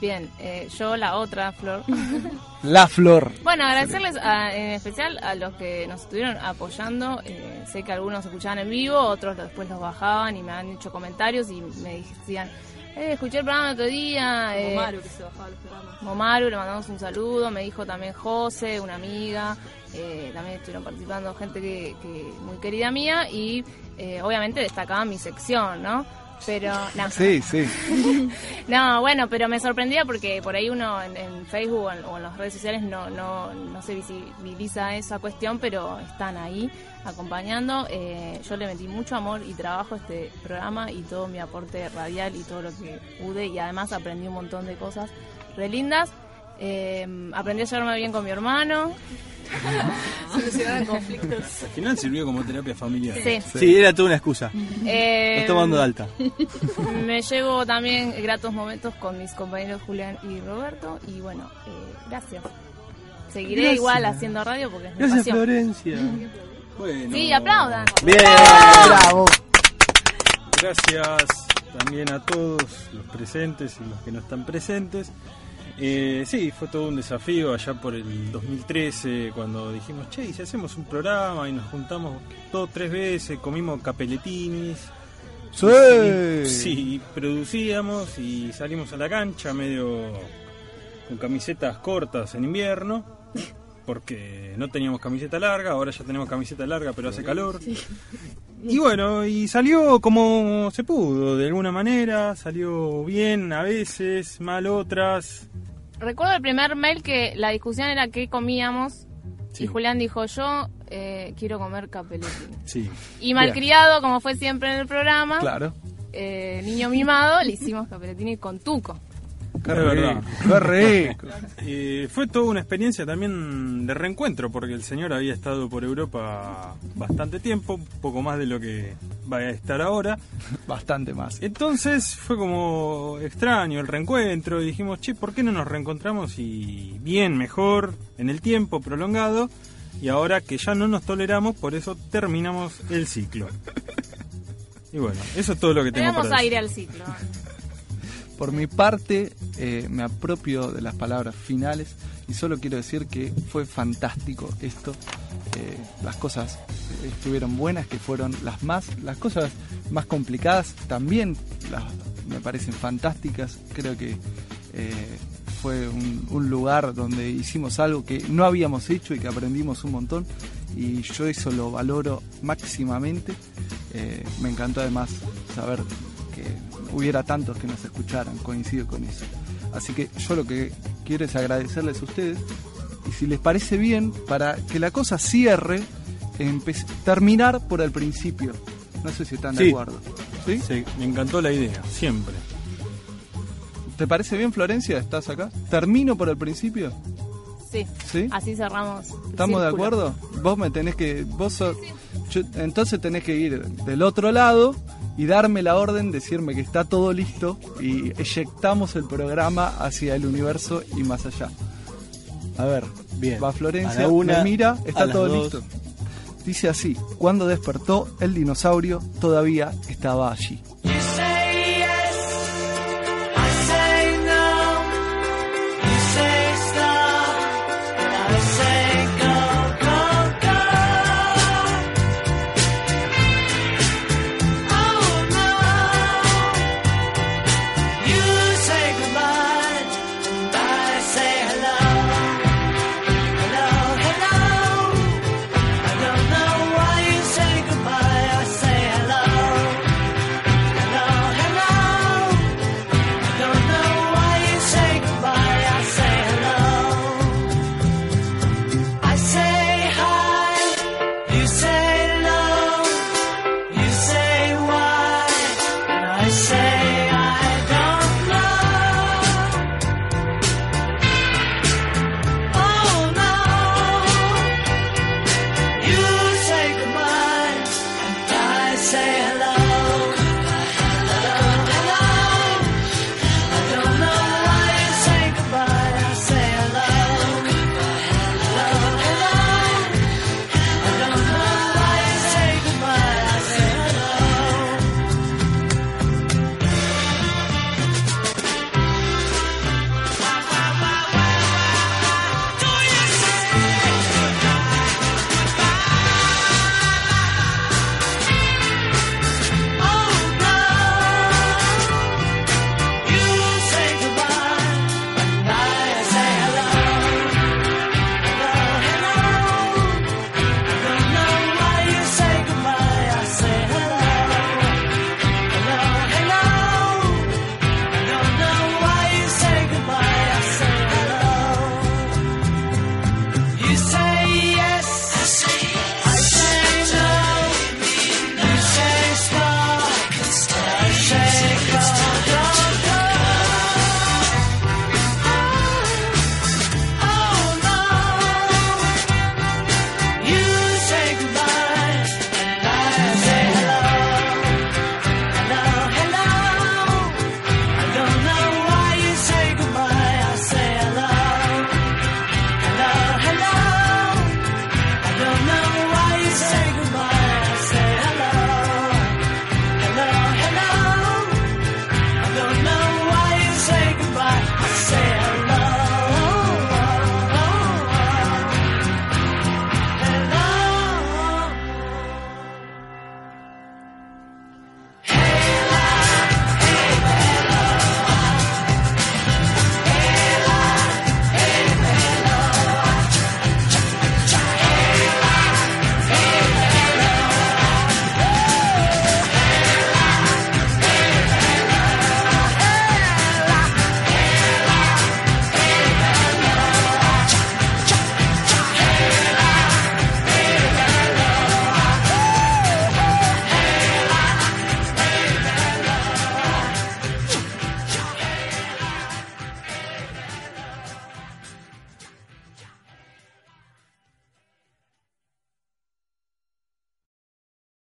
Bien, eh, yo la otra, Flor. La Flor. bueno, agradecerles a- en especial a los que nos estuvieron apoyando. eh, sé que algunos escuchaban en vivo, otros después los bajaban y me han hecho comentarios y me decían, eh, escuché el programa el otro día. eh, Momaru, que se bajaba los programas. Momaru, le mandamos un saludo, me dijo también José, una amiga, eh, también estuvieron participando gente que, que muy querida mía y eh, obviamente destacaba mi sección, ¿no? Pero, no. Sí, sí. No, bueno, pero me sorprendía porque por ahí uno en, en Facebook o en, o en las redes sociales no, no, no se visibiliza esa cuestión, pero están ahí acompañando. Eh, yo le metí mucho amor y trabajo a este programa y todo mi aporte radial y todo lo que pude y además aprendí un montón de cosas re lindas. Eh, aprendí a llevarme bien con mi hermano. Solucionar conflictos. Al final sirvió como terapia familiar. Sí. Sí, era toda una excusa. Eh, Lo tomando de alta. Me llevo también gratos momentos con mis compañeros Julián y Roberto y bueno, eh, gracias. seguiré Gracias. igual haciendo radio porque es mi Gracias, pasión. Florencia. Bueno. Sí, aplaudan. Bien, bravo. Gracias también a todos los presentes y los que no están presentes. Eh, sí, fue todo un desafío allá por el 2013 cuando dijimos, che, ¿y si hacemos un programa y nos juntamos dos, tres veces, comimos capeletinis. Sí. Y- sí, producíamos y salimos a la cancha medio con camisetas cortas en invierno. Porque no teníamos camiseta larga, ahora ya tenemos camiseta larga pero hace calor. Y bueno, y salió como se pudo, de alguna manera, salió bien a veces, mal otras. Recuerdo el primer mail que la discusión era qué comíamos Sí. y Julián dijo yo eh, quiero comer capeletín. Sí. Y malcriado, como fue siempre en el programa, Claro. eh, niño mimado, le hicimos capelletini con tuco. Qué verdad. qué rico. Eh, fue toda una experiencia también de reencuentro, porque el señor había estado por Europa bastante tiempo, poco más de lo que va a estar ahora. Bastante más. Entonces fue como extraño el reencuentro y dijimos, che, ¿por qué no nos reencontramos y bien, mejor, en el tiempo prolongado? Y ahora que ya no nos toleramos, por eso terminamos el ciclo. Y bueno, eso es todo lo que tengo Tenemos para aire decir. al ciclo. Por mi parte, eh, me apropio de las palabras finales y solo quiero decir que fue fantástico esto. Eh, las cosas estuvieron buenas, que fueron las más, las cosas más complicadas también me parecen fantásticas. Creo que eh, fue un, lugar donde hicimos algo que no habíamos hecho y que aprendimos un montón y yo eso lo valoro máximamente. Me encantó además saber hubiera tantos que nos escucharan, coincido con eso. Así que yo lo que quiero es agradecerles a ustedes y si les parece bien, para que la cosa cierre, terminar por el principio. No sé si están de Sí. acuerdo. ¿Sí? Sí, me encantó la idea, siempre. ¿Te parece bien, Florencia? ¿Estás acá? ¿Termino por el principio? Sí. ¿Sí? Así cerramos. ¿Estamos de acuerdo? Vos me tenés que. Vos sos- yo- entonces tenés que ir del otro lado y darme la orden, decirme que está todo listo y eyectamos el programa hacia el universo y más allá. A ver, Bien. va A Florencia, la una, me mira, a está todo dos. listo. Dice así: Cuando despertó, el dinosaurio todavía estaba allí.